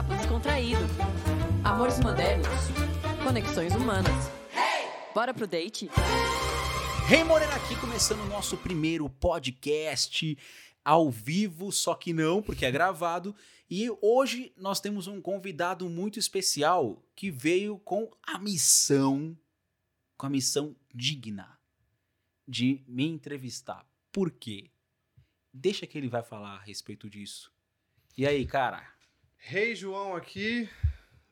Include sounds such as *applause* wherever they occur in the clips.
papo descontraído. Amores modernos. Conexões humanas. Bora pro date? Rei Morena aqui, começando o nosso primeiro podcast ao vivo, só que não, porque é gravado. E hoje nós temos um convidado muito especial que veio com a missão, com a missão digna de me entrevistar. Por quê? Deixa que ele vai falar a respeito disso. E aí, cara? Rei João aqui,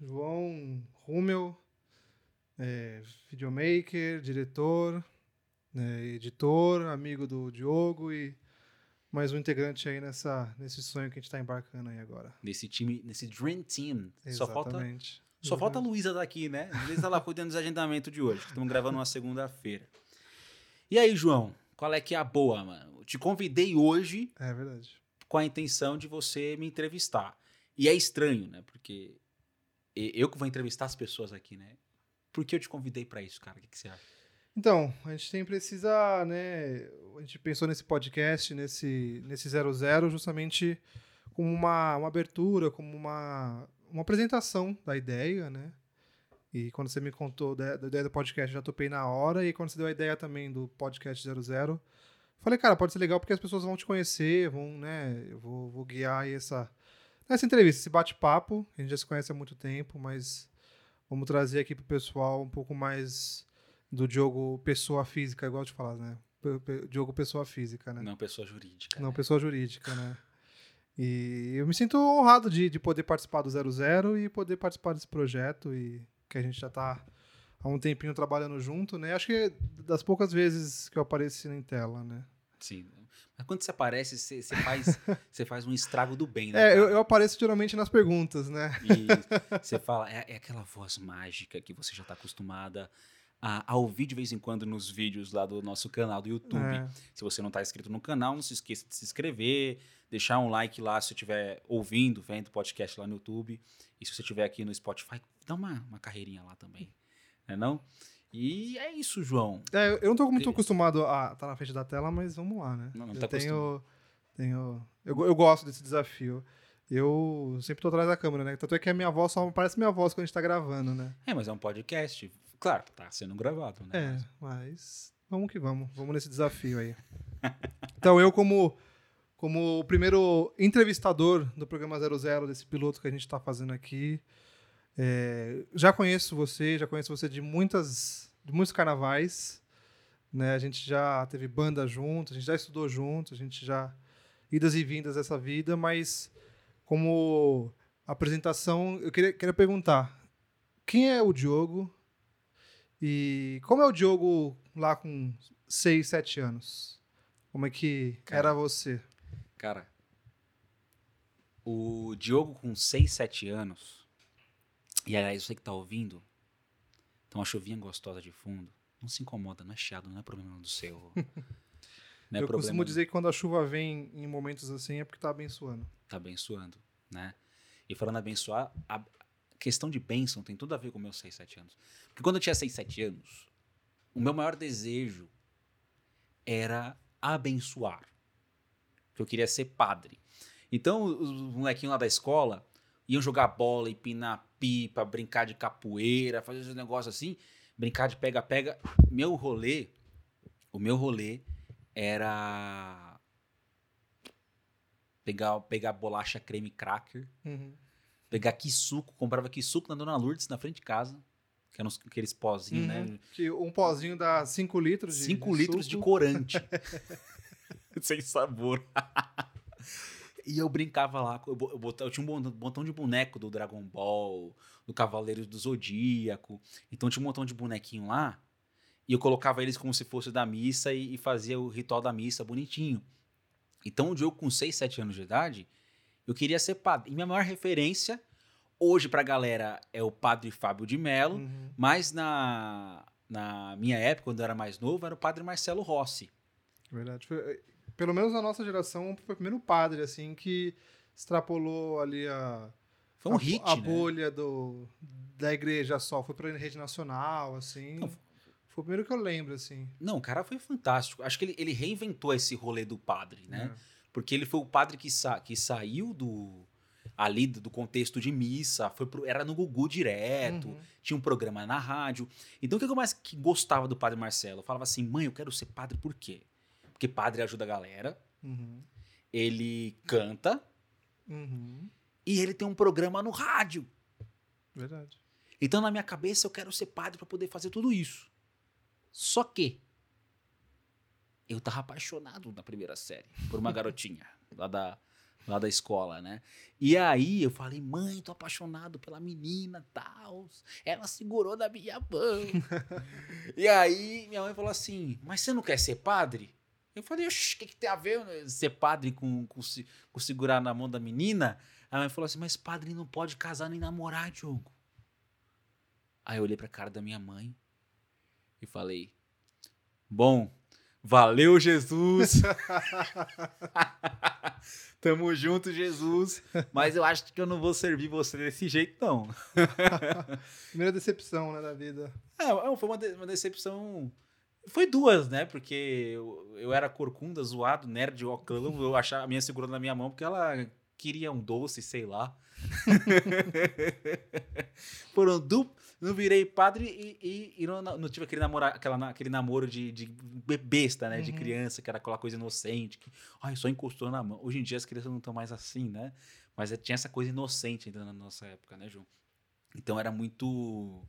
João Rummel, é, videomaker, diretor, né, editor, amigo do Diogo e mais um integrante aí nessa, nesse sonho que a gente está embarcando aí agora. Nesse time, nesse Dream Team. Só falta, Exatamente. só falta a Luísa daqui, né? A Luísa tá lá cuidando dos agendamentos de hoje. que Estamos gravando uma segunda-feira. E aí, João? Qual é que é a boa, mano? Eu te convidei hoje É verdade. com a intenção de você me entrevistar. E é estranho, né? Porque eu que vou entrevistar as pessoas aqui, né? Por que eu te convidei pra isso, cara? O que, que você acha? Então, a gente tem precisa, né? A gente pensou nesse podcast, nesse, nesse 00, justamente como uma, uma abertura, como uma, uma apresentação da ideia, né? E quando você me contou da, da ideia do podcast, já topei na hora. E quando você deu a ideia também do podcast 00, falei, cara, pode ser legal porque as pessoas vão te conhecer, vão, né? Eu vou, vou guiar essa, essa entrevista, esse bate-papo. A gente já se conhece há muito tempo, mas vamos trazer aqui pro pessoal um pouco mais do Diogo pessoa física, igual eu te falar, né? Diogo pessoa física, né? Não, pessoa jurídica. Não né? pessoa jurídica, né? E eu me sinto honrado de, de poder participar do 00 e poder participar desse projeto e que a gente já tá há um tempinho trabalhando junto, né? Acho que é das poucas vezes que eu apareci em tela, né? Sim. Mas quando você aparece, você, você faz, *laughs* você faz um estrago do bem, né? É, eu, eu apareço geralmente nas perguntas, né? E *laughs* você fala, é, é aquela voz mágica que você já tá acostumada a, a ouvir de vez em quando nos vídeos lá do nosso canal do YouTube. É. Se você não tá inscrito no canal, não se esqueça de se inscrever, deixar um like lá se você estiver ouvindo, vendo o podcast lá no YouTube. E se você estiver aqui no Spotify, dá uma, uma carreirinha lá também. Né não? E é isso, João. É, eu não tô muito Tem- acostumado a estar na frente da tela, mas vamos lá, né? Não, não eu tá tenho, tenho eu, eu gosto desse desafio. Eu sempre tô atrás da câmera, né? Tanto é que a minha voz só parece minha voz quando a gente tá gravando, né? É, mas é um podcast. Claro, tá sendo gravado, né? É, Mas- mas vamos que vamos. Vamos nesse desafio aí. *laughs* Então, eu como como o primeiro entrevistador do programa 00, desse piloto que a gente está fazendo aqui, é, já conheço você, já conheço você de muitas de muitos carnavais, né? A gente já teve banda junto, a gente já estudou junto, a gente já idas e vindas dessa vida, mas como apresentação, eu queria, queria perguntar quem é o Diogo e como é o Diogo lá com 6, 7 anos? Como é que Cara. era você? Cara, o Diogo com 6, 7 anos, e aliás, você que tá ouvindo, tem uma chuvinha gostosa de fundo, não se incomoda, não é chiado, não é problema do seu. *laughs* Não é eu problema costumo dizer que quando a chuva vem em momentos assim é porque tá abençoando. tá abençoando, né? E falando abençoar, a questão de bênção tem tudo a ver com meus 6, 7 anos. Porque quando eu tinha 6, 7 anos, o meu maior desejo era abençoar. Que eu queria ser padre. Então, os molequinhos lá da escola iam jogar bola, empinar pipa, brincar de capoeira, fazer esses negócios assim, brincar de pega-pega. Meu rolê, o meu rolê era pegar, pegar bolacha creme cracker, Uhum. pegar quisuco, comprava quisuco na Dona Lourdes, na frente de casa, que eram aqueles pozinhos, né? Uhum. Que um pozinho dá 5 litros de 5 litros de suco. corante. *laughs* Sem sabor. *laughs* e eu brincava lá, eu, bo- eu, botava- eu tinha um montão de boneco do Dragon Ball, do Cavaleiros do Zodíaco. Então tinha um montão de bonequinho lá. E eu colocava eles como se fosse da missa e, e fazia o ritual da missa bonitinho. Então o Diogo, com 6, 7 anos de idade, eu queria ser padre. E minha maior referência, hoje pra galera, é o padre Fábio de Mello. Uhum. Mas na, na minha época, quando eu era mais novo, era o padre Marcelo Rossi. Verdade. Foi- pelo menos na nossa geração, foi o primeiro padre, assim, que extrapolou ali a, Foi um a, hit, a né? bolha do, da igreja só. Foi pra rede nacional, assim. Não, foi o primeiro que eu lembro, assim. Não, o cara foi fantástico. Acho que ele, ele reinventou esse rolê do padre, né? É. Porque ele foi o padre que, sa que saiu do. ali do contexto de missa, foi pro- era no Gugu direto, Uhum. tinha um programa na rádio. Então o que eu mais que gostava do Padre Marcelo? Eu falava assim, mãe, eu quero ser padre por quê? Porque padre ajuda a galera, Uhum. ele canta Uhum. e ele tem um programa no rádio. Verdade. Então, na minha cabeça, eu quero ser padre para poder fazer tudo isso. Só que eu tava apaixonado na primeira série por uma *laughs* garotinha lá da, lá da escola, né? E aí eu falei, mãe, tô apaixonado pela menina, tal. Ela segurou na minha mão. *laughs* e aí minha mãe falou assim, mas você não quer ser padre? Eu falei, o que, que tem a ver né, ser padre com, com, com segurar na mão da menina? A mãe falou assim, mas padre não pode casar nem namorar, Diogo. Aí eu olhei pra cara da minha mãe e falei: Bom, valeu, Jesus. *laughs* Tamo junto, Jesus. Mas eu acho que eu não vou servir você desse jeito, não. *laughs* Primeira decepção, né, da vida. É, foi uma, de- uma decepção. Foi duas, né? Porque eu, eu era corcunda, zoado, nerd, oclão. Eu achava a minha segurando na minha mão porque ela queria um doce, sei lá. *laughs* Foram du... Não virei padre e, e- e não, não tive aquele, namora, aquela, aquele namoro de, de be- besta, né? De Uhum. criança, que era aquela coisa inocente. Que, ai, só encostou na mão. Hoje em dia as crianças não estão mais assim, né? Mas é- tinha essa coisa inocente ainda na nossa época, né, João? Então era muito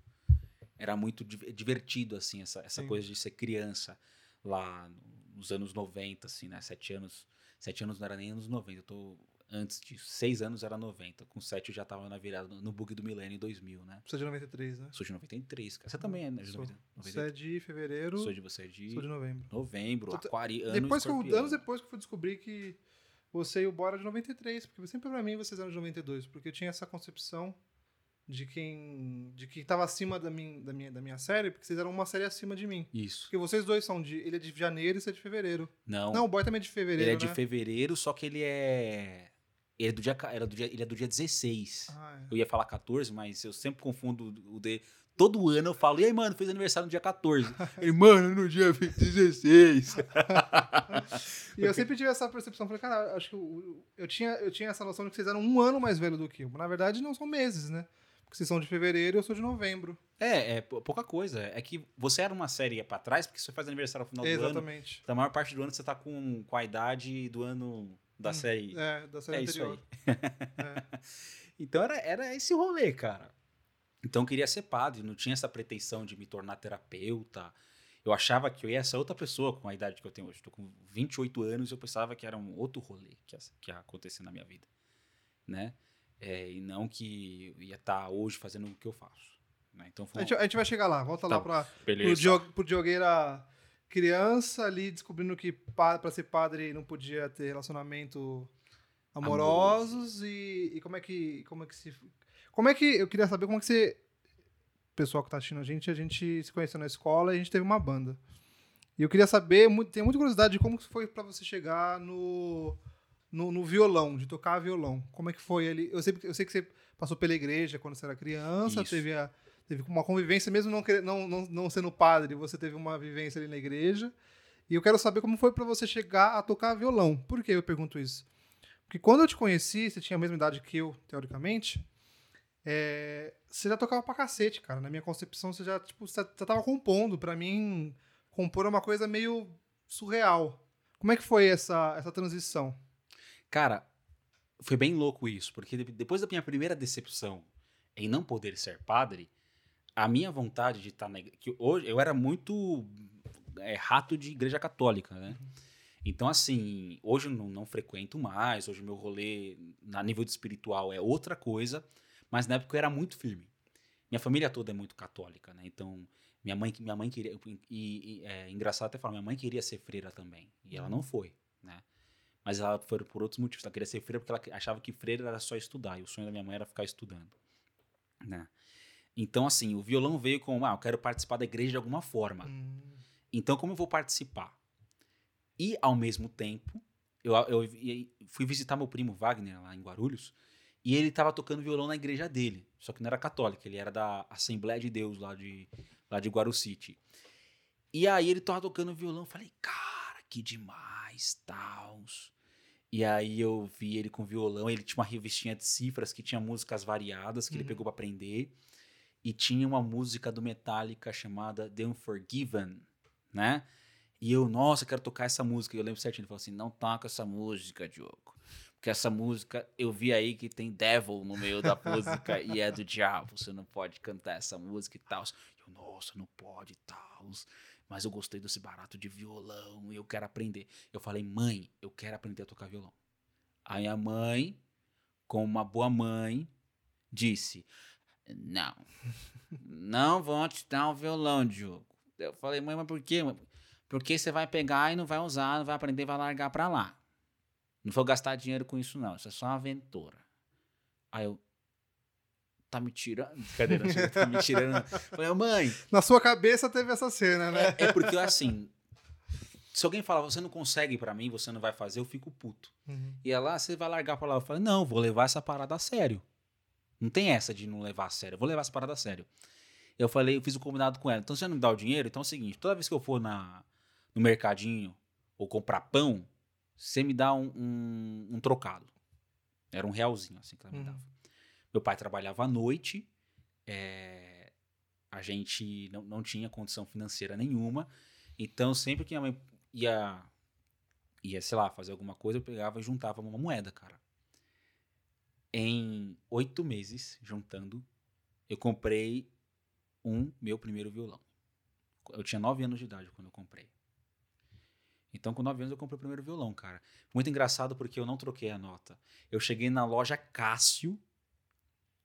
era muito di- divertido, assim, essa, essa Sim. coisa de ser criança lá nos anos 90, assim, né? Sete anos. Sete anos não era nem anos 90, eu tô antes disso. Seis anos era 90. Com sete eu já tava na virada, no bug do milênio em 2000, né? Você é de 93, né? Sou de 93, cara. Você também é, né? De Sou. 90, Você é de fevereiro, Sou de você é de, sou de novembro. novembro, aquário, Depois que eu, anos depois que eu fui descobrir que você e o Bora é de 93, porque sempre pra mim vocês eram de 92, porque eu tinha essa concepção de quem de quem tava acima da minha, da minha, da minha série, porque vocês eram uma série acima de mim. Isso. Porque vocês dois são de. Ele é de janeiro e você é de fevereiro. Não, Não, o boy também é de fevereiro. ele é de né? fevereiro, só que ele é... Ele é do dia, era do dia, ele é do dia 16. Ah, Eu ia falar 14, mas eu sempre confundo o D. Todo ano eu falo, e aí, mano, fez aniversário no dia 14. *laughs* Ele, mano, no dia 16. *laughs* E eu sempre tive essa percepção. Falei, cara, acho que eu, eu, tinha, eu tinha essa noção de que vocês eram um ano mais velho do que eu. Na verdade, não são meses, né? Porque vocês são de fevereiro e eu sou de novembro. É, é pou- pouca coisa. É que você era uma série pra trás, porque você faz aniversário no final do ano. Exatamente. Da maior parte do ano você tá com, com a idade do ano da Hum, série. É, da série É isso anterior. aí. É. *laughs* Então era, era esse rolê, cara. Então eu queria ser padre, não tinha essa pretensão de me tornar terapeuta. Eu achava que eu ia ser outra pessoa com a idade que eu tenho hoje. Estou com 28 anos e eu pensava que era um outro rolê que ia, que ia acontecer na minha vida. Né? É, e não que ia estar hoje fazendo o que eu faço. né? Então A, gente, a gente vai chegar lá. Volta Tá lá. Dio- pro Diogueira criança ali, descobrindo que pa, pra ser padre não podia ter relacionamento amorosos e, e como é que como é que se como é que eu queria saber como é que você pessoal que tá assistindo a gente a gente se conheceu na escola e a gente teve uma banda e eu queria saber muito, tenho muita curiosidade de como foi pra você chegar no, no no violão de tocar violão como é que foi ali eu sei eu sei que você passou pela igreja quando você era criança Isso. teve a teve uma convivência mesmo não, não, não, não sendo padre você teve uma vivência ali na igreja e eu quero saber como foi pra você chegar a tocar violão por que eu pergunto isso porque quando eu te conheci, você tinha a mesma idade que eu, teoricamente, é, você já tocava pra cacete, cara. Na minha concepção, você já, tipo, você já tava compondo. Pra mim, compor é uma coisa meio surreal. Como é que foi essa, essa transição? Cara, foi bem louco isso, porque de- depois da minha primeira decepção em não poder ser padre, a minha vontade de estar na igreja. Que hoje eu era muito é, rato de igreja católica, né? Então, assim, hoje eu não, não frequento mais, hoje meu rolê a nível espiritual é outra coisa, mas na época eu era muito firme. Minha família toda é muito católica, né? Então, minha mãe, minha mãe queria. E, e é engraçado até falar, minha mãe queria ser freira também, e ela não foi, né? Mas ela foi por outros motivos. Ela queria ser freira porque ela achava que freira era só estudar. E o sonho da minha mãe era ficar estudando. Né? Então, assim, o violão veio com, ah, eu quero participar da igreja de alguma forma. Hum, Então, como eu vou participar? E, ao mesmo tempo, eu, eu ia- fui visitar meu primo Wagner lá em Guarulhos. E ele estava tocando violão na igreja dele. Só que não era católica, ele era da Assembleia de Deus lá de, lá de Guarucity. E aí ele tava tocando violão. eu Falei, cara, que demais, tals. E aí eu vi ele com violão, ele tinha uma revistinha de cifras que tinha músicas variadas que ele Uhum. pegou pra aprender. E tinha uma música do Metallica chamada The Unforgiven, né? E eu, nossa, quero tocar essa música. E eu lembro certinho, ele falou assim: não toca essa música, Diogo. Porque essa música, eu vi aí que tem devil no meio da música e é do diabo. Você não pode cantar essa música e tal. Eu, nossa, não pode e tal. Mas eu gostei desse barato de violão e eu quero aprender. Eu falei, mãe, eu quero aprender a tocar violão. Aí a mãe, como uma boa mãe, disse: Não, *laughs* não vou te dar o violão, Diogo. Eu falei, mãe, mas por quê? Porque você vai pegar e não vai usar, não vai aprender, vai largar pra lá. Não vou gastar dinheiro com isso, não. Isso é só uma aventura. Aí eu. Tá me tirando? Brincadeira, *laughs* não, tá me tirando. Falei, mãe, Na sua cabeça teve essa cena, né? é, é porque assim. Se alguém falar, você não consegue pra mim, você não vai fazer, eu fico puto. Uhum. E ela, "Ah, você vai largar pra lá. Eu falei, não, vou levar essa parada a sério. Não tem essa de não levar a sério. Eu vou levar essa parada a sério. Eu falei, eu fiz um combinado com ela. Então, você não me dá o dinheiro? Então é o seguinte: toda vez que eu for na, no mercadinho ou comprar pão, você me dá um, um, um trocado. Era um realzinho, assim, que ela me Uhum. Meu pai trabalhava à noite, é, a gente não, não tinha condição financeira nenhuma. Então, sempre que a mãe ia, ia, sei lá, fazer alguma coisa, eu pegava e juntava uma moeda, cara. Em oito meses, juntando, eu comprei um meu primeiro violão. Eu tinha nove anos de idade quando eu comprei. Então, com nove anos, eu comprei o primeiro violão, cara. Muito engraçado porque eu não troquei a nota. Eu cheguei na loja Cássio,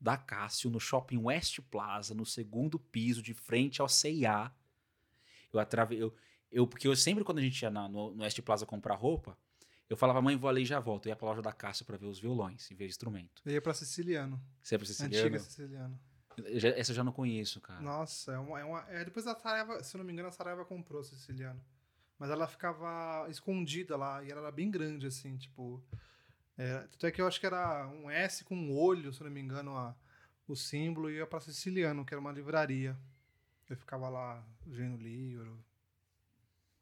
da Cássio, no shopping West Plaza, no segundo piso, de frente ao CIA. Eu atravei. Eu, eu, porque eu sempre, quando a gente ia na- no, no West Plaza comprar roupa, eu falava, mãe, vou ali e já volto. Eu ia pra loja da Cássio pra ver os violões e ver instrumento. Eu ia pra Siciliano. Sempre Antiga siciliano? Siciliano. Eu já- Essa eu já não conheço, cara. Nossa, é uma, é uma. é, depois a Saraiva, se eu não me engano, a Saraiva comprou Siciliano. Mas ela ficava escondida lá e ela era bem grande, assim, tipo. É, tanto é que eu acho que era um S com um olho, se não me engano, a, o símbolo, e ia pra Siciliano, que era uma livraria. Eu ficava lá vendo livro.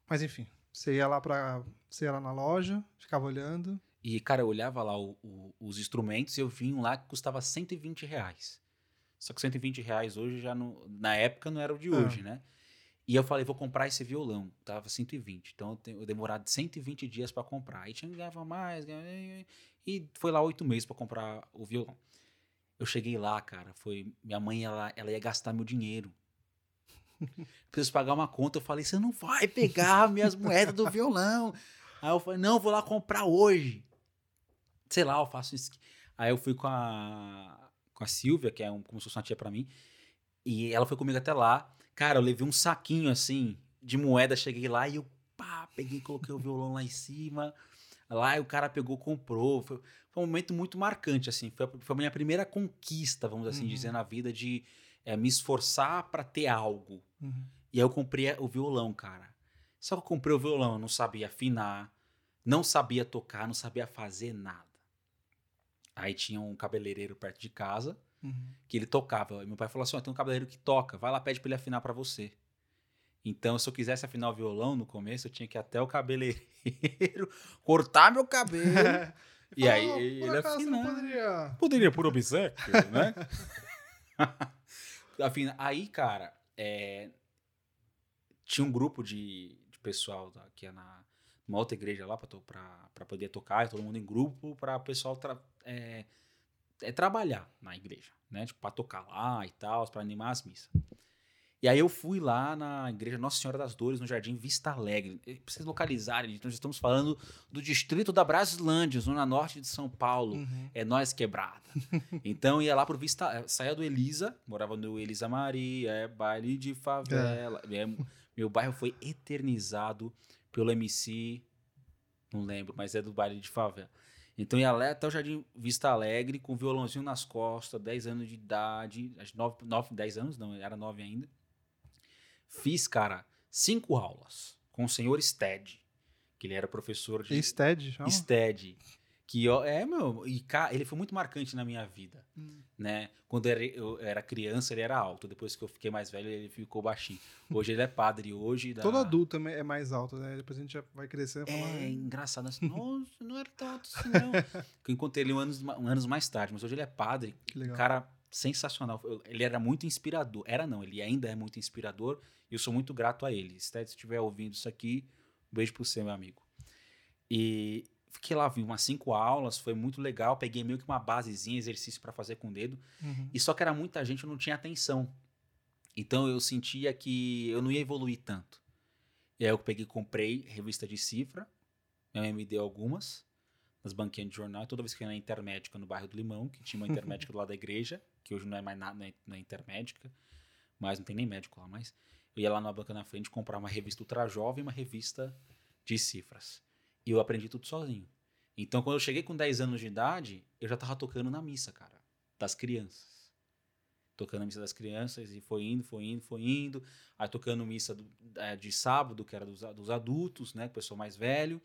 Mas enfim, você ia lá pra. Você ia lá na loja, ficava olhando. E, cara, eu olhava lá o- o- os instrumentos e eu vi um lá que custava 120 reais. Só que 120 reais hoje já não. Na época não era o de Ah. hoje, né? E eu falei, vou comprar esse violão. Tava 120. Então eu, tenho, eu demorado 120 dias pra comprar. Aí tinha que ganhava mais. ganhava- E foi lá oito meses pra comprar o violão. Eu cheguei lá, cara. Foi. Minha mãe, ela, ela ia gastar meu dinheiro. *laughs* Preciso pagar uma conta. Eu falei, você não vai pegar minhas moedas do violão. Aí eu falei, não, vou lá comprar hoje. Sei lá, eu faço isso. Aí eu fui com a, com a Silvia, que é um, como se fosse uma tia pra mim. E ela foi comigo até lá. Cara, eu levei um saquinho assim de moeda. Cheguei lá e eu pá, peguei e coloquei o violão lá em cima. Lá e o cara pegou, comprou. Foi, foi um momento muito marcante, assim. Foi a, foi a minha primeira conquista, vamos assim Uhum. dizer, na vida de eh, me esforçar pra ter algo. Uhum. E aí eu comprei o violão, cara. Só que eu comprei o violão, eu não sabia afinar, não sabia tocar, não sabia fazer nada. Aí tinha um cabeleireiro perto de casa Uhum. que ele tocava. E meu pai falou assim: ó, tem um cabeleireiro que toca, vai lá, pede pra ele afinar pra você. Então, se eu quisesse afinar o violão no começo, eu tinha que ir até o cabeleireiro, *laughs* cortar meu cabelo. *laughs* E aí, falou, ele afinar. poderia. Poderia por obséquio, né? *laughs* Afina, aí, cara, é, tinha um grupo de, de pessoal da- que ia na uma outra igreja lá pra poder tocar, e todo mundo em grupo, pra o pessoal tra- é, é, trabalhar na igreja, né? Tipo, pra tocar lá e tal, pra animar as missas. E aí eu fui lá na igreja Nossa Senhora das Dores, no Jardim Vista Alegre. E Pra vocês localizarem, nós estamos falando do distrito da Brasilândia, zona norte de São Paulo. Uhum. É nós quebrada. *laughs* então ia lá pro Vista, eh, saía do Elisa, morava no Elisa Maria, é baile de favela. É, meu bairro foi eternizado pelo MC, não lembro, mas é do baile de favela. Então ia lá até o Jardim Vista Alegre, com violãozinho nas costas, 10 anos de idade, acho 9, 9 10 anos, não, era 9 ainda. Fiz, cara, cinco aulas com o senhor Stead, que ele era professor de Stead, chama? Stead, Que eu, é, meu, e cá, ele foi muito marcante na minha vida, Hum. né? Quando eu era, eu era criança, ele era alto. Depois que eu fiquei mais velho, ele ficou baixinho. Hoje ele é padre, hoje... Todo adulto é é mais alto, né? Depois a gente já vai crescendo. e fala, É "Ah, engraçado assim, nossa, não era tão alto assim, não. *laughs* eu encontrei ele um anos, um anos mais tarde, mas hoje ele é padre. Que legal. Um cara sensacional. Ele era muito inspirador. Era não, ele ainda é muito inspirador. E eu sou muito grato a ele. Se você estiver ouvindo isso aqui, um beijo pro você, meu amigo. E fiquei lá, vi umas cinco aulas, foi muito legal. Peguei meio que uma basezinha, exercício para fazer com o dedo. Uhum. E só que era muita gente, eu não tinha atenção. Então eu sentia que eu não ia evoluir tanto. E aí eu peguei e comprei revista de cifra. Minha mãe me deu algumas nas banquinhas de jornal. Toda vez que eu ia na Intermédica no bairro do Limão, que tinha uma Intermédica do lado da igreja, que hoje não é mais nada na, na Intermédica, mas não tem nem médico lá mais. Eu ia lá na banca na frente comprar uma revista Ultra Jovem e uma revista de cifras. E eu aprendi tudo sozinho. Então, quando eu cheguei com 10 anos de idade, eu já tava tocando na missa, cara, das crianças. Tocando a missa das crianças e foi indo, foi indo, foi indo. Aí tocando missa do- eh, de sábado, que era dos, a- dos adultos, né, o pessoal mais velho.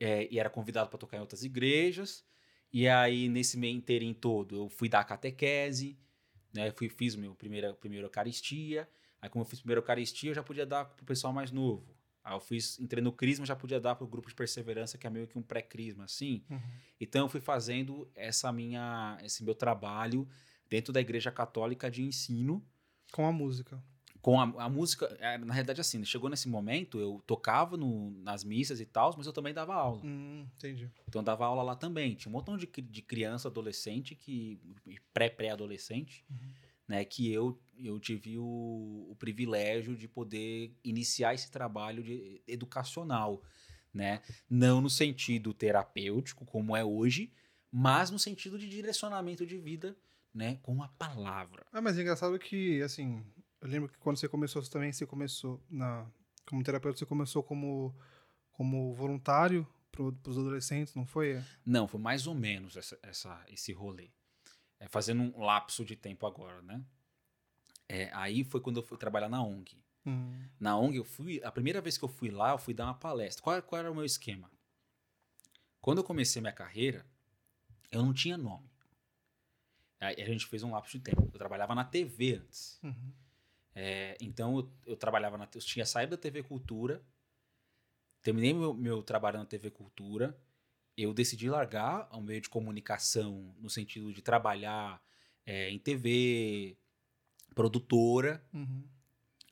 Eh, e era convidado para tocar em outras igrejas. E aí, nesse meio inteirinho todo, eu fui dar a catequese, né, fui, fiz meu primeira, primeira Eucaristia. Aí, como eu fiz primeira Eucaristia, eu já podia dar pro pessoal mais novo. Aí eu fiz, entrei no Crisma, já podia dar pro grupo de perseverança, que é meio que um pré-Crisma, assim. Uhum. Então eu fui fazendo essa minha, esse meu trabalho dentro da Igreja Católica de ensino Com a música. com a, a música. é, Na realidade, assim, chegou nesse momento, eu tocava no- nas missas e tal, mas eu também dava aula. Hum, entendi. Então eu dava aula lá também. Tinha um montão de, de criança, adolescente, que pré-pré-adolescente, né, que eu, eu tive o, o privilégio de poder iniciar esse trabalho de, educacional, né? Não no sentido terapêutico, como é hoje, mas no sentido de direcionamento de vida, né, com a palavra. Ah, mas é engraçado que, assim, eu lembro que quando você começou você também, você começou na como terapeuta, você começou como como voluntário para os adolescentes, não foi? Não, foi mais ou menos essa, essa- esse rolê. É, fazendo um lapso de tempo agora, né? É, aí foi quando eu fui trabalhar na ONG. Hum, Na ONG eu fui, a primeira vez que eu fui lá, eu fui dar uma palestra. Qual, qual era o meu esquema? Quando eu comecei minha carreira, eu não tinha nome. Aí a gente fez um lapso de tempo. Eu trabalhava na TV antes. uhum. É, então eu, eu trabalhava na. Eu tinha saído da TV Cultura, terminei meu, meu trabalho na TV Cultura. Eu decidi largar o meio de comunicação no sentido de trabalhar é, em TV, produtora. Uhum.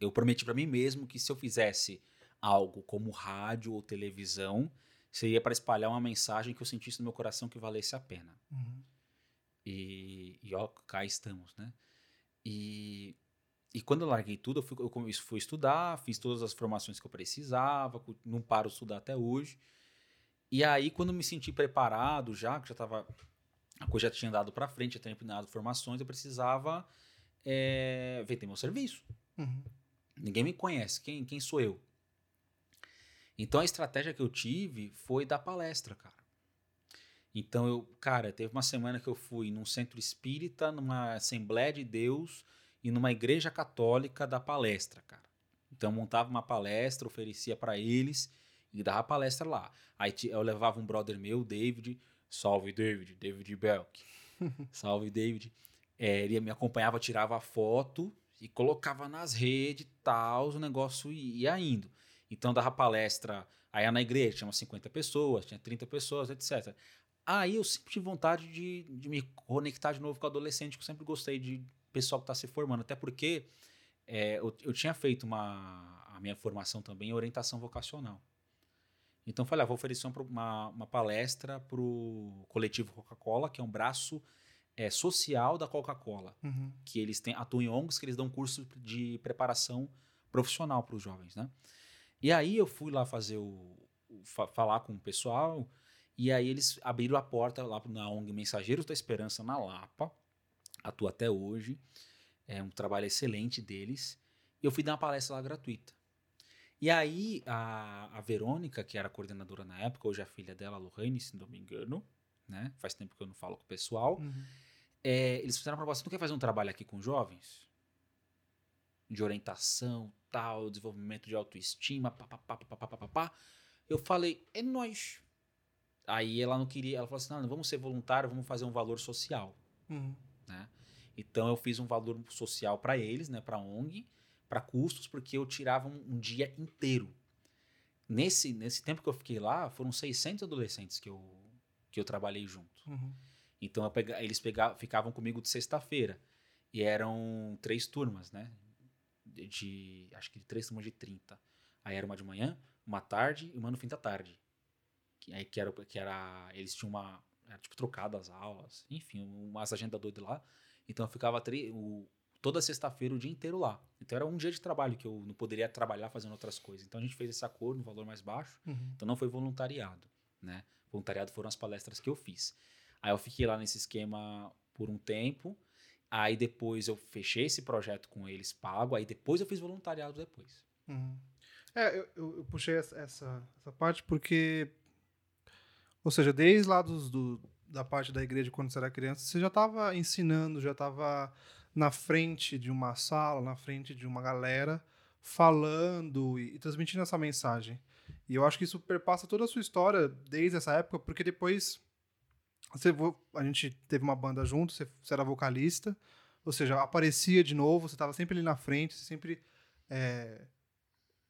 Eu prometi para mim mesmo que se eu fizesse algo como rádio ou televisão, seria para espalhar uma mensagem que eu sentisse no meu coração que valesse a pena. Uhum. E, e ó, cá estamos, né? E, e quando eu larguei tudo, eu fui, eu fui estudar, fiz todas as formações que eu precisava, não paro de estudar até hoje. E aí, quando me senti preparado já, que já tava, a coisa já tinha dado para frente, já tinha terminado formações, eu precisava é, vender meu serviço. Uhum. Ninguém me conhece. Quem, quem sou eu? Então a estratégia que eu tive foi dar palestra, cara. Então eu, cara, teve uma semana que eu fui num centro espírita, numa Assembleia de Deus e numa igreja católica da palestra, cara. Então eu montava uma palestra, oferecia para eles e dava palestra lá. Aí eu levava um brother meu, David, salve David, David Belk. *laughs* salve David. É, ele me acompanhava, tirava a foto e colocava nas redes e tal, o negócio ia indo. Então dava palestra, aí na igreja tinha umas 50 pessoas, tinha 30 pessoas, etc. Aí eu sempre tive vontade de, de me conectar de novo com o adolescente, que eu sempre gostei de pessoal que está se formando, até porque é, eu, eu tinha feito uma, a minha formação também em orientação vocacional. Então eu falei, ah, vou oferecer uma, uma, uma palestra para o coletivo Coca-Cola, que é um braço é, social da Coca-Cola Uhum. que eles têm, atuam em ONGs, que eles dão curso de preparação profissional para os jovens, né? E aí eu fui lá fazer o, o- fa- falar com o pessoal, e aí eles abriram a porta lá na ONG Mensageiros da Esperança na Lapa, atua até hoje, é um trabalho excelente deles, e eu fui dar uma palestra lá gratuita. E aí a, a Verônica, que era a coordenadora na época, hoje a filha dela, a Lohane, se não me engano, né? Faz tempo que eu não falo com o pessoal. Uhum. É, eles fizeram a proposta, não quer fazer um trabalho aqui com jovens? De orientação, tal, desenvolvimento de autoestima, papapá, papapá, papapá. Eu falei, é nós. aí ela não queria, ela falou assim: não, não vamos ser voluntário, vamos fazer um valor social. Uhum. né? Então eu fiz um valor social para eles, né, para ONG, para custos, porque eu tirava um, um dia inteiro. Nesse nesse tempo que eu fiquei lá, foram 600 adolescentes que eu que eu trabalhei junto. Uhum. Então pega, eles pegavam, ficavam comigo de sexta-feira e eram três turmas, né? De, de- acho que três turmas de 30. Aí era uma de manhã, uma tarde e uma no fim da tarde. Que, aí que era, que era eles tinham uma era tipo trocado as aulas, enfim, umas agendas doidas lá. Então eu ficava o, toda sexta-feira o dia inteiro lá. Então era um dia de trabalho que eu não poderia trabalhar fazendo outras coisas. Então a gente fez esse acordo no valor mais baixo. Uhum. Então não foi voluntariado, né? Voluntariado foram as palestras que eu fiz. Aí eu fiquei lá nesse esquema por um tempo. Aí depois eu fechei esse projeto com eles pago. Aí depois eu fiz voluntariado depois. Uhum. É, eu, eu, eu puxei essa, essa, essa parte porque. Ou seja, desde lá dos, do, da parte da igreja, quando você era criança, você já estava ensinando, já estava na frente de uma sala, na frente de uma galera, falando e, e transmitindo essa mensagem. E eu acho que isso perpassa toda a sua história desde essa época, porque depois você, vo- a gente teve uma banda junto, você, você era vocalista, ou seja, aparecia de novo, você estava sempre ali na frente, sempre. é,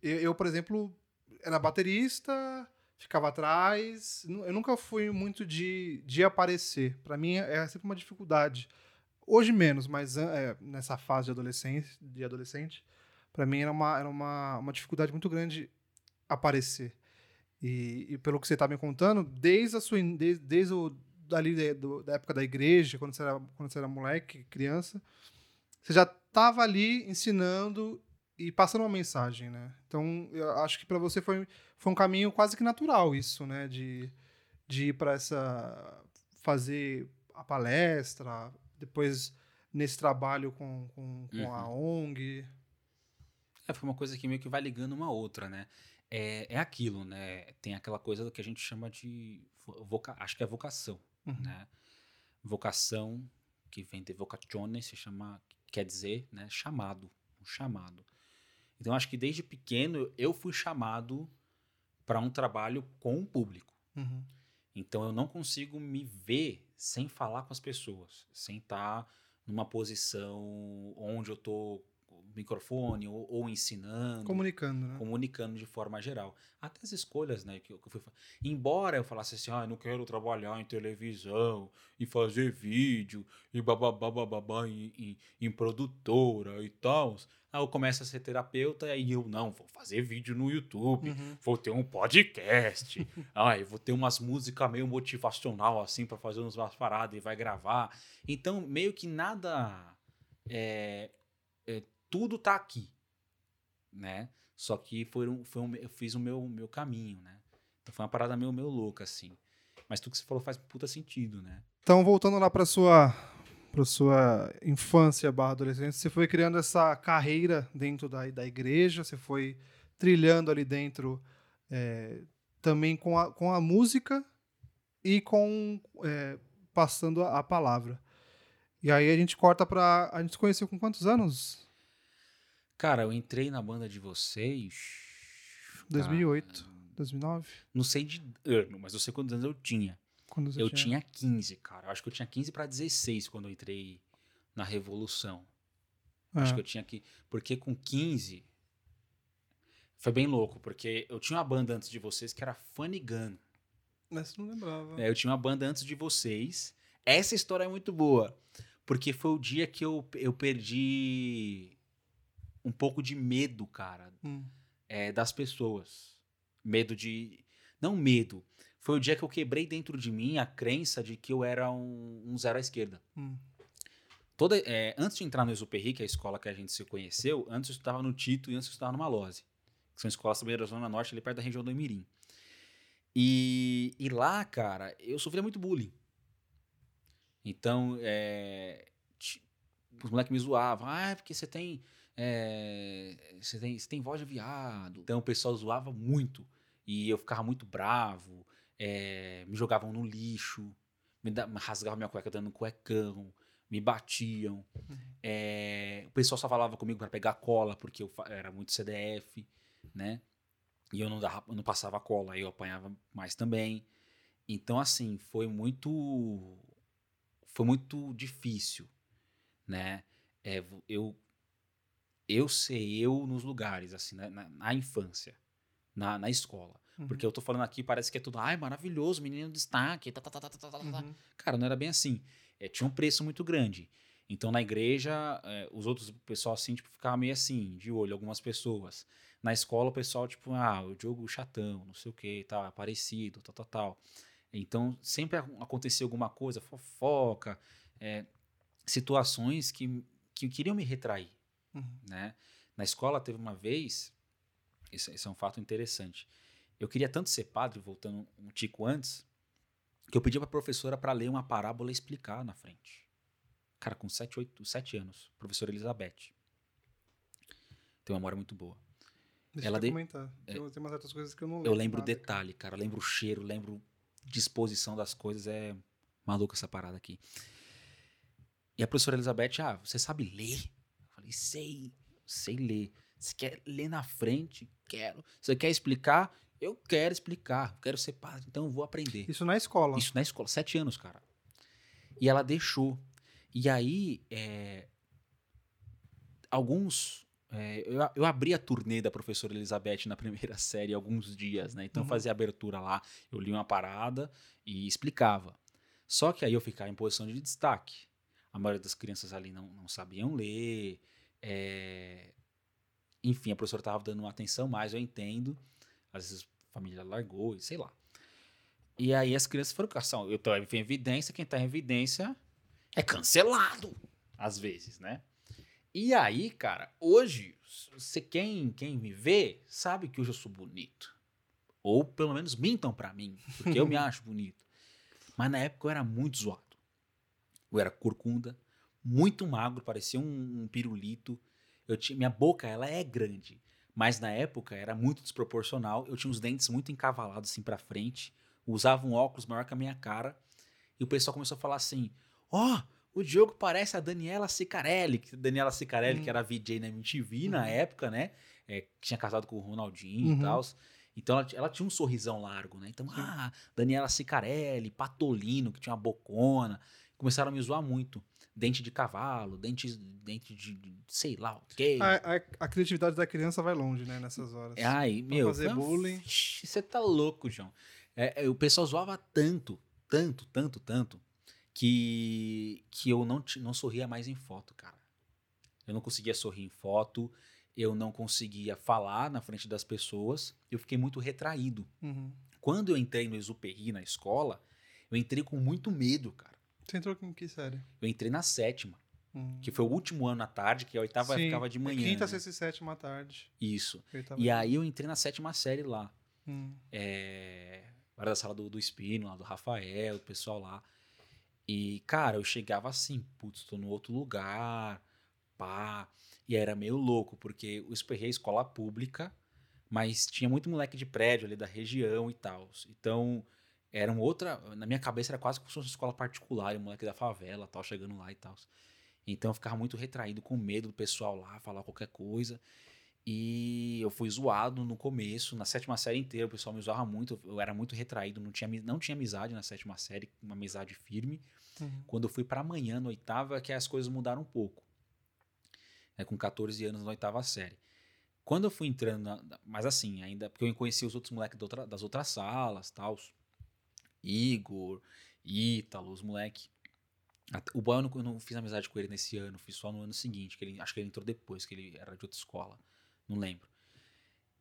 eu, eu, por exemplo, era baterista, ficava atrás. Eu nunca fui muito de, de aparecer. Para mim é sempre uma dificuldade. Hoje menos, mas é, nessa fase de adolescente, de adolescente, para mim era uma, era uma, uma dificuldade muito grande aparecer. E, e pelo que você está me contando, desde a sua desde, desde o dali da, do- da época da igreja, quando você era quando você era moleque, criança, você já estava ali ensinando e passando uma mensagem, né? Então, eu acho que para você foi, foi um caminho quase que natural isso, né? De, de ir para essa. fazer a palestra, depois nesse trabalho com, com, com a ONG. É, foi uma coisa que meio que vai ligando uma outra, né? É, é aquilo, né? Tem aquela coisa que a gente chama de. vo- Voca, acho que é vocação, Uhum. né? Vocação, que vem de vocazione, se chama, quer dizer, né? Chamado. Um chamado. Então, acho que desde pequeno eu fui chamado para um trabalho com o público. Uhum. Então eu não consigo me ver sem falar com as pessoas, sem estar numa posição onde eu o microfone ou, ou ensinando, Comunicando, né? comunicando de forma geral. Até as escolhas, né, que eu, que eu fui Embora eu falasse assim, ah, eu não quero trabalhar em televisão e fazer vídeo e bababá, bababá em, em, em produtora e tal. Aí eu começo a ser terapeuta e aí eu, não, vou fazer vídeo no YouTube Uhum. vou ter um podcast. Ai, *laughs* vou ter umas músicas meio motivacional assim para fazer umas paradas e vai gravar. Então, meio que nada é, é, tudo tá aqui, né? Só que foi um, foi um, eu fiz o meu meu caminho, né? Então foi uma parada meio meio louca assim. Mas tudo que você falou faz puta sentido, né? Então, voltando lá para sua para sua infância barra adolescência, você foi criando essa carreira dentro da, da igreja, você foi trilhando ali dentro é, também com a, com a música e com é, passando a, a palavra. E aí a gente corta para a gente se conheceu com quantos anos? Cara, eu entrei na banda de vocês 2008, cara, 2009, não sei de ano, mas eu sei quantos anos eu tinha. Quando você Eu tinha 15, cara. Eu acho que eu tinha 15 para 16 quando eu entrei na Revolução. Acho É. que eu tinha que. Porque com 15. Foi bem louco, porque eu tinha uma banda antes de vocês que era Funny Gun. Mas não lembrava. É, eu tinha uma banda antes de vocês. Essa história é muito boa. Porque foi o dia que eu, eu perdi um pouco de medo, cara, Hum. é, das pessoas. Medo de. Não medo. Foi o dia que eu quebrei dentro de mim a crença de que eu era um, um zero à esquerda. Hum. Toda, é, antes de entrar no Exuperri, que é a escola que a gente se conheceu, antes eu estudava no Tito e antes eu estudava no Malose. Que são escolas também da Zona Norte, ali perto da região do Emirim. E, e lá, cara, eu sofria muito bullying. Então, é, os moleques me zoavam. Ah, é porque você tem, é, você tem. Você tem voz de viado. Então o pessoal zoava muito. E eu ficava muito bravo. É, me jogavam no lixo. Me, da, rasgavam minha cueca dando um cuecão. Me batiam. É, o pessoal só falava comigo para pegar cola, porque eu era muito CDF, né? E eu não, dava, eu não passava cola, eu apanhava mais também. Então, assim, foi muito. Foi muito difícil, né? É, eu, eu ser eu nos lugares, assim, né? na, na infância, na, na escola. Porque eu tô falando aqui, parece que é tudo, ai, maravilhoso, menino de destaque, tá, tá, tá, tá, tá, tá, tá, tá. uhum. tá. Cara, não era bem assim. É, tinha um preço muito grande. Então, na igreja, é, os outros, o pessoal, assim, tipo, ficava meio assim, de olho, algumas pessoas. Na escola, o pessoal, tipo, ah, o Diogo chatão, não sei o que, tá, parecido, tal, tal, tal. Então, sempre acontecia alguma coisa, fofoca, é, situações que, que queriam me retrair, uhum. né? Na escola, teve uma vez, isso, isso é um fato interessante, eu queria tanto ser padre, voltando um tico antes, que eu pedi pra professora para ler uma parábola e explicar na frente. Cara, com 7, 8, 7 anos, professora Elizabeth. Tem uma memória muito boa. Deixa Ela eu de- comentar. é. Tem, umas certas coisas que eu não Eu lembro lembro o nada, detalhe, cara. Eu lembro o cheiro, lembro disposição das coisas. É maluco essa parada aqui. E a professora Elizabeth, ah, você sabe ler? Eu falei, sei, sei ler. Você quer ler na frente? Quero. Você quer explicar? Eu quero explicar. Quero ser padre, então eu vou aprender. Isso na escola. Isso na escola, sete anos, cara. E ela deixou. E aí, é, alguns. é, eu, eu abri a turnê da professora Elizabeth na primeira *laughs* série alguns dias, né? Então Uhum. eu fazia abertura lá, eu li uma parada e explicava. Só que aí eu ficava em posição de destaque. A maioria das crianças ali não, não sabiam ler. é, Enfim, a professora estava dando uma atenção mais, eu entendo. Às vezes a família largou, sei lá. E aí as crianças foram caçar. Eu tô em evidência, quem tá em evidência é cancelado. Às vezes, né? E aí, cara, hoje, você quem, quem me vê sabe que hoje eu sou bonito. Ou pelo menos mintam pra mim, porque eu me *laughs* acho bonito. Mas na época eu era muito zoado. Eu era corcunda, muito magro, parecia um, um pirulito. Eu tinha, minha boca, ela é grande. Mas na época era muito desproporcional. Eu tinha os dentes muito encavalados assim pra frente. Usava um óculos maior que a minha cara. E o pessoal começou a falar assim: Ó, o Diogo parece a Daniela Sicarelli. Que Daniela Sicarelli, Hum. que era VJ na MTV na Uhum. época, né? É, tinha casado com o Ronaldinho Uhum. e tal. Então ela, ela tinha um sorrisão largo, né? Então, ah, Daniela Sicarelli, Patolino, que tinha uma bocona. Começaram a me zoar muito. Dente de cavalo, dente, dente de, de sei lá o quê. A, a- a criatividade da criança vai longe, né, nessas horas. É, Ai, meu. fazer bullying. Você tá louco, João. É, é, o pessoal zoava tanto, tanto, tanto, tanto, que, que eu não, não sorria mais em foto, cara. Eu não conseguia sorrir em foto, eu não conseguia falar na frente das pessoas, eu fiquei muito retraído. Uhum. Quando eu entrei no Exuperri na escola, eu entrei com muito medo, cara. Entrou em que série? Eu entrei na sétima, Uhum. que foi o último ano à tarde, que a oitava Sim, ficava de é manhã. Quinta, né? sexta e sétima à tarde. Isso. Oitava E dia. aí eu entrei na sétima série lá. Hum. é, era da sala do, do Espino, lá do Rafael, o pessoal lá. E, cara, eu chegava assim, putz, tô no outro lugar, pá. E era meio louco, porque o Esperrei é escola pública, mas tinha muito moleque de prédio ali da região e tal. Então, era uma outra. Na minha cabeça era quase como se fosse uma escola particular, o moleque da favela tal, chegando lá e tal. Então eu ficava muito retraído, com medo do pessoal lá falar qualquer coisa. E eu fui zoado no começo, na sétima série inteira, o pessoal me zoava muito, eu era muito retraído, não tinha, não tinha amizade na sétima série, uma amizade firme. Uhum. Quando eu fui pra amanhã, na oitava, é que as coisas mudaram um pouco. É, com 14 anos na oitava série. Quando eu fui entrando, na- mas assim, ainda, porque eu conheci os outros moleques da outra- das outras salas, tal, Igor, Ítalo, os moleques. O boy eu não, eu não fiz amizade com ele nesse ano, fiz só no ano seguinte, que ele, acho que ele entrou depois, que ele era de outra escola, não lembro.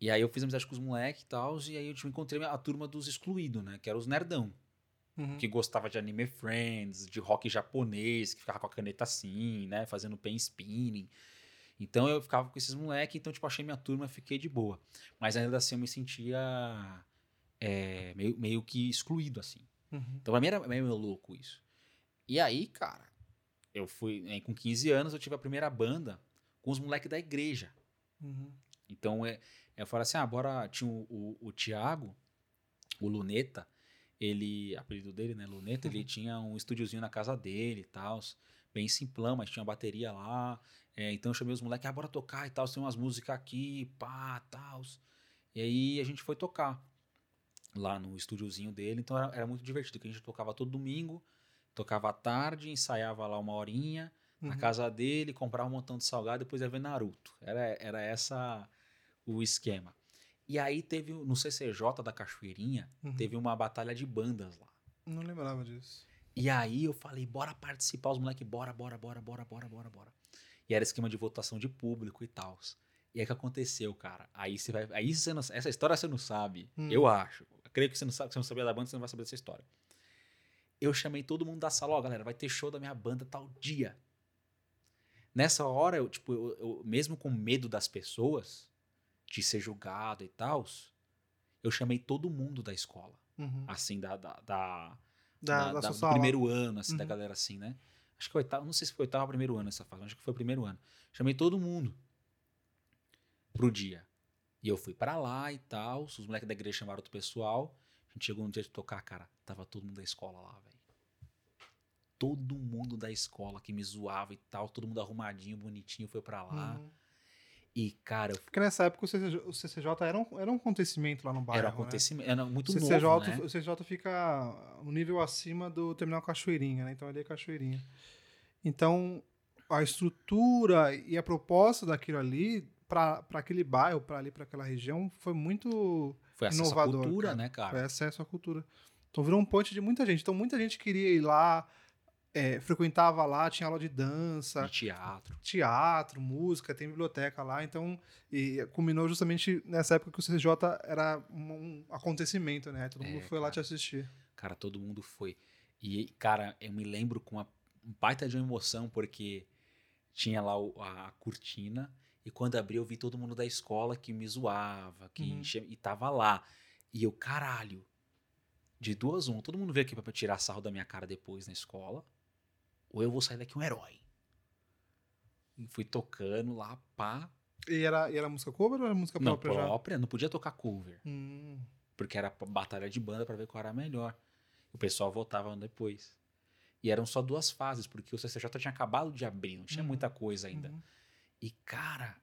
E aí eu fiz amizade com os moleques e tal, e aí eu tipo, encontrei a turma dos excluídos, né, que eram os nerdão Uhum. que gostava de anime friends, de rock japonês, que ficava com a caneta assim, né, fazendo pen spinning. Então eu ficava com esses moleques, então tipo, achei minha turma, fiquei de boa. Mas ainda assim eu me sentia é, meio, meio que excluído, assim. Uhum. Então pra mim era meio louco isso. E aí, cara, eu fui, né, com 15 anos eu tive a primeira banda com os moleques da igreja. Uhum. Então é, eu falei assim: ah, bora. Tinha o, o, o Thiago, o Luneta, ele, apelido dele, né? Luneta, ele tinha um estúdiozinho na casa dele e tal, bem simplão, mas tinha bateria lá. É, então eu chamei os moleques, ah, bora tocar e tal, tem umas músicas aqui, pá, tal. E aí a gente foi tocar. Lá no estúdiozinho dele, então era, era muito divertido, que a gente tocava todo domingo, tocava à tarde, ensaiava lá uma horinha na Uhum. casa dele, comprava um montão de salgado, depois ia ver Naruto. Era, era essa o esquema. E aí teve, no CCJ da Cachoeirinha, Uhum. teve uma batalha de bandas lá. Não lembrava disso. E aí eu falei, bora participar, os moleques, bora, bora, bora, bora, bora, bora, bora. E era esquema de votação de público e tal. E o que aconteceu, cara? Aí você vai. Aí você não, essa história você não sabe. Hum. Eu acho. Creio que você não sabe, que você não sabia da banda, você não vai saber dessa história. Eu chamei todo mundo da sala, ó, galera, vai ter show da minha banda tal dia. Nessa hora, eu, tipo, eu, eu- mesmo com medo das pessoas, de ser julgado e tal, eu chamei todo mundo da escola. Uhum. Assim, da, da, da, Da, da- da da- do primeiro ano, assim, da Uhum. galera assim, né? Acho que foi oitavo, não sei se foi oitavo ou primeiro ano essa fase, acho que foi o primeiro ano. Chamei todo mundo pro dia. E eu fui pra lá e tal, os moleques da igreja chamaram outro pessoal. A gente chegou no dia de tocar, cara, tava todo mundo da escola lá, velho. Todo mundo da escola que me zoava e tal, todo mundo arrumadinho, bonitinho, foi pra lá. Uhum. E, cara, eu- Porque nessa época o CCJ, o CCJ era, um, era um acontecimento lá no bairro. era um né? acontecimento, era muito o CCJ, novo, né? o CCJ fica um nível acima do terminal Cachoeirinha, né? Então ali é Cachoeirinha. Então a estrutura e a proposta daquilo ali para aquele bairro, para ali para aquela região foi muito Foi acesso à inovador, cultura, cara. né, cara? foi acesso à cultura. Então virou um ponte de muita gente. Então muita gente queria ir lá, é, frequentava lá, tinha aula de dança, De teatro. teatro, música, tem biblioteca lá, então e culminou justamente nessa época que o CCJ era um, acontecimento, né? Todo mundo É, foi lá cara. te assistir. Cara, todo mundo foi. E, cara, eu me lembro com uma um baita de uma emoção, porque tinha lá a cortina, e quando abri eu vi todo mundo da escola que me zoava, que Uhum. enchia- e tava lá. E eu, caralho, de duas uma, todo mundo veio aqui pra tirar sarro da minha cara depois na escola, ou eu vou sair daqui um herói. E fui tocando lá, pá, E era, e era música cover ou era música não própria já? própria, não podia tocar cover, Hum, porque era batalha de banda pra ver qual era melhor. O pessoal votava depois. E eram só duas fases, porque o CCJ tinha acabado de abrir, não tinha Uhum. muita coisa ainda. uhum. E, cara,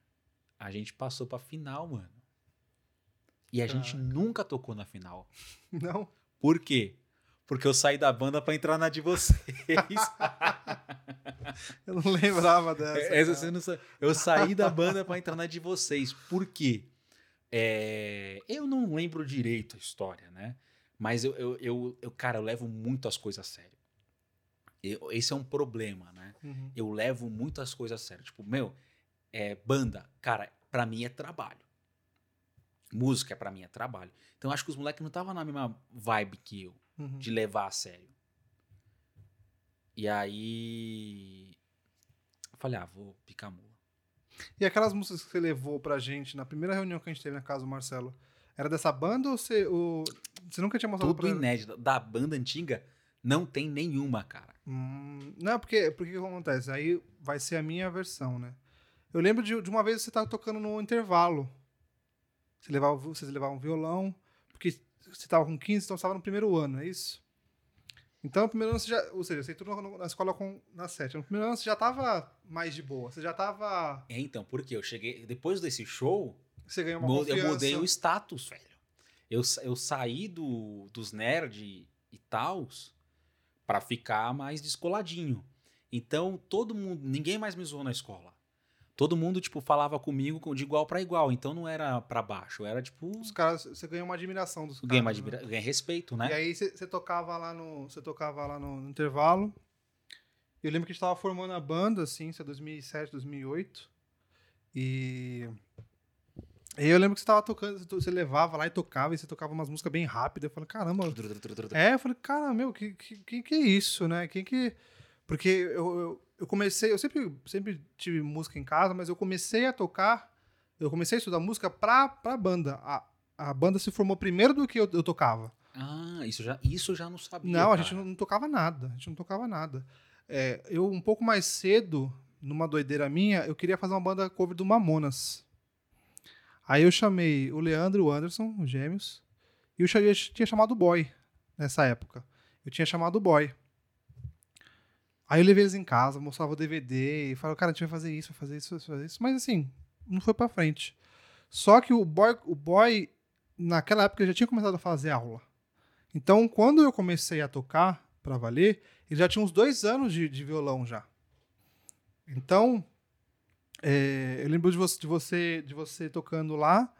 a gente passou pra final, mano. E a gente nunca tocou na final. *laughs* Não? Por quê? Porque eu saí da banda pra entrar na de vocês. *laughs* Eu não lembrava dessa. Essa cara. você não sabe. Eu saí da banda pra entrar na de vocês. Por quê? É, eu não lembro direito a história, né? Mas eu, eu, eu, eu, cara, eu levo muito as coisas a sério. Eu- esse é um problema, né? Uhum. Eu levo muito as coisas a sério. Tipo, meu, é, banda, cara, pra mim é trabalho. Música pra mim é trabalho. Então acho que os moleques não estavam na mesma vibe que eu Uhum. de levar a sério. E aí. Eu falei, ah, vou picar mula. E aquelas músicas que você levou pra gente na primeira reunião que a gente teve na casa do Marcelo, era dessa banda ou você, o... você nunca tinha mostrado Tudo pra inédito. Da banda antiga, não tem nenhuma, cara. Hum, não, porque, porque o que acontece? Aí vai ser a minha versão, né? Eu lembro de, de uma vez você tava tocando no intervalo. Você levava, vocês levavam violão, porque você tava com 15, então você tava no primeiro ano, é isso? Então, no primeiro ano você já. Ou seja, você entrou na, escola com, na sétima. No primeiro ano você já tava mais de boa. Você já tava. É, então, porque eu cheguei. Depois desse show, Você ganhou uma confiança. eu mudei o status, velho. Eu, eu saí do, dos nerd e tals pra ficar mais descoladinho. Então, todo mundo. Ninguém mais me zoou na escola. Todo mundo, tipo, falava comigo com- de igual pra igual. Então não era pra baixo. Era tipo. Os caras, você ganhou uma admiração dos Ganhei, caras. né? admira- ganhei respeito, né? E aí você tocava lá no. Você tocava lá no, no intervalo. Eu lembro que a gente tava formando a banda, assim, isso é 2007, 2008. E. E eu lembro que você tava tocando, você to- você levava lá e tocava, e você tocava umas músicas bem rápidas. Eu falei, caramba. É, eu falei, cara, meu, que, que, que, que é isso, né? Quem que. Porque eu, eu, eu comecei, eu sempre, sempre tive música em casa, mas eu comecei a tocar, eu comecei a estudar música pra, pra banda. A, a banda se formou primeiro do que eu, eu tocava. Ah, isso já, isso já não sabia. Não, a cara. gente não, não tocava nada. A gente não tocava nada. É, eu, um pouco mais cedo, numa doideira minha, eu queria fazer uma banda cover do Mamonas. Aí eu chamei o Leandro e o Anderson, os gêmeos, e eu tinha chamado o Boy nessa época. Eu tinha chamado o Boy. Aí eu levei eles em casa, mostrava o DVD e falava, cara, a gente vai fazer isso, vai fazer isso, vai fazer isso. Mas assim, não foi pra frente. Só que o Boy, o boy naquela época já tinha começado a fazer aula. Então, quando eu comecei a tocar pra valer, ele já tinha uns dois anos de, de violão já. Então, é, eu lembro de você, de você, de você tocando lá.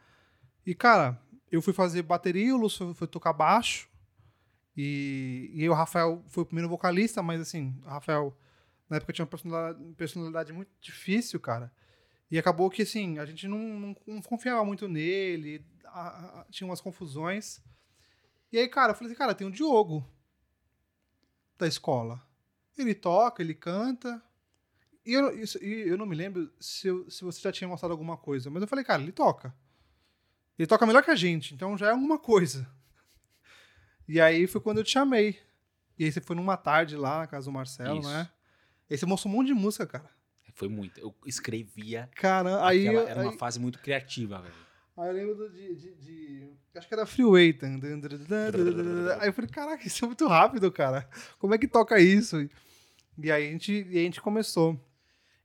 E, cara, eu fui fazer bateria, o Lúcio foi tocar baixo. E, e o Rafael foi o primeiro vocalista, mas assim, o Rafael na época tinha uma personalidade, personalidade muito difícil, cara. E acabou que, assim, a gente não, não, não confiava muito nele, a, a, tinha umas confusões. E aí, cara, eu falei assim, cara, tem o Diogo da escola. Ele toca, ele canta. E eu, isso, e eu não me lembro se, se você já tinha mostrado alguma coisa, mas eu falei, cara, ele toca. Ele toca melhor que a gente, então já é alguma coisa. E aí foi quando eu te chamei. E aí você foi numa tarde lá na casa do Marcelo, Isso. né? E aí você mostrou um monte de música, cara. Foi muito. Eu escrevia. Cara, aí, aquela- era aí, uma fase muito criativa, velho. aí eu lembro de, de, de- Acho que era Freeway. tan, tan, tan. Aí eu falei, caraca, isso é muito rápido, cara. Como é que toca isso? E aí a gente, a gente começou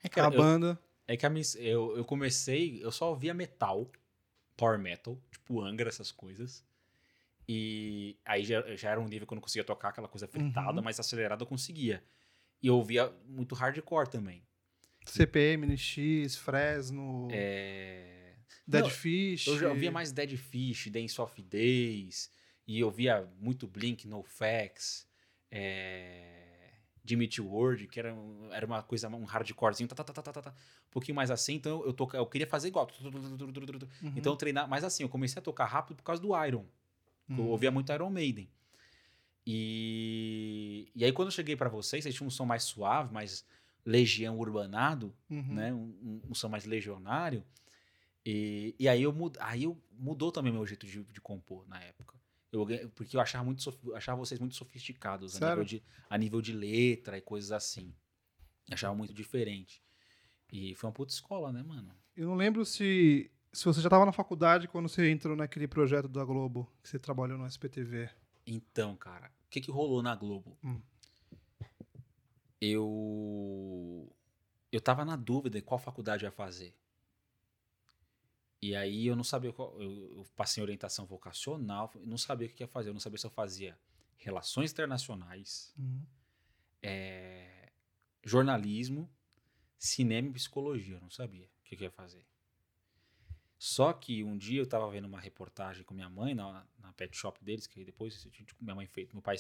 É, cara, a eu- banda. É que a minha, eu, eu comecei, eu só ouvia metal, power metal, tipo Angra, essas coisas. E aí já, já era um nível que eu não conseguia tocar aquela coisa fritada, Uhum. mas acelerada eu conseguia. E eu ouvia muito hardcore também. CPM, NX, Fresno, É... Dead Não, Fish. Eu já ouvia mais Dead Fish, Dance of Days, e eu via muito Blink, NoFX, é... Jimmy Eat World, que era, era uma coisa, um hardcorezinho, tá, tá, tá, tá, tá, tá, um pouquinho mais assim, então eu, toca, eu queria fazer igual. Uhum. Então eu treinar, mas assim, eu comecei a tocar rápido por causa do Iron. Eu Uhum. ouvia muito Iron Maiden. E, e aí quando eu cheguei pra vocês, vocês tinham um som mais suave, mais legião urbanado, Uhum. né? Um, um- um som mais legionário. E, e aí, eu mud, aí eu mudou também meu jeito de, de compor na época. Eu, porque eu achava, muito, eu achava vocês muito sofisticados a nível, de, a nível de letra e coisas assim. Eu achava muito diferente. E foi uma puta escola, né, mano? Eu não lembro se, se você já estava na faculdade quando você entrou naquele projeto da Globo, que você trabalhou no SPTV. Então, cara, o que, que rolou na Globo? Hum. Eu. Eu tava na dúvida de qual faculdade ia fazer. E aí eu não sabia qual. Eu, eu passei em orientação vocacional, não sabia o que ia fazer. Eu não sabia se eu fazia relações internacionais, é, jornalismo, cinema e psicologia. Eu não sabia o que, que ia fazer. Só que um dia eu tava vendo uma reportagem com minha mãe na, na pet shop deles, que depois a gente- minha mãe fez. Meu pai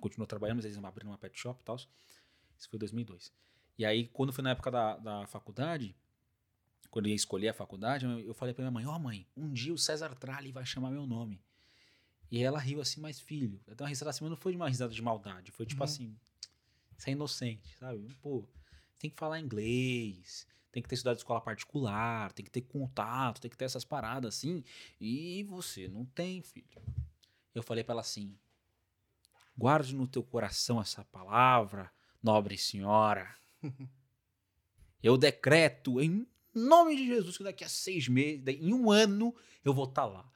continuou trabalhando, mas eles abriram uma pet shop e tal. Isso foi em 2002. E aí, quando foi na época da, da faculdade, quando eu ia escolher a faculdade, eu, falei pra minha mãe: Ó, mãe, um dia o César Tralli vai chamar meu nome. E ela riu assim, mas filho, dei uma risada assim, mas não foi de uma risada de maldade, foi tipo Uhum. assim, você é inocente, sabe? Pô, tem que falar inglês, tem que ter estudado escola particular, tem que ter contato, tem que ter essas paradas assim, e você não tem, filho. Eu falei pra ela assim: guarde no teu coração essa palavra, nobre senhora. *laughs* Eu decreto em nome de Jesus que daqui a seis meses, em um ano, eu vou estar lá.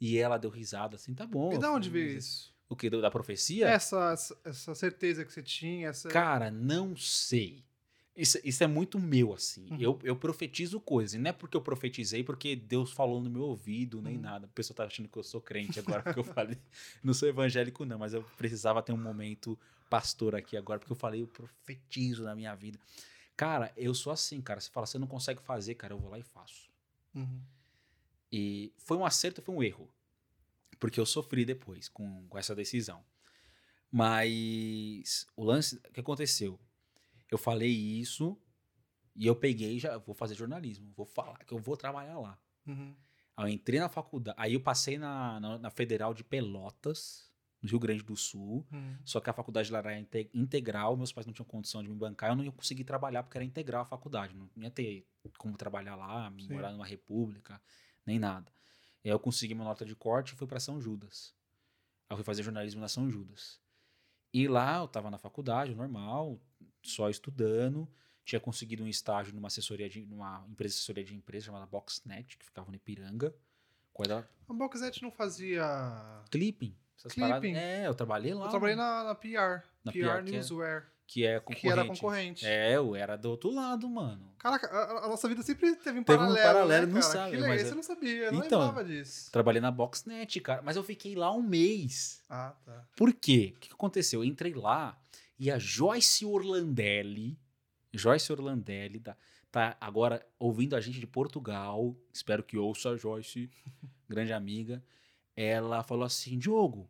E ela deu risada assim, tá bom. E da onde veio "Mas isso? O que? Da profecia? Essa, essa- essa certeza que você tinha, essa... Cara, não sei. Isso, isso é muito meu, assim. Uhum. Eu, eu profetizo coisas. E não é porque eu profetizei, porque Deus falou no meu ouvido, nem Uhum. nada. O pessoal tá achando que eu sou crente agora que eu *laughs* falei. Não sou evangélico, não, mas eu precisava ter um momento pastor aqui agora, porque eu falei, eu profetizo na minha vida. Cara, eu sou assim, cara. Você fala, você não consegue fazer, cara, eu vou lá e faço. Uhum. E foi um acerto, foi um erro. Porque eu sofri depois com, com essa decisão. Mas o lance, o que aconteceu? Eu falei isso e eu peguei já vou fazer jornalismo, vou falar que eu vou trabalhar lá. Uhum. Aí eu entrei na faculdade, aí eu passei na, na, na Federal de Pelotas, no Rio Grande do Sul. Uhum. Só que a faculdade lá era inte- integral, meus pais não tinham condição de me bancar, eu não ia conseguir trabalhar porque era integral a faculdade, não ia ter como trabalhar lá, Sim. morar numa república, nem nada. E aí eu consegui uma nota de corte e fui para São Judas. Aí eu fui fazer jornalismo na São Judas. E lá eu tava na faculdade, normal, só estudando, tinha conseguido um estágio numa assessoria de numa empresa de assessoria de empresa chamada Boxnet, que ficava no Ipiranga. Coisa A Boxnet não fazia... clipping, Clipping. É, eu trabalhei lá. Eu trabalhei né? na, na PR. Na PR, PR, que é- Newswear. que é concorrente. Que era concorrente. É, eu era do outro lado, mano. Caraca, a, a nossa vida sempre teve um Teve um paralelo. paralelo, né, não cara? sabe, Que legal, mas é- eu não sabia, eu não Então, lembrava disso. Trabalhei na Boxnet, cara, mas eu fiquei lá um mês. Ah, tá. Por quê? O que que aconteceu? Eu entrei lá e a Joyce Orlandelli, Joyce Orlandelli, tá, tá agora ouvindo a gente de Portugal, espero que ouça a Joyce, *laughs* grande amiga. Ela falou assim: Diogo,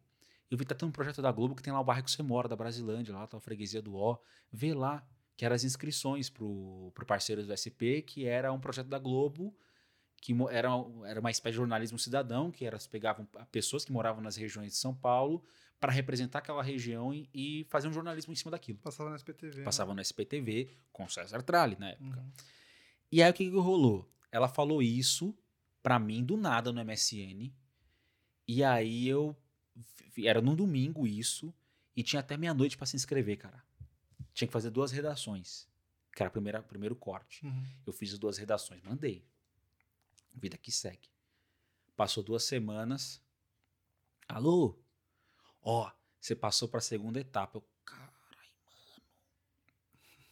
eu vi que tá tendo um projeto da Globo que tem lá o bairro que você mora, da Brasilândia, lá tá a freguesia do O. Vê lá, que eram as inscrições pro, pro Parceiros do SP, que era um projeto da Globo que era, era uma espécie de jornalismo cidadão, que elas pegavam pessoas que moravam nas regiões de São Paulo para representar aquela região e, fazer um jornalismo em cima daquilo. Passava na SPTV. né? Passava no SPTV com César Tralli na época. Uhum. E aí o que, que rolou? Ela falou isso pra mim do nada no MSN. E aí eu. Era num domingo isso. E tinha até meia-noite pra se inscrever, cara. Tinha que fazer duas redações. Que era o primeira- primeiro corte. Uhum. Eu fiz as duas redações, mandei. Vida que segue. Passou duas semanas. Alô? Ó, você passou pra segunda etapa. Eu, carai,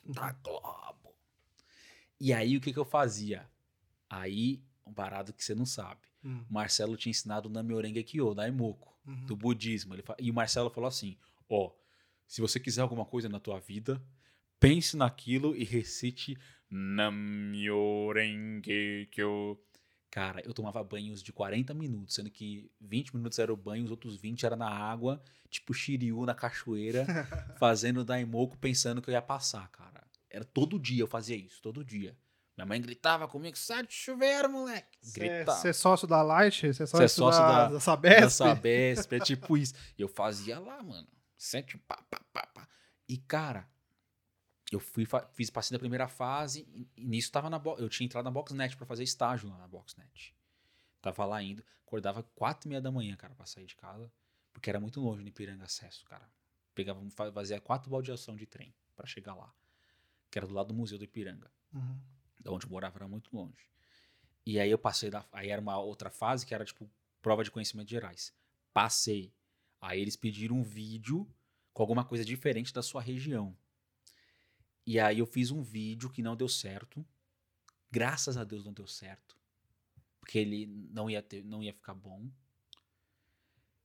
mano. Da Globo. E aí, o que que eu fazia? Aí, um parado que você não sabe. Uhum. O Marcelo tinha ensinado o Namyorenga Kyo, da Uhum. do budismo. Ele E o Marcelo falou assim, ó, se você quiser alguma coisa na tua vida, pense naquilo e recite Namyorenga Kyo. Cara, eu tomava banhos de 40 minutos, sendo que 20 minutos era o banho, os outros 20 era na água, tipo Shiryu na cachoeira, *laughs* fazendo Daimoku pensando que eu ia passar, cara. Era todo dia eu fazia isso, todo dia. Minha mãe gritava comigo, sai do chuveiro, moleque. Gritava. Você é sócio da Light? Você é Cê sócio, é sócio da, da- da Da Sabesp? Sabesp, é tipo isso. E eu fazia lá, mano. Sete, pá, pá, pá, pá. E, cara, eu fui, fiz, passei da primeira fase e, e nisso tava na Eu tinha entrado na Boxnet pra fazer estágio lá na Boxnet. Tava lá indo. Acordava quatro e meia da manhã, cara, pra sair de casa. Porque era muito longe no Ipiranga Acesso, cara. Pegava, fa- fazia quatro baldeação de trem pra chegar lá. Que era do lado do Museu do Ipiranga Uhum. da onde eu morava era muito longe. E aí eu passei da. Aí era uma outra fase que era tipo prova de conhecimentos gerais. Passei. Aí eles pediram um vídeo com alguma coisa diferente da sua região. E aí eu fiz um vídeo que não deu certo. Graças a Deus não deu certo. Porque ele não ia ter, não ia ficar bom.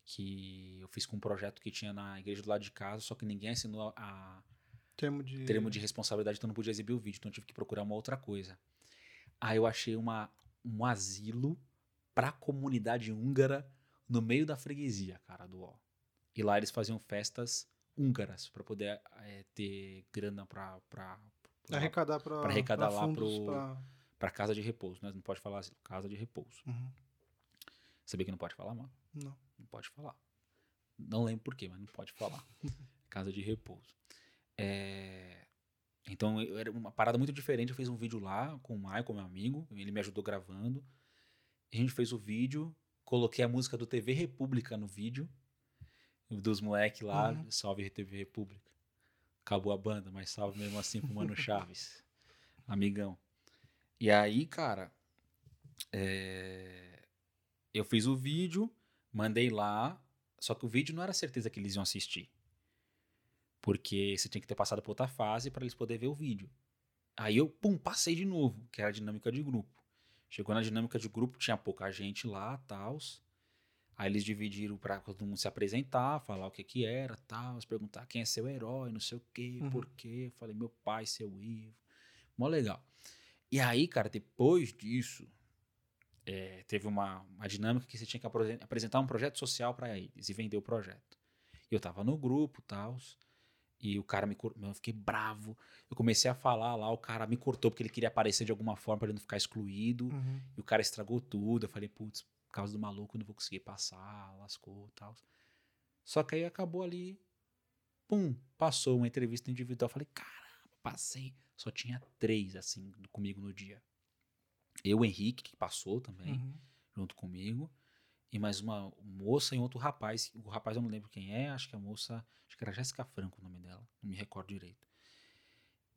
Que eu fiz com um projeto que tinha na igreja do lado de casa, só que ninguém assinou a, Termo de... termo de responsabilidade, então não podia exibir o vídeo, então eu tive que procurar uma outra coisa. Aí eu achei uma, um asilo pra comunidade húngara no meio da freguesia, cara, do ó. E lá eles faziam festas húngaras pra poder eh, ter grana pra, pra, pra, Arrecadar pra, arrecadar lá pra- pra casa de repouso, né? Não pode falar asilo, casa de repouso. Uhum. Sabia que não pode falar, mano? Não. Não pode falar. Não lembro por quê, mas não pode falar. *laughs* Casa de repouso. É, Então, eu- era uma parada muito diferente. Eu fiz um vídeo lá com o Michael, meu amigo. Ele me ajudou gravando. A gente fez o vídeo. Coloquei a música do TV República no vídeo. Dos moleques lá. Uhum. Salve TV República. Acabou a banda, mas salve mesmo assim pro Mano Chaves. *laughs* Amigão. E aí, cara. é, Eu fiz o vídeo, mandei lá. Só que o vídeo não era certeza que eles iam assistir. Porque você tinha que ter passado por outra fase para eles poderem ver o vídeo. Aí eu, pum, passei de novo, que era a dinâmica de grupo. Chegou na dinâmica de grupo, tinha pouca gente lá, tals. Aí eles dividiram para todo mundo se apresentar, falar o que que era, tal, perguntar quem é seu herói, não sei o quê, Uhum. por quê. Eu falei, meu pai, seu Ivo. Mó legal. E aí, cara, depois disso, é, teve uma, uma dinâmica que você tinha que apre- apresentar um projeto social para eles e vender o projeto. E eu tava no grupo, tals. E o cara me cortou, eu fiquei bravo. Eu comecei a falar lá, o cara me cortou porque ele queria aparecer de alguma forma para ele não ficar excluído. Uhum. E o cara estragou tudo. Eu falei, putz, por causa do maluco não vou conseguir passar, lascou e tal. Só que aí acabou ali, pum, passou uma entrevista individual. Falei, caramba, passei. Só tinha três, assim, comigo no dia. Eu, o Henrique, que passou também, Uhum. junto comigo. E mais uma moça e outro rapaz. O rapaz eu não lembro quem é, acho que a moça. Acho que era Jéssica Franco o nome dela. Não me recordo direito.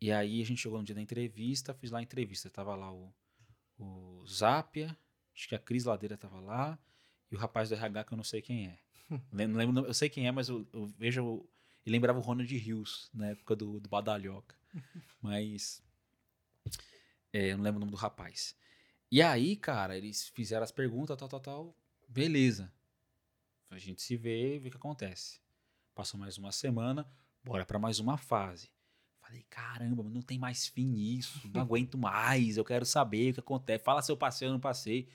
E aí a gente chegou no dia da entrevista, fiz lá a entrevista. Tava lá o, o Zápia, acho que a Cris Ladeira tava lá, e o rapaz do RH que eu não sei quem é. *laughs* Não lembro, eu sei quem é, mas eu, eu vejo. E lembrava o Ronald Rios, na época do, do Badalhoca. *laughs* Mas. É, eu não lembro o nome do rapaz. E aí, cara, eles fizeram as perguntas, tal, tal, tal. Beleza. A gente se vê e vê o que acontece. Passou mais uma semana, bora para mais uma fase. Falei, caramba, não tem mais fim isso, não *laughs* aguento mais, eu quero saber o que acontece. Fala se eu passei ou não passei.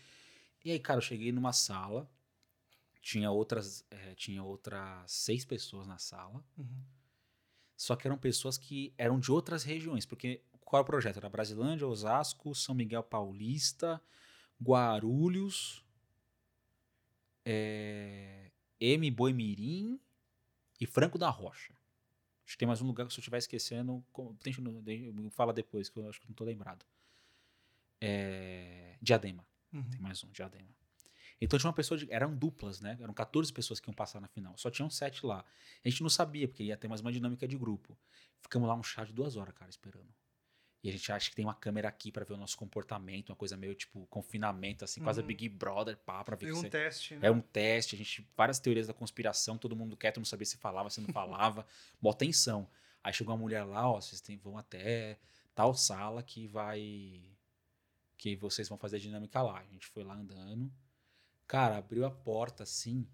E aí, cara, eu cheguei numa sala, tinha outras, é, tinha outras seis pessoas na sala, Uhum. só que eram pessoas que eram de outras regiões, porque qual era o projeto? Era Brasilândia, Osasco, São Miguel Paulista, Guarulhos, é, M. Boimirim e Franco da Rocha. Acho que tem mais um lugar que se eu estiver esquecendo, deixa, fala depois, que eu acho que não estou lembrado. É, Diadema. Uhum. Tem mais um, Diadema. Então tinha uma pessoa de. Eram duplas, né? Eram 14 pessoas que iam passar na final. Só tinham sete lá. A gente não sabia, porque ia ter mais uma dinâmica de grupo. Ficamos lá um chá de duas horas, cara, esperando. E a gente acha que tem uma câmera aqui pra ver o nosso comportamento, uma coisa meio tipo confinamento, assim, quase Uhum. Big Brother, pá, pra ver que um você- teste, né? é um teste, a gente. Várias teorias da conspiração, todo mundo quieto, não sabia se falava, se não falava. *laughs* Mó tensão. Aí chegou uma mulher lá, ó, vocês tem, vão até tal sala que vai. Que vocês vão fazer a dinâmica lá. A gente foi lá andando. Cara, abriu a porta assim.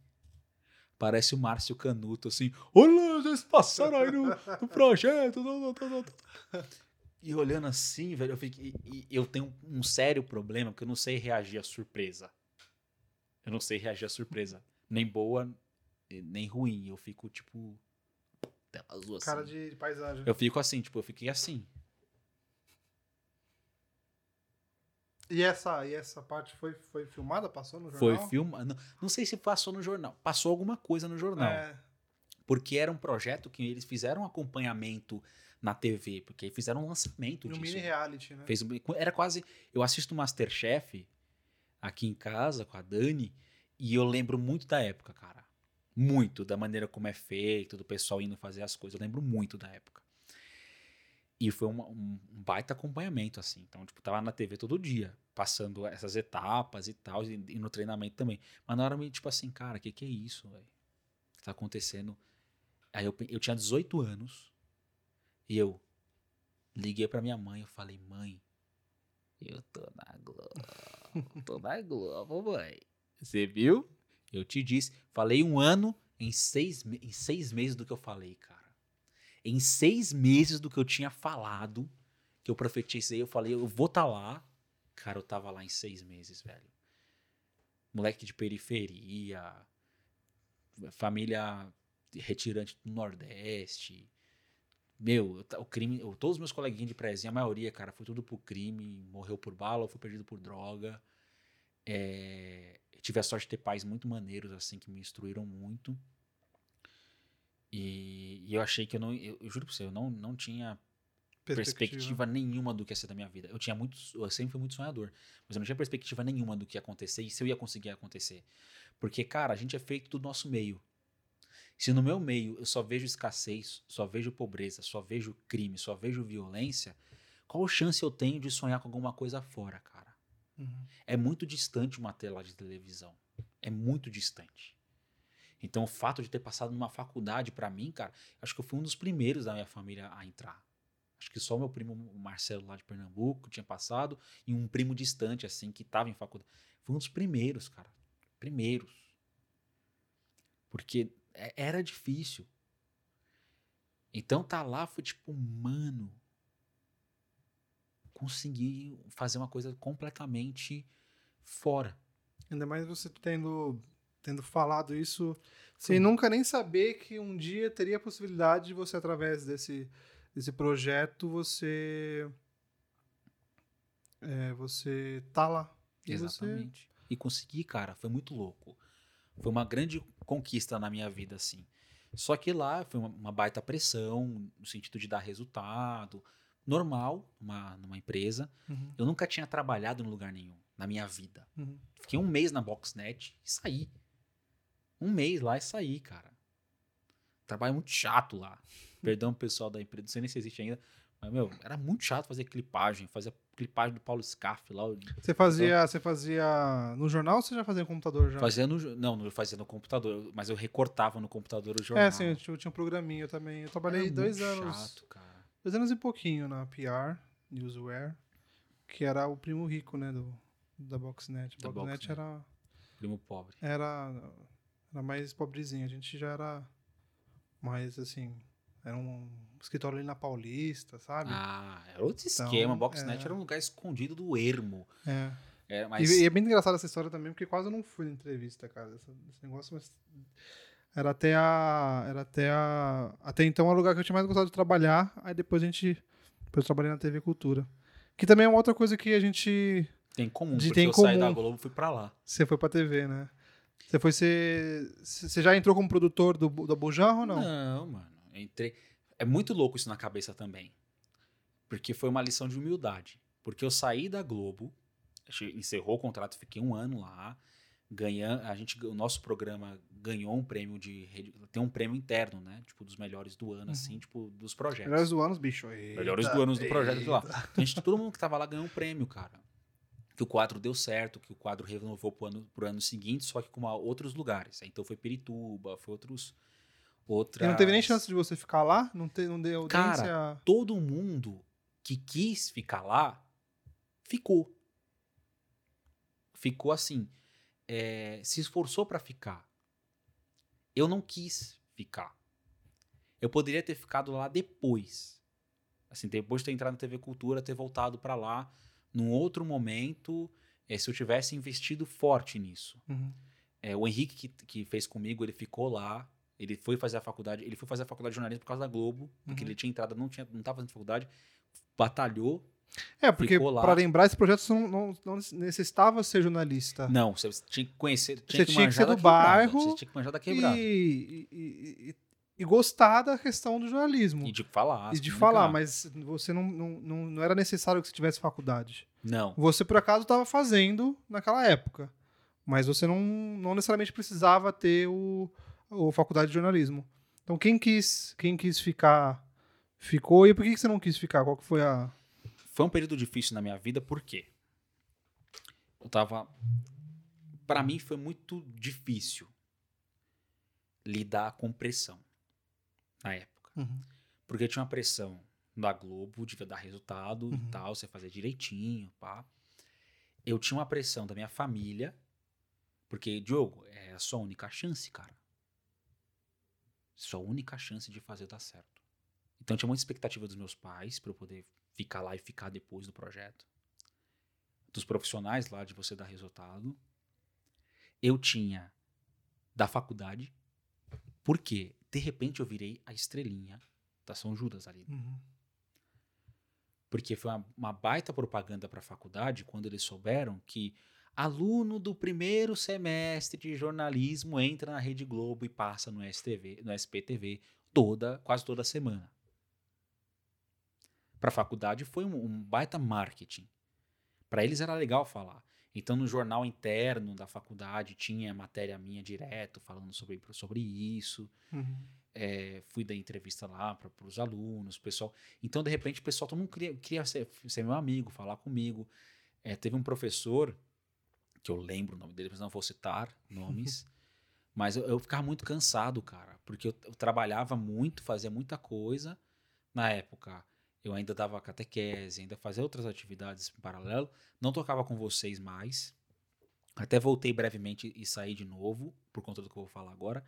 Parece o Márcio Canuto, assim. Olha, vocês passaram aí no, no projeto. *laughs* tá, tá, tá, tá, tá." E olhando assim, velho, eu fiquei. e- e eu tenho um sério problema, porque eu não sei reagir à surpresa. Eu não sei reagir à surpresa. Nem boa, nem ruim. Eu fico, tipo. Tela azul assim. Cara de paisagem. Eu fico assim, tipo, eu fiquei assim. E, essa, e essa parte foi, foi filmada? Passou no Foi jornal? filma. Não, não sei se passou no jornal. Passou alguma coisa no jornal. É, Porque era um projeto que eles fizeram um acompanhamento na TV. Porque fizeram um lançamento no disso. mini reality, né? Fez um- era quase. Eu assisto Masterchef aqui em casa com a Dani e eu lembro muito da época, cara. Muito da maneira como é feito, do pessoal indo fazer as coisas. Eu lembro muito da época. E foi uma- um, um baita acompanhamento, assim. Então, tipo, tava na TV todo dia, passando essas etapas e tal, e, e no treinamento também. Mas na hora, me, tipo assim, cara, o que, que é isso, velho? Que tá acontecendo? Aí eu, eu tinha 18 anos e eu liguei pra minha mãe. Eu falei, mãe, eu tô na Globo. tô na Globo, mãe. Você viu? Eu te disse. Falei um ano em seis, em seis meses do que eu falei, cara. Em seis meses do que eu tinha falado, que eu profetizei, eu falei, eu vou tá lá. Cara, eu tava lá em seis meses, velho. Moleque de periferia, família retirante do Nordeste. Meu, o crime, todos os meus coleguinhas de prezinha, a maioria, cara, foi tudo por crime, morreu por bala ou foi perdido por droga. É, tive a sorte de ter pais muito maneiros, assim, que me instruíram muito. E, e eu achei que eu não. Eu, eu juro pra você, eu não, não tinha perspectiva. nenhuma do que ia ser da minha vida. Eu tinha muito, eu sempre fui muito sonhador, mas eu não tinha perspectiva nenhuma do que ia acontecer e se eu ia conseguir acontecer. Porque, cara, a gente é feito do nosso meio. Se no meu meio eu só vejo escassez, só vejo pobreza, só vejo crime, só vejo violência, qual chance eu tenho de sonhar com alguma coisa fora, cara? Uhum. É muito distante uma tela de televisão. É muito distante. Então, o fato de ter passado numa faculdade, pra mim, cara, acho que eu fui um dos primeiros da minha família a entrar. Acho que só meu primo Marcelo lá de Pernambuco tinha passado e um primo distante, assim, que tava em faculdade. Foi um dos primeiros, cara. Primeiros. Porque era difícil. Então, tá lá foi tipo, mano. Consegui fazer uma coisa completamente fora. Ainda mais você tendo, tendo falado isso sem nunca nem saber que um dia teria a possibilidade de você, através desse, desse projeto, você. É, você tá lá. E você- Exatamente. E consegui, cara, foi muito louco. Foi uma grande conquista na minha vida, assim. Só que lá foi uma, uma baita pressão, no sentido de dar resultado. Normal, numa, numa empresa. Uhum, Eu nunca tinha trabalhado em lugar nenhum na minha vida. uhum. Fiquei um mês na Boxnet e saí. Um mês lá e saí, cara. trabalho muito chato lá. *laughs* Perdão, pessoal da empresa, não sei nem se existe ainda. Mas, meu, era muito chato fazer clipagem, fazer clipagem do Paulo Scaff lá. Você fazia, você fazia no jornal ou você já fazia no computador já? Fazia no, não, não fazia no computador, mas eu recortava no computador o jornal. É, sim, eu tinha, eu tinha um programinha também. Eu trabalhei Era dois anos. chato, cara. Dois anos e pouquinho na PR, Newsware, que era o primo rico, né, do, da Boxnet. Da Boxnet Boxnet. era, Primo pobre. era, era mais pobrezinho. A gente já era mais, assim, era um escritório ali na Paulista, sabe? Ah, era outro Então, esquema. Boxnet é. era um lugar escondido do ermo. É. É, mas E, e é bem engraçada essa história também, porque quase eu não fui na entrevista, cara. Essa- esse negócio, mas. Era até a. Era até a. Até então era o lugar que eu tinha mais gostado de trabalhar. Aí depois a gente. Depois eu trabalhei na TV Cultura. Que também é uma outra coisa que a gente. tem em comum, de- porque tem em eu saí da comum. Globo e fui pra lá. Você foi pra TV, né? Você foi ser. Você já entrou como produtor do, do Bujan ou não? Não, mano. Eu Entrei. É muito louco isso na cabeça também. Porque foi uma lição de humildade. Porque eu saí da Globo, a gente encerrou o contrato, fiquei um ano lá. Ganha, a gente, o nosso programa ganhou um prêmio de. rede- Tem um prêmio interno, né? Tipo, dos melhores do ano, assim, tipo, dos projetos. Melhores do ano, bicho. Melhores do ano do projeto lá. Então, a gente, todo mundo que tava lá ganhou um prêmio, cara. Que o quadro deu certo, que o quadro renovou pro ano, pro ano seguinte, só que com uma- outros lugares. Então foi Pirituba, foi outros. Outras... E não teve nem chance de você ficar lá? Não, te, não deu Cara, audiência? Todo mundo que quis ficar lá, ficou. Ficou assim. é, se esforçou pra ficar. Eu não quis ficar. Eu poderia ter ficado lá depois. Assim, depois de ter entrado na TV Cultura, ter voltado pra lá num outro momento, é, se eu tivesse investido forte nisso. Uhum. É, o Henrique que, que fez comigo, ele ficou lá. Ele foi fazer a faculdade. Ele foi fazer a faculdade de jornalismo por causa da Globo, porque Uhum. ele tinha entrado, não tinha, não estava fazendo faculdade, batalhou. É, porque, pra lembrar, esse projeto você não, não, não necessitava ser jornalista. Não, você tinha que conhecer, tinha. Você que tinha que ser do bairro Você tinha que manjar da quebrada. E, E, e, e- e gostar da questão do jornalismo. de falar. E de falar, mas você não, não, não, não era necessário que você tivesse faculdade. Não. Você, por acaso, estava fazendo naquela época. Mas você não, não necessariamente precisava ter o, o faculdade de jornalismo. Então, quem quis, quem quis ficar, ficou. E por que que você não quis ficar? Qual que foi a. Foi um período difícil na minha vida, por quê? Eu tava. Pra mim foi muito difícil lidar com pressão na época. Porque tinha uma pressão da Globo, devia dar resultado Uhum. e tal, você fazer direitinho, pá. Eu tinha uma pressão da minha família, porque, Diogo, é a sua única chance, cara. Sua única chance de fazer dar certo. Então tinha muita expectativa dos meus pais para eu poder ficar lá e ficar depois do projeto. Dos profissionais lá de você dar resultado. Eu tinha da faculdade, porque de repente eu virei a estrelinha da São Judas ali. Uhum. Porque foi uma, uma baita propaganda para a faculdade quando eles souberam que aluno do primeiro semestre de jornalismo entra na Rede Globo e passa no STV, no SPTV toda, quase toda semana. Para a faculdade foi um, um baita marketing. Para eles era legal falar. Então no jornal interno da faculdade tinha matéria minha direto falando sobre, sobre isso Uhum. é, fui dar entrevista lá para os alunos, pessoal. Então, de repente, o pessoal todo mundo queria, queria ser, ser meu amigo, falar comigo. É, teve um professor, que eu lembro o nome dele, mas não vou citar nomes, *laughs* mas eu, eu ficava muito cansado, cara, porque eu, eu trabalhava muito, fazia muita coisa. Na época, eu ainda dava catequese, ainda fazia outras atividades em paralelo. Não tocava com vocês mais. Até voltei brevemente e saí de novo, por conta do que eu vou falar agora.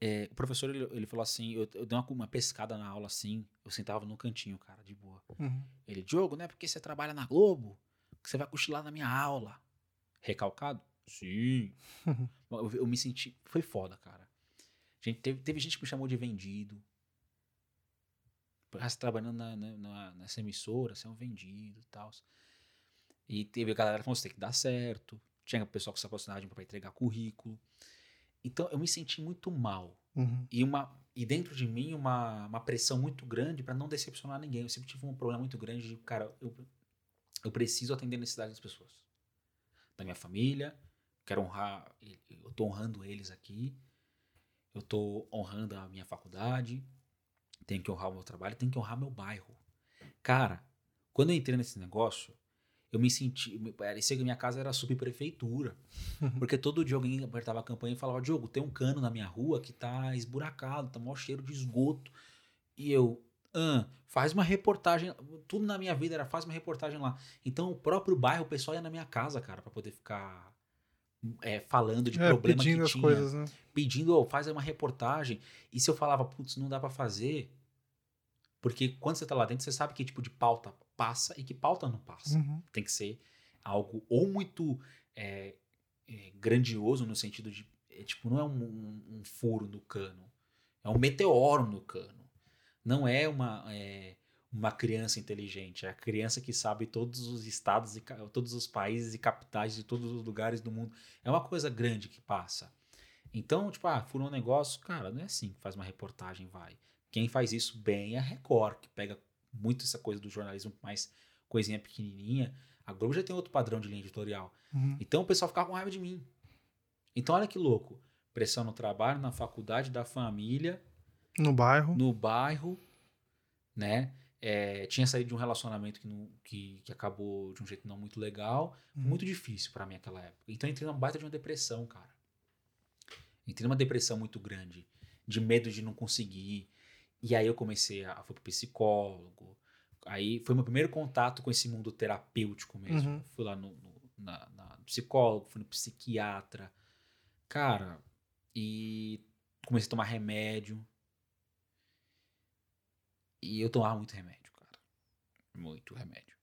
É, o professor, ele, ele falou assim, eu, eu dei uma, uma pescada na aula assim, eu sentava no cantinho, cara, de boa. Uhum. Ele, Diogo, não é porque você trabalha na Globo que você vai cochilar na minha aula. Recalcado? Sim. *laughs* eu, eu me senti, foi foda, cara. Gente, teve, teve gente que me chamou de vendido. Trabalhando na, na, nessa emissora, você é um vendido e tal. E teve a galera falando, você tem que dar certo. Tinha pessoal com essa personagem para entregar currículo. Então eu me senti muito mal. Uhum. E, uma, e dentro de mim uma, uma pressão muito grande para não decepcionar ninguém. Eu sempre tive um problema muito grande de, cara, eu, eu preciso atender a necessidade das pessoas. Da minha família, quero honrar, eu tô honrando eles aqui. eu tô honrando a minha faculdade, tenho que honrar o meu trabalho, tenho que honrar meu bairro. Cara, quando eu entrei nesse negócio, eu me senti. Parecia que minha casa era subprefeitura. *laughs* Porque todo dia alguém apertava a campanha e falava: Diogo, tem um cano na minha rua que tá esburacado, tá maior cheiro de esgoto. E eu, ah, faz uma reportagem. Tudo na minha vida era faz uma reportagem lá. Então o próprio bairro, o pessoal ia na minha casa, cara, pra poder ficar é, falando de É, problema pedindo que as tinha. coisas, né? Pedindo, ó, faz uma reportagem. E se eu falava, putz, não dá pra fazer. Porque quando você tá lá dentro, você sabe que tipo de pauta passa e que pauta não passa Uhum. tem que ser algo ou muito é, é, grandioso no sentido de é, tipo não é um, um- um furo no cano é um meteoro no cano não é uma é, uma criança inteligente é a criança que sabe todos os estados e todos os países e capitais de todos os lugares do mundo é uma coisa grande que passa então tipo ah furou um negócio cara não é assim que faz uma reportagem vai quem faz isso bem é a Record que pega muito essa coisa do jornalismo mais coisinha pequenininha a Globo já tem outro padrão de linha editorial. Uhum. Então o pessoal ficava com raiva de mim. Então olha que louco. Pressão no trabalho, na faculdade, da família, No bairro. no bairro, né? É, tinha saído de um relacionamento que, não- que, que acabou de um jeito não muito legal. Uhum. Muito difícil pra mim naquela época. Então eu entrei numa baita de uma depressão, cara. Entrei numa depressão muito grande. De medo de não conseguir. E aí eu comecei a... Fui pro psicólogo. Aí foi meu primeiro contato com esse mundo terapêutico mesmo. Uhum. Fui lá no, no- na, na psicólogo, fui no psiquiatra. Cara, e comecei a tomar remédio. E eu tomava muito remédio, cara. Muito remédio.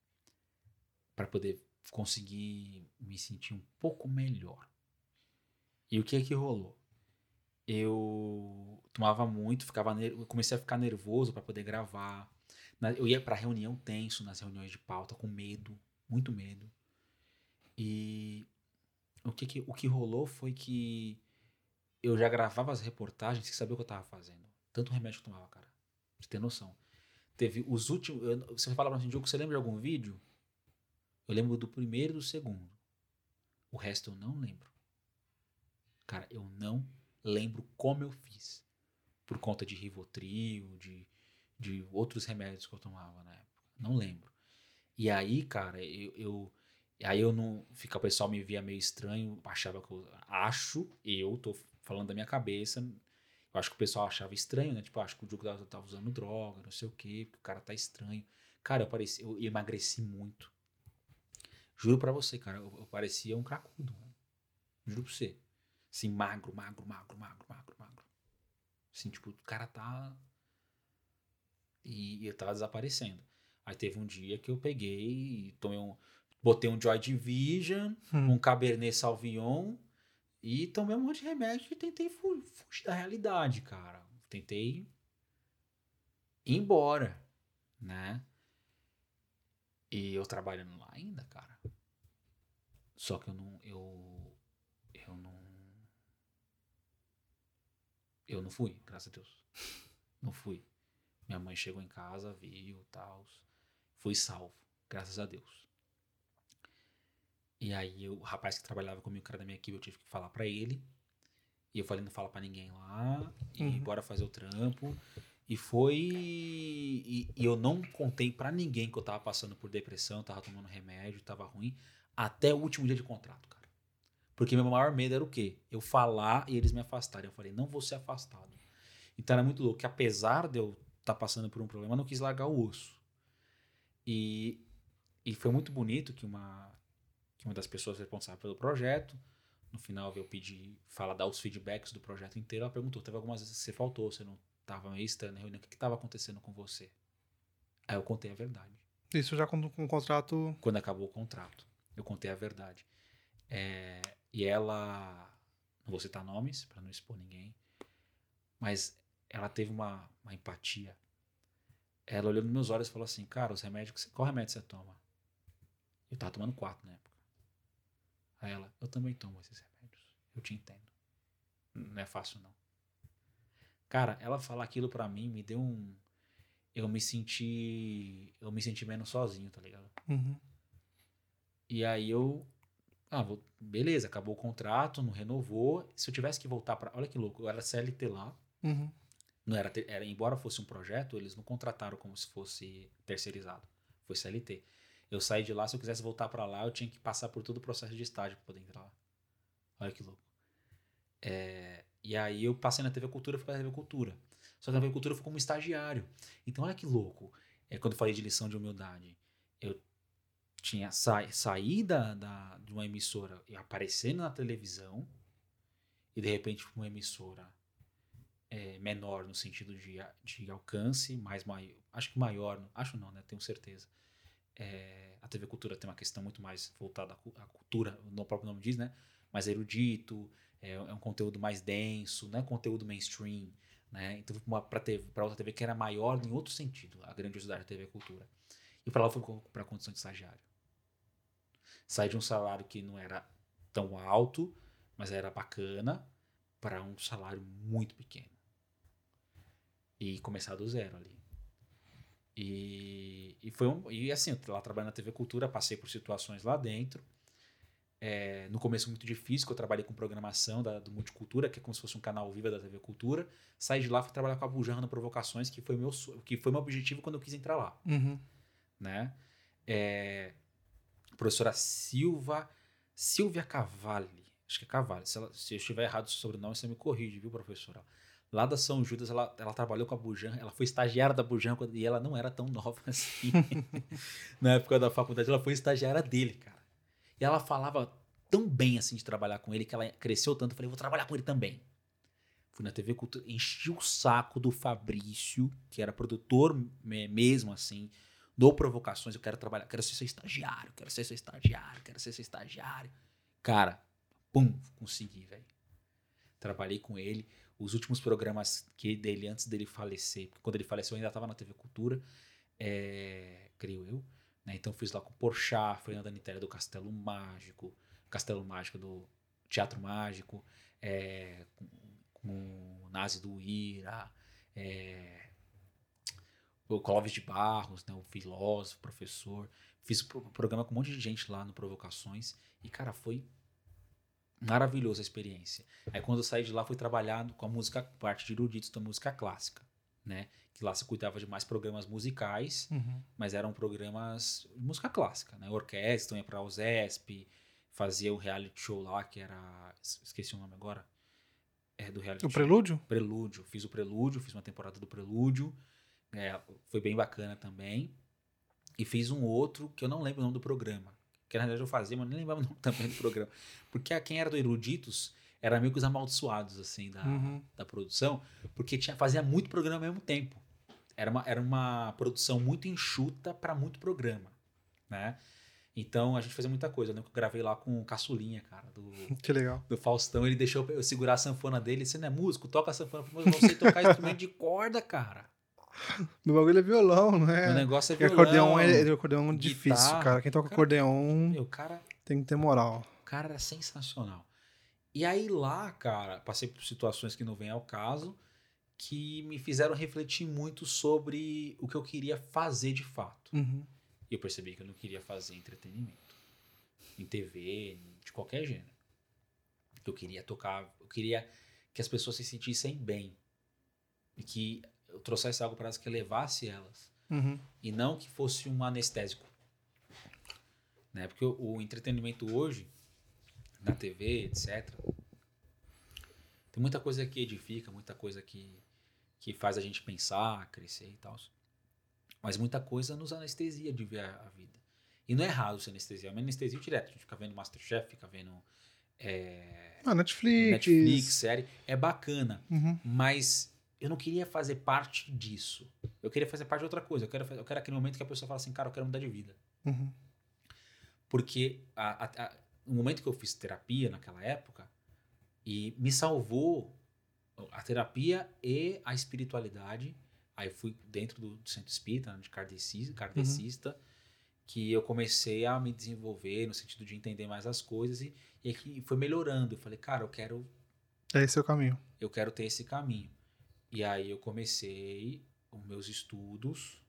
Pra poder conseguir me sentir um pouco melhor. E o que é que rolou? Eu tomava muito, ficava eu comecei a ficar nervoso pra poder gravar. Eu ia pra reunião tenso nas reuniões de pauta com medo, muito medo. E o que, que- o que rolou foi que eu já gravava as reportagens sem saber o que eu tava fazendo. Tanto remédio que eu tomava, cara. Pra você ter noção. Teve os últimos. Você fala pra mim, Diogo, você lembra de algum vídeo? Eu lembro do primeiro e do segundo. O resto eu não lembro. Cara, eu não lembro como eu fiz. Por conta de Rivotril, de, de outros remédios que eu tomava na época. Não lembro. E aí, cara, eu. eu aí eu não. Fica, o pessoal me via meio estranho, achava que eu. Acho, eu tô falando da minha cabeça. Eu acho que o pessoal achava estranho, né? Tipo, acho que o Diogo tava, tava usando droga, não sei o quê, porque o cara tá estranho. Cara, eu, pareci, eu emagreci muito. Juro pra você, cara, eu, eu parecia um cracudo. mano. Juro pra você. Assim, magro, magro, magro, magro, magro, magro. Assim, tipo, o cara tá. E eu tava desaparecendo. Aí teve um dia que eu peguei e tomei um. Botei um Joy Division, Hum. um Cabernet Sauvignon e tomei um monte de remédio e tentei fu- fugir da realidade, cara. Tentei ir embora, né? E eu trabalhando lá ainda, cara. Só que eu não. Eu. Eu não. Eu não fui, graças a Deus. Não fui. Minha mãe chegou em casa, viu tal. Fui salvo, graças a Deus. E aí o rapaz que trabalhava comigo, o cara da minha equipe, eu tive que falar pra ele. E eu falei, não fala pra ninguém lá. E Uhum. bora fazer o trampo. E foi. E, e eu não contei pra ninguém que eu tava passando por depressão, tava tomando remédio, tava ruim. Até o último dia de contrato, cara. Porque meu maior medo era o quê? Eu falar e eles me afastarem. Eu falei, não vou ser afastado. Então era muito louco, que apesar de eu estar passando por um problema, eu não quis largar o osso. E, e foi muito bonito que uma, uma das pessoas responsáveis pelo projeto, no final eu pedi, fala, dar os feedbacks do projeto inteiro, ela perguntou, teve algumas vezes que você faltou, você não estava meio estranho na reunião, o que estava acontecendo com você? Aí eu contei a verdade Isso já com, com o contrato. quando acabou o contrato. Eu contei a verdade. É, e ela, não vou citar nomes para não expor ninguém, mas ela teve uma, uma empatia. Ela olhou nos meus olhos e falou assim: Cara, os remédios, que você- qual remédio você toma? Eu tava tomando quatro na época. Aí ela: Eu também tomo esses remédios. Eu te entendo. Não é fácil, não. Cara, ela falar aquilo pra mim me deu um. Eu me senti. Eu me senti menos sozinho, tá ligado? Uhum. E aí eu. Ah, vou, beleza, acabou o contrato, não renovou. Se eu tivesse que voltar para, olha que louco, eu era CLT lá. Uhum. Não era, era, embora fosse um projeto, eles não contrataram como se fosse terceirizado. Foi CLT. Eu saí de lá, se eu quisesse voltar para lá, eu tinha que passar por todo o processo de estágio para poder entrar lá. Olha que louco. É, e aí eu passei na TV Cultura, fui pra TV Cultura. Só que na TV Cultura eu fui como estagiário. Então olha que louco. É, quando eu falei de lição de humildade, eu tinha sa saída da, de uma emissora e aparecendo na televisão, e de repente uma emissora é, menor no sentido de, de alcance, mais maior, acho que maior, acho não, né? Tenho certeza. É, a TV Cultura tem uma questão muito mais voltada à cultura, no próprio nome diz, né? Mais erudito, é, é um conteúdo mais denso, não é conteúdo mainstream, né? Então para outra TV que era maior em outro sentido, a grandiosidade da TV Cultura. E para lá foi para a condição de estagiário. Saí de um salário que não era tão alto, mas era bacana, para um salário muito pequeno. E começar do zero ali. E, e foi um, e assim, lá trabalhando na TV Cultura, passei por situações lá dentro. É, no começo muito difícil, que eu trabalhei com programação da, do Multicultura, que é como se fosse um canal viva da TV Cultura. Saí de lá, fui trabalhar com a no Provocações, que foi meu que foi meu objetivo quando eu quis entrar lá. Uhum. Né? É, professora Silva Silvia Cavalli, acho que é Cavalli. Se, ela, se eu estiver errado o sobrenome, você me corrige, viu, professora? Lá da São Judas, ela, ela trabalhou com a Bujan, ela foi estagiária da Bujan e ela não era tão nova *laughs* assim. Na época da faculdade, ela foi estagiária dele, cara. E ela falava tão bem assim de trabalhar com ele que ela cresceu tanto. Eu falei, vou trabalhar com ele também. Fui na TV Cultura, enchi o saco do Fabrício, que era produtor mesmo assim, do Provocações. Eu quero trabalhar, quero ser seu estagiário, quero ser seu estagiário, quero ser seu estagiário. Cara, pum, consegui, velho. Trabalhei com ele. Os últimos programas que dele, antes dele falecer, porque quando ele faleceu eu ainda estava na TV Cultura, é, creio eu. Né? Então fiz lá com Porchat, Fernanda Nitéria do Castelo Mágico, Castelo Mágico do Teatro Mágico, é, com, com o Nazi do Ira, é, o Clóvis de Barros, né, o filósofo, professor. Fiz o programa com um monte de gente lá no Provocações e, cara, foi maravilhosa a experiência. Aí quando eu saí de lá, fui trabalhando com a música, parte de eruditos da música clássica, né? Que lá se cuidava de mais programas musicais, uhum. mas eram programas de música clássica, né? Orquestra, ia pra USESP, fazia o reality show lá, que era... Esqueci o nome agora. É do reality O show. Prelúdio? Prelúdio. Fiz o Prelúdio, fiz uma temporada do Prelúdio. É, foi bem bacana também. E fiz um outro que eu não lembro o nome do programa. Que na verdade eu fazia, mas nem lembrava o também do programa. Porque quem era do Eruditos era meio que os amaldiçoados, assim, da, Uhum. da produção. Porque tinha, fazia muito programa ao mesmo tempo. Era uma, era uma produção muito enxuta para muito programa, né? Então a gente fazia muita coisa. Eu lembro que eu gravei lá com o Caçulinha, cara, do, *laughs* Que legal. do Faustão. Ele deixou eu segurar a sanfona dele. Você não é músico? Toca a sanfona. Mas eu não sei tocar instrumento de corda, cara. No bagulho é violão, não é? O negócio é Porque violão. acordeon é, acordeon é difícil, guitarra. cara. Quem toca Cara, acordeon Meu, cara, tem que ter moral. o cara era sensacional. E aí lá, cara, passei por situações que não vêm ao caso, que me fizeram refletir muito sobre o que eu queria fazer de fato. Uhum. E eu percebi que eu não queria fazer entretenimento. Em TV, de qualquer gênero. Eu queria tocar, eu queria que as pessoas se sentissem bem. E que eu trouxesse algo para elas que levasse elas. Uhum. E não que fosse um anestésico. Né? Porque o, o entretenimento hoje, na TV, etc., tem muita coisa que edifica, muita coisa que, que faz a gente pensar, crescer e tal. Mas muita coisa nos anestesia de ver a, a vida. E não é errado ser anestesia, é uma anestesia direto. A gente fica vendo Masterchef, fica vendo é, Ah, Netflix. Netflix, série. É bacana. Uhum. Mas eu não queria fazer parte disso. Eu queria fazer parte de outra coisa. Eu quero, eu quero aquele momento que a pessoa fala assim, cara, eu quero mudar de vida. Uhum. Porque a, a- a- no momento que eu fiz terapia naquela época, e me salvou a terapia e a espiritualidade. Aí fui dentro do, do centro espírita, né, de kardecista, kardecista que eu comecei a me desenvolver no sentido de entender mais as coisas e, e que foi melhorando. Eu falei, cara, eu quero É esse é o caminho. eu quero ter esse caminho. E aí eu comecei os meus estudos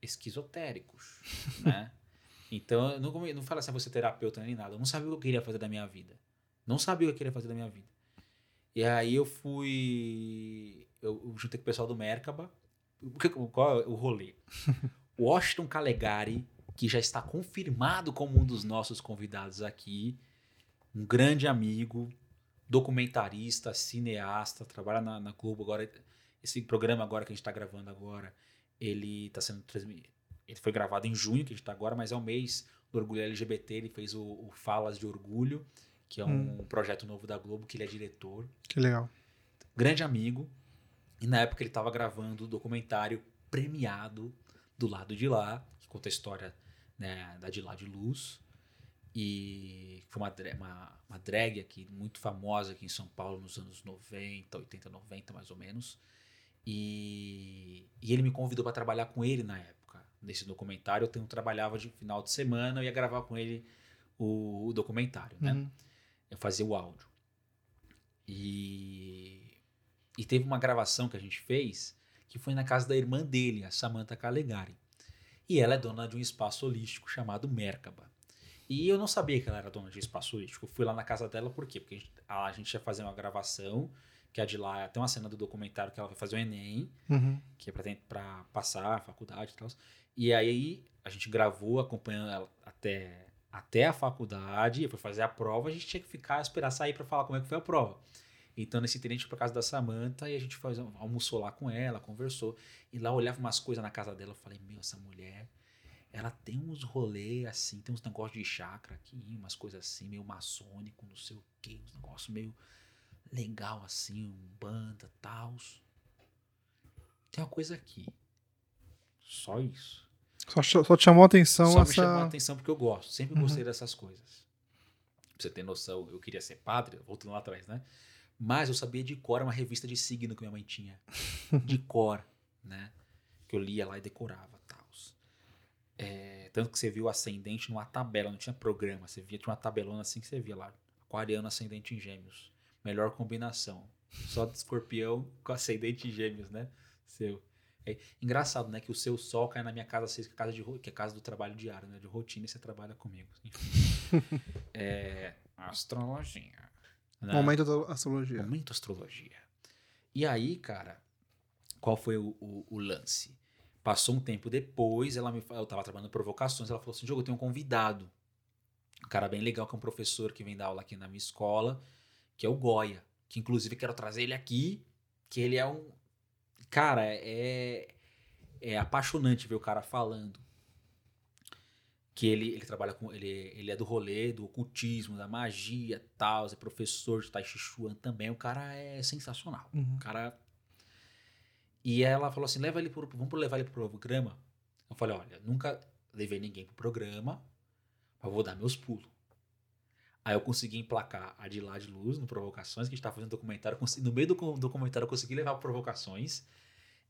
esquizotéricos, *laughs* né? Então, eu não, não falo assim, você terapeuta nem nada. Eu não sabia o que eu queria fazer da minha vida. Não sabia o que eu queria fazer da minha vida. E aí eu fui. Eu, eu juntei com o pessoal do Merkaba. O que- Qual é o rolê? *laughs* Washington Calegari, que já está confirmado como um dos nossos convidados aqui, um grande amigo, documentarista, cineasta, trabalha na, na Globo agora. Esse programa agora que a gente está gravando agora, ele está sendo transmitido. Ele foi gravado em junho, que a gente está agora, mas é o mês do orgulho LGBT. Ele fez o, o Falas de Orgulho, que é um projeto novo da Globo, que ele é diretor Que legal. grande amigo. E na época ele estava gravando o documentário premiado do lado de lá, que conta a história né, da de lá de luz. E foi uma, uma, uma drag aqui, muito famosa aqui em São Paulo nos anos 90, 80, 90 mais ou menos. E, e ele me convidou para trabalhar com ele na época. Nesse documentário, eu trabalhava de final de semana, eu ia gravar com ele o, o documentário, né? Uhum. eu fazia o áudio. E, e teve uma gravação que a gente fez que foi na casa da irmã dele, a Samantha Calegari. E ela é dona de um espaço holístico chamado Merkaba. E eu não sabia que ela era dona de espaço holístico. Eu fui lá na casa dela, por quê? Porque a gente, a gente ia fazer uma gravação, que é de lá, tem uma cena do documentário que ela vai fazer o Enem, Uhum. que é pra, pra passar a faculdade e tal. E aí a gente gravou acompanhando ela até, até a faculdade, fui fazer a prova, a gente tinha que ficar, esperar sair pra falar como é que foi a prova. Então, nesse tempo, a gente foi pra casa da Samantha e a gente faz, almoçou lá com ela, conversou. E lá eu olhava umas coisas na casa dela, eu falei, meu, essa mulher, ela tem uns rolês assim, tem uns negócios de chakra aqui, umas coisas assim, meio maçônico, não sei o quê, uns negócios meio legal assim, um banda, tals. Tem uma coisa aqui. Só isso. Só, só te chamou a atenção Só me essa. chamou a atenção porque eu gosto. Sempre Uhum. gostei dessas coisas. Pra você ter noção, eu queria ser padre, voltando lá atrás, né? Mas eu sabia de cor, uma revista de signo que minha mãe tinha. *laughs* De cor, né? Que eu lia lá e decorava. É, tanto que você viu o ascendente numa tabela, não tinha programa. Você via, tinha uma tabelona assim que você via lá. Aquariano ascendente em gêmeos. Melhor combinação. Só de escorpião com ascendente em gêmeos, né? Seu. É engraçado, né? Que o seu sol cai na minha casa 6, que é a casa, de, que é a casa do trabalho diário, né? De rotina, e você trabalha comigo. Enfim. *laughs* é, astrologia. né? Momento da astrologia. Momento astrologia. E aí, cara, qual foi o, o- o lance? Passou um tempo depois, ela me, eu tava trabalhando provocações, ela falou assim, Diogo, eu tenho um convidado. Um cara bem legal, que é um professor que vem dar aula aqui na minha escola, que é o Goya. Que inclusive quero trazer ele aqui, que ele é um... Cara, é, é apaixonante ver o cara falando. Que ele, ele trabalha com. Ele, ele é do rolê, do ocultismo, da magia tal, é professor de Tai Chi Chuan também. O cara é sensacional. Uhum. O cara. E ela falou assim: leva ele pro, vamos levar ele pro programa. Eu falei: olha, nunca levei ninguém pro programa, mas vou dar meus pulos. Aí eu consegui emplacar a de lá de luz no Provocações, que a gente tava fazendo documentário. No meio do documentário eu consegui levar pro Provocações.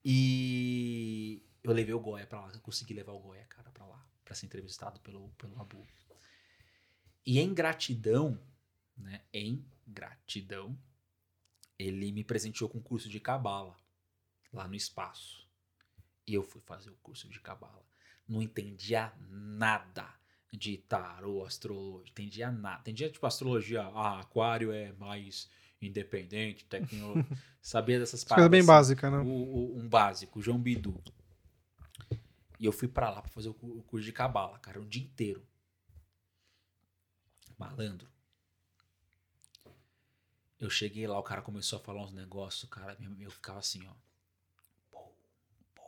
E eu levei o Goya pra lá. Eu consegui levar o Goya, cara, pra lá. Pra ser entrevistado pelo, pelo Abu. E em gratidão, né? Em gratidão, ele me presenteou com um curso de cabala lá no espaço. E eu fui fazer o curso de cabala. Não entendia nada de tarô, astrologia, entendia nada. Entendia tipo astrologia, ah, aquário é mais independente, tecnologia, *laughs* sabia dessas Coisa paradas. bem assim. básica, né? O- o- um básico, João Bidu. E eu fui pra lá pra fazer o o curso de cabala, cara, o dia inteiro. Malandro. Eu cheguei lá, o cara começou a falar uns negócios, cara, eu ficava assim, ó. Pô, pô,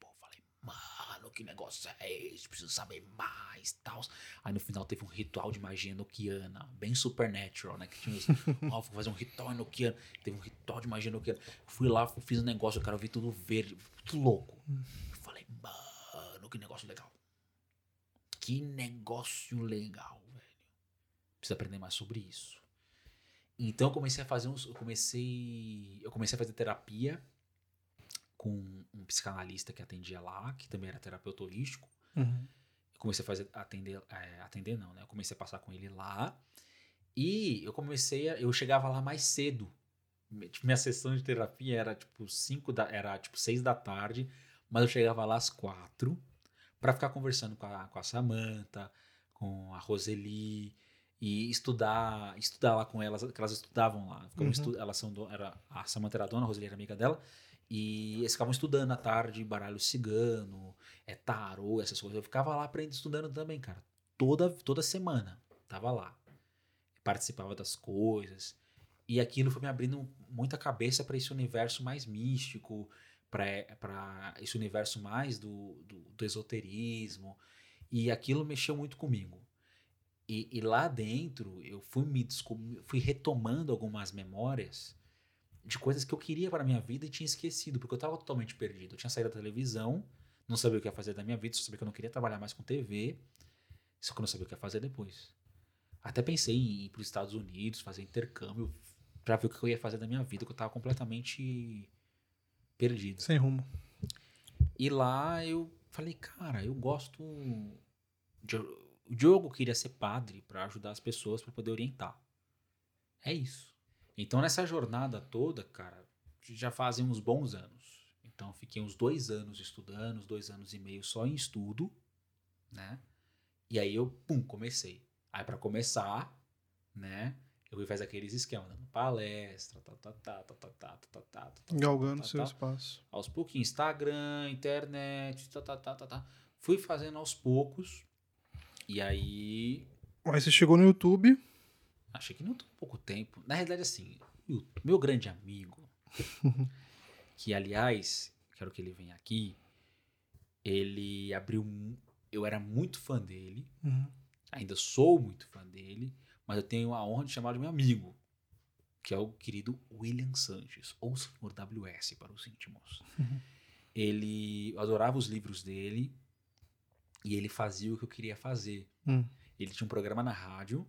pô. Falei, mano, que negócio é esse? Preciso saber mais, tal. Aí no final teve um ritual de magia enoquiana, bem supernatural, né? Que tinha os, *laughs* ó, vou fazer um ritual enoquiano. Teve um ritual de magia enoquiana. Fui lá, fiz um negócio, cara, eu vi tudo verde, tudo louco. Eu falei, mano, que negócio legal. Que negócio legal, velho. Preciso aprender mais sobre isso. Então eu comecei a fazer uns. Eu comecei. Eu comecei a fazer terapia com um psicanalista que atendia lá, que também era terapeuta holístico. Uhum. Comecei a fazer atender, é, atender não, né? Eu comecei a passar com ele lá. E eu comecei a, eu chegava lá mais cedo. Tipo, Minha sessão de terapia era tipo 5 da era tipo 6 da tarde, mas eu chegava lá às 4 para ficar conversando com a, com a Samantha, com a Roseli e estudar, estudar lá com elas, que elas estudavam lá. Uhum. estu- elas são do- era a Samantha era dona, a Roseli era amiga dela. E eles ficavam estudando à tarde baralho cigano, é tarô, essas coisas. Eu ficava lá aprendendo, estudando também, cara. Toda, toda semana. Tava lá. Participava das coisas. E aquilo foi me abrindo muita cabeça para esse universo mais místico, para esse universo mais do, do, do esoterismo. E aquilo mexeu muito comigo. E, e lá dentro eu fui me fui retomando algumas memórias de coisas que eu queria para minha vida e tinha esquecido, porque eu estava totalmente perdido. Eu tinha saído da televisão, não sabia o que ia fazer da minha vida, só sabia que eu não queria trabalhar mais com TV, só que eu não sabia o que ia fazer depois. Até pensei em ir para os Estados Unidos, fazer intercâmbio, para ver o que eu ia fazer da minha vida, que eu estava completamente perdido. Sem rumo. E lá eu falei, cara, eu gosto. De... O Diogo queria ser padre para ajudar as pessoas para poder orientar. É isso. Então nessa jornada toda, cara, já fazem uns bons anos. Então fiquei uns dois anos estudando, uns dois anos e meio só em estudo, né? E aí eu, pum, comecei. Aí para começar, né? Eu fui fazer aqueles esquemas, dando palestra, tá, tá, tá, tá, tá, tá, tá, tá, tá, tá, Galgando tá, seu tá espaço. aos pouquinhos. Instagram, internet, tá, tá, tá, tá, tá. Fui fazendo aos poucos. E aí. Aí você chegou no YouTube. Achei que não tô pouco tempo. Na realidade, assim, o meu grande amigo, *laughs* que aliás, quero que ele venha aqui, ele abriu. um- Eu era muito fã dele, Uhum. ainda sou muito fã dele, mas eu tenho a honra de chamar de meu amigo, que é o querido William Sanches, ou Senhor WS para os íntimos. Ele eu adorava os livros dele e ele fazia o que eu queria fazer. Hum. Ele tinha um programa na rádio,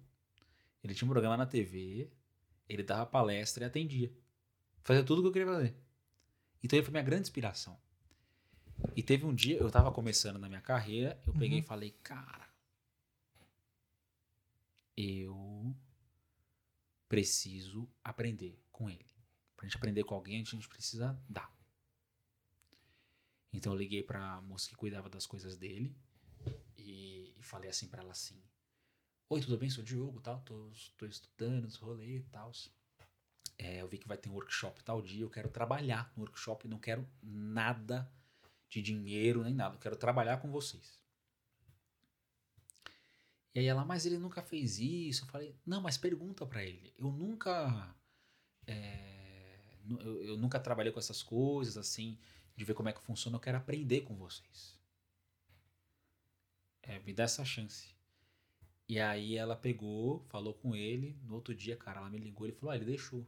ele tinha um programa na TV, ele dava palestra e atendia. Fazia tudo o que eu queria fazer. Então ele foi minha grande inspiração. E teve um dia, eu tava começando na minha carreira, eu peguei e Uhum. falei, cara, eu preciso aprender com ele. Pra gente aprender com alguém, a gente precisa dar. Então eu liguei pra moça que cuidava das coisas dele e, e falei assim pra ela assim: Oi, tudo bem? Sou o Diogo, tal, tô, tô estudando os rolês e tal. É, eu vi que vai ter um workshop tal dia, eu quero trabalhar no workshop, não quero nada de dinheiro nem nada, eu quero trabalhar com vocês. E aí ela, mas ele nunca fez isso. Eu falei, não, mas pergunta pra ele. Eu nunca. é, eu, eu nunca trabalhei com essas coisas, assim, de ver como é que funciona. Eu quero aprender com vocês. É, me dá essa chance. E aí ela pegou, falou com ele. No outro dia, cara, ela me ligou. Ele falou, ah, ele deixou.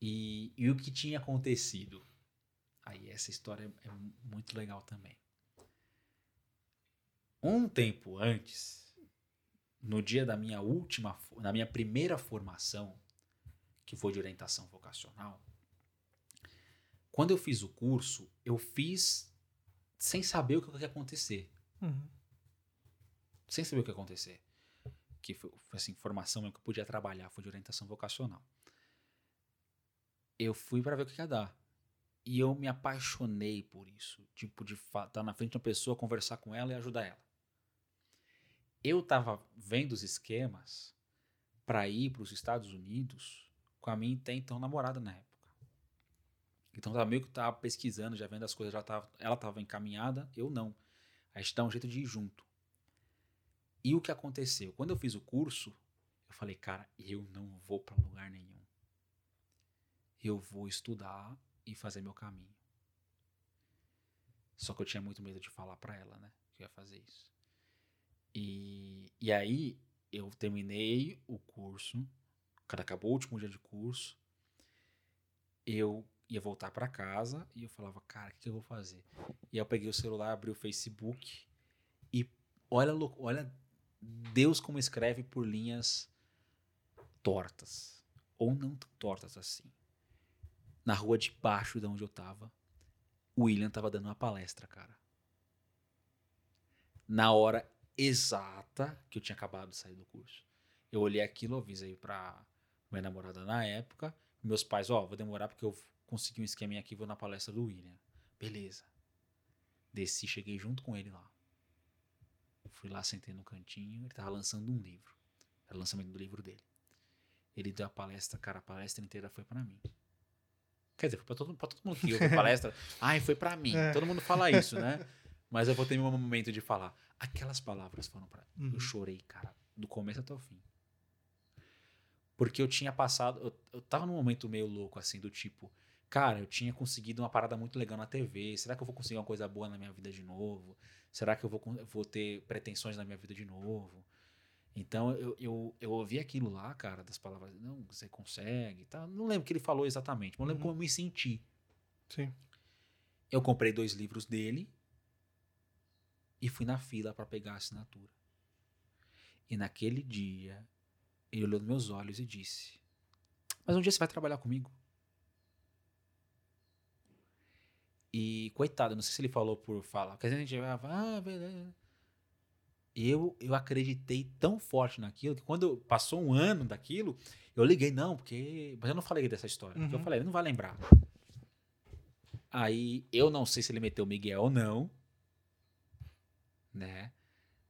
E, e o que tinha acontecido? Aí essa história é muito legal também. Um tempo antes, no dia da minha última, na minha primeira formação, que foi de orientação vocacional, quando eu fiz o curso, eu fiz sem saber o que ia acontecer. Uhum. Sem saber o que ia acontecer. Que foi, foi assim, formação mesmo que eu podia trabalhar, foi de orientação vocacional. Eu fui para ver o que ia dar. E eu me apaixonei por isso. Tipo, de estar na frente de uma pessoa, conversar com ela e ajudar ela. Eu tava vendo os esquemas para ir para os Estados Unidos com a minha até então namorada na época. Então tava meio que tava pesquisando, já vendo as coisas, já tava, ela tava encaminhada, eu não. A gente dá um jeito de ir junto. E o que aconteceu? Quando eu fiz o curso, eu falei, cara, eu não vou para lugar nenhum. Eu vou estudar e fazer meu caminho. Só que eu tinha muito medo de falar para ela, né? Que eu ia fazer isso. E, e aí eu terminei o curso. Quando acabou o último dia de curso, eu ia voltar para casa e eu falava, cara, o que, que eu vou fazer? E aí eu peguei o celular, abri o Facebook e olha, olha Deus como escreve por linhas tortas. Ou não tão tortas assim. Na rua de baixo de onde eu tava, o William tava dando uma palestra, cara. Na hora exata que eu tinha acabado de sair do curso. Eu olhei aquilo, avisei pra minha namorada na época. Meus pais, ó, vou demorar porque eu consegui um esqueminha aqui, vou na palestra do William. Beleza. Desci, cheguei junto com ele lá. Fui lá, sentei no cantinho, ele tava lançando um livro. Era o lançamento do livro dele. Ele deu a palestra, cara, a palestra inteira foi pra mim. Quer dizer, foi pra todo, pra todo mundo que ouviu a *laughs* palestra. Ai, foi pra mim. É. Todo mundo fala *laughs* isso, né? Mas eu vou ter meu momento de falar. Aquelas palavras foram pra mim. Uhum. Eu chorei, cara, do começo até o fim. Porque eu tinha passado. Eu, eu tava num momento meio louco, assim, do tipo. Cara, eu tinha conseguido uma parada muito legal na TV. Será que eu vou conseguir uma coisa boa na minha vida de novo? Será que eu vou, vou ter pretensões na minha vida de novo? Então eu, eu, eu ouvi aquilo lá, cara, das palavras. Não, você consegue. Tá? Não lembro o que ele falou exatamente, mas eu lembro Uhum. como eu me senti. Sim. Eu comprei dois livros dele e fui na fila para pegar a assinatura. E naquele dia, ele olhou nos meus olhos e disse: Mas um dia você vai trabalhar comigo? E coitado, não sei se ele falou por falar, porque a gente vai ah, beleza. E eu, eu acreditei tão forte naquilo que quando passou um ano daquilo, eu liguei, não, porque. Mas eu não falei dessa história. Porque eu Uhum. falei, ele não vai lembrar. Aí eu não sei se ele meteu o Miguel ou não. Né?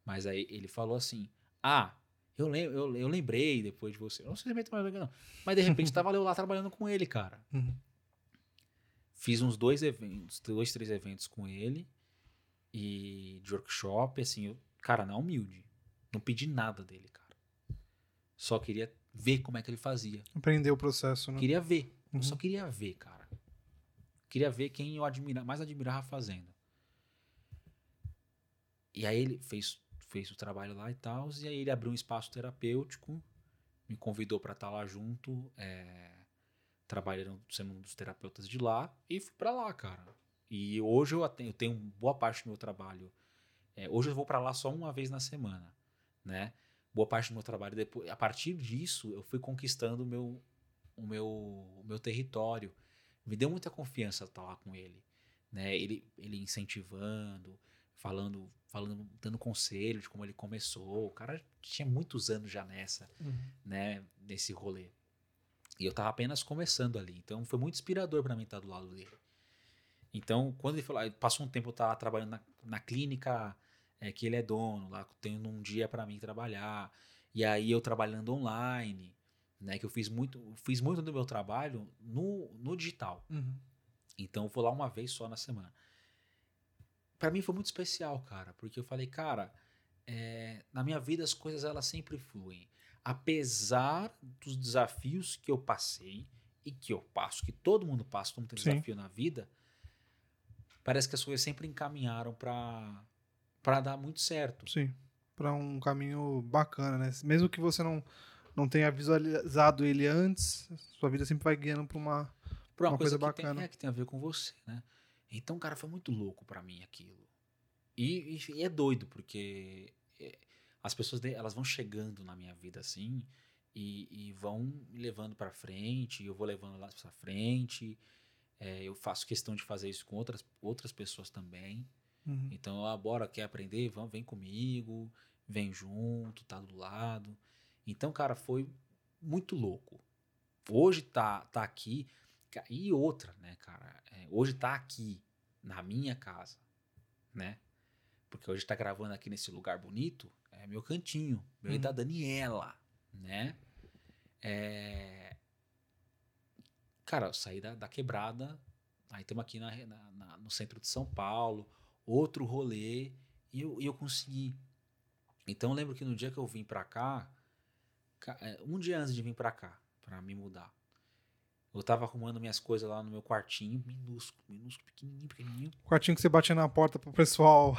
Mas aí ele falou assim: Ah, eu, lem eu, eu lembrei depois de você. Eu não sei se ele meteu mais o Miguel, não. Mas de repente *laughs* tava eu lá trabalhando com ele, cara. Uhum. Fiz uns dois eventos, dois, três eventos com ele. E de workshop, assim, eu, cara, na humilde. Não pedi nada dele, cara. Só queria ver como é que ele fazia. Aprender o processo, né? Queria ver. Uhum. Eu só queria ver, cara. Queria ver quem eu admira, mais admirava fazendo. E aí ele fez, fez o trabalho lá e tal, e aí ele abriu um espaço terapêutico, me convidou para estar lá junto, é, trabalhando, sendo um dos terapeutas de lá, e fui para lá, cara. E hoje eu tenho, eu tenho boa parte do meu trabalho. é, hoje eu vou para lá só uma vez na semana, né? Boa parte do meu trabalho depois. A partir disso, eu fui conquistando o meu, o meu, o meu território. Me deu muita confiança estar lá com ele, né? Ele, ele incentivando, falando, falando, dando conselho de como ele começou. O cara tinha muitos anos já nessa, Uhum. né? Nesse rolê. E eu tava apenas começando ali. Então foi muito inspirador para mim estar do lado dele. Então, quando ele falou, passou um tempo eu tava trabalhando na, na clínica é, que ele é dono, lá tendo um dia para mim trabalhar. E aí eu trabalhando online, né? Que eu fiz muito, fiz muito do meu trabalho no, no digital. Uhum. Então eu vou lá uma vez só na semana. Pra mim foi muito especial, cara, porque eu falei, cara, é, na minha vida as coisas elas sempre fluem. Apesar dos desafios que eu passei e que eu passo, que todo mundo passa, todo mundo tem Sim. desafio na vida, parece que as coisas sempre encaminharam pra para dar muito certo. Sim. Pra um caminho bacana, né? Mesmo que você não, não tenha visualizado ele antes, sua vida sempre vai guiando pra uma. Por uma, Uma coisa, coisa que, tem, bacana. é, que tem a ver com você, né? Então, cara, foi muito louco pra mim aquilo. E, e- é doido, porque as pessoas elas vão chegando na minha vida assim e, e vão me levando pra frente, eu vou levando lá pra frente. É, eu faço questão de fazer isso com outras, outras pessoas também. Uhum. Então, ah, bora, quer aprender? Vamos, vem comigo, vem junto, tá do lado. Então, cara, foi muito louco. Hoje tá, tá aqui. E outra, né, cara? é, hoje tá aqui, na minha casa, né? Porque hoje tá gravando aqui nesse lugar bonito, é meu cantinho, meu e da Daniela, né? É... Cara, eu saí da, da quebrada, aí estamos aqui na, na- na- no centro de São Paulo, outro rolê, e eu, e eu consegui. Então eu lembro que no dia que eu vim pra cá, é, um dia antes de vir pra cá, pra me mudar, eu tava arrumando minhas coisas lá no meu quartinho, minúsculo, minúsculo, pequenininho, pequenininho. Quartinho que você batia na porta pro pessoal.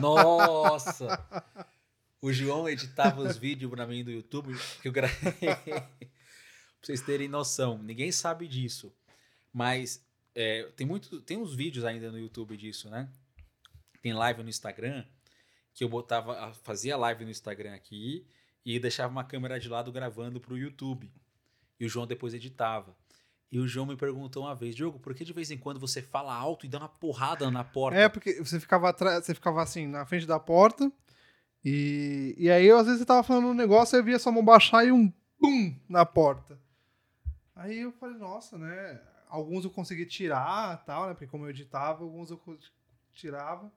Nossa! *laughs* O João editava os vídeos pra mim do YouTube que eu gravei. *laughs* pra vocês terem noção. Ninguém sabe disso. Mas é, tem, muito, tem uns vídeos ainda no YouTube disso, né? Tem live no Instagram que eu botava, fazia live no Instagram aqui e deixava uma câmera de lado gravando pro YouTube. E o João depois editava. E o João me perguntou uma vez, Diogo, por que de vez em quando você fala alto e dá uma porrada na porta? É, porque você ficava atrás, você ficava assim, na frente da porta. E, e aí, às vezes, você tava falando um negócio, eu via sua mão baixar e um pum na porta. Aí eu falei, nossa, né? Alguns eu consegui tirar tal, né? Porque como eu editava, alguns eu tirava.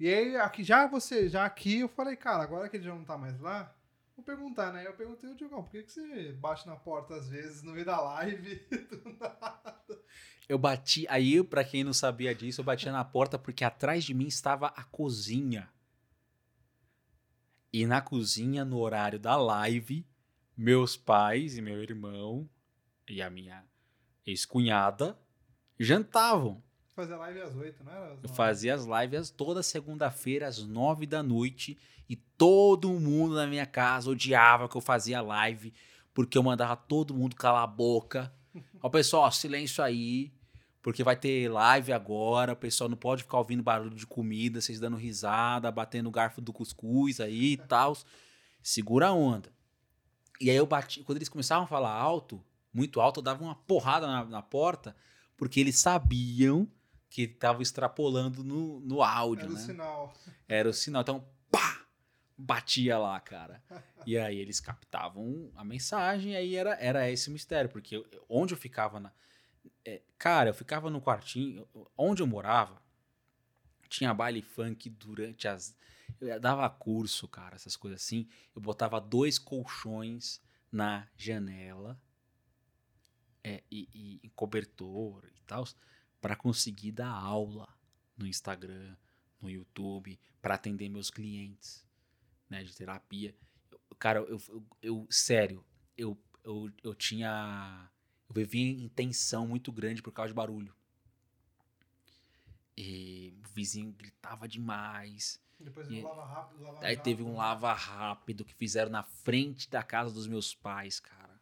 E aí, aqui, já você, já aqui, eu falei, cara, agora que ele já não tá mais lá, vou perguntar, né? Eu perguntei, Diogão, por que, que você bate na porta às vezes no meio da live? *laughs* do nada? Eu bati. Aí, pra quem não sabia disso, eu batia na porta porque atrás de mim estava a cozinha. E na cozinha, no horário da live, meus pais e meu irmão e a minha ex-cunhada jantavam. Fazia live às oito, não era? Eu fazia as lives toda segunda-feira, às nove da noite, e todo mundo na minha casa odiava que eu fazia live, porque eu mandava todo mundo calar a boca. Ó, pessoal, silêncio aí, porque vai ter live agora, o pessoal não pode ficar ouvindo barulho de comida, vocês dando risada, batendo o garfo do cuscuz aí e tal. Segura a onda. E aí eu bati, quando eles começavam a falar alto, muito alto, eu dava uma porrada na, na porta, porque eles sabiam que tava extrapolando no, no áudio, Era o né? sinal. Era o sinal. Então, pá! Batia lá, cara. E aí eles captavam a mensagem, e aí era, era esse o mistério, porque eu- onde eu ficava na. É, cara, eu ficava no quartinho. Onde eu morava, tinha baile funk durante as. Eu dava curso, cara, essas coisas assim. Eu botava dois colchões na janela é, e, e- cobertor e tal, para conseguir dar aula no Instagram, no YouTube, para atender meus clientes, né, de terapia. Cara, eu, eu, eu- sério, eu, eu, eu tinha. Eu vivia em tensão muito grande por causa de barulho. E o vizinho gritava demais. Depois E- um lava rápido, lava Aí rápido. teve um lava rápido que fizeram na frente da casa dos meus pais, cara.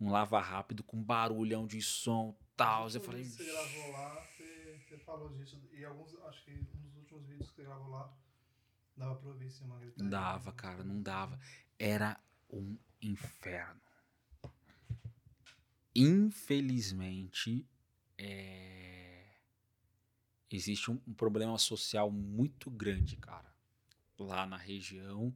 Um lava rápido com barulhão de som tal. Eu falei. Você gravou lá, você, você falou disso. E alguns, acho que um dos últimos vídeos que você gravou lá, dava pra ouvir sim, uma gritaria. Dava, cara, não dava. Era um inferno. Infelizmente, é, existe um, um problema social muito grande, cara, lá na região.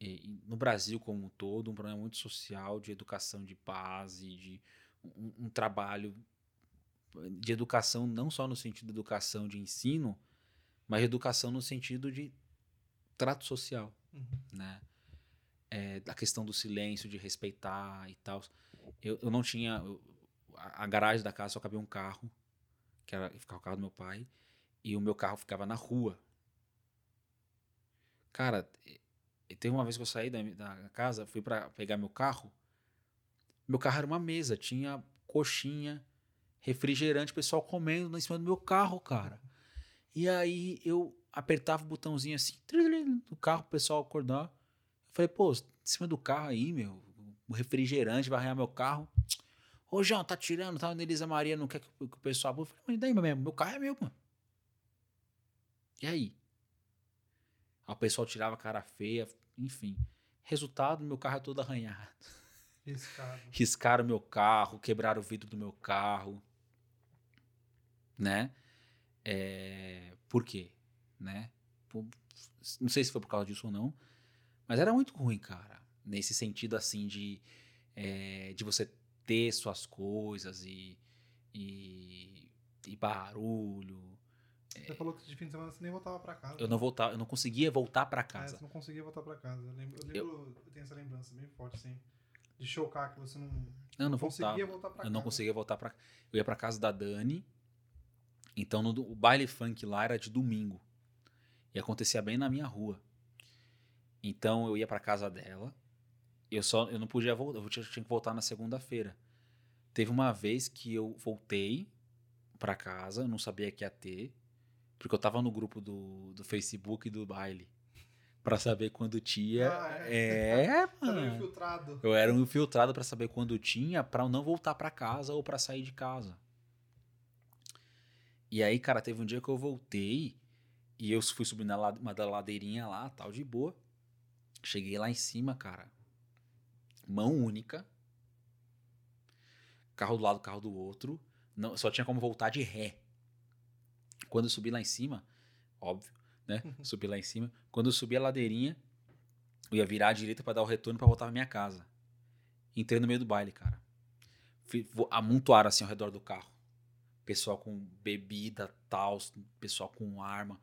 E, no Brasil como um todo, um problema muito social de educação de paz e de um, um trabalho de educação, não só no sentido de educação de ensino, mas de educação no sentido de trato social Uhum. né? É, a questão do silêncio, de respeitar e tal. Eu, eu não tinha. a, a garagem da casa só cabia um carro, que era ficava o carro do meu pai, e o meu carro ficava na rua. Cara, teve uma vez que eu saí da, da casa, fui para pegar meu carro. Meu carro era uma mesa, tinha coxinha, refrigerante, o pessoal comendo em cima do meu carro, cara. E aí eu apertava o botãozinho assim, do carro, o pessoal acordar. Eu falei, pô, em cima do carro aí, meu, o refrigerante vai arranhar meu carro. Ô, João, tá tirando, tá? Elisa Maria não quer que, o- pessoal... Eu falei, mas daí, meu, meu carro é meu, mano. E aí? Aí o pessoal tirava cara feia, enfim. Resultado, meu carro é todo arranhado. Esse cara. *laughs* Riscaram meu carro, quebraram o vidro do meu carro. Né? É, por quê? Né? Por- não sei se foi por causa disso ou não. Mas era muito ruim, cara. Nesse sentido, assim, de, é, de você ter suas coisas e, e, e barulho. Você falou que de fim de semana você nem voltava pra casa. Eu não voltava, eu não conseguia voltar pra É, casa. você não conseguia voltar pra casa. Eu lembro, eu, lembro, eu tenho essa lembrança bem forte, assim. De chocar que você não, Não, não voltava. conseguia voltar pra Eu casa. não conseguia voltar pra. Eu ia pra casa da Dani. Então no, o baile funk lá era de domingo. E acontecia bem na minha rua. Então eu ia pra casa dela. Eu só eu não podia voltar, eu tinha, tinha que voltar na segunda-feira. Teve uma vez que eu voltei pra casa, eu não sabia que ia ter, porque eu tava no grupo do, do Facebook e do baile Pra saber quando tinha. Ah, é, *laughs* Era um mano. infiltrado. Eu era um infiltrado pra saber quando tinha, pra não voltar pra casa ou pra sair de casa. E aí, cara, teve um dia que eu voltei e eu fui subir na uma da ladeirinha lá, tal, de boa. Cheguei lá em cima, cara. Mão única. Carro do lado, carro do outro. Não, só tinha como voltar de ré. Quando eu subi lá em cima, óbvio, né? Subi lá em cima. Quando eu subi a ladeirinha, eu ia virar à direita pra dar o retorno pra voltar pra minha casa. Entrei no meio do baile, cara. Fui- Amontoaram assim ao redor do carro. pessoal com bebida, tal, pessoal com arma.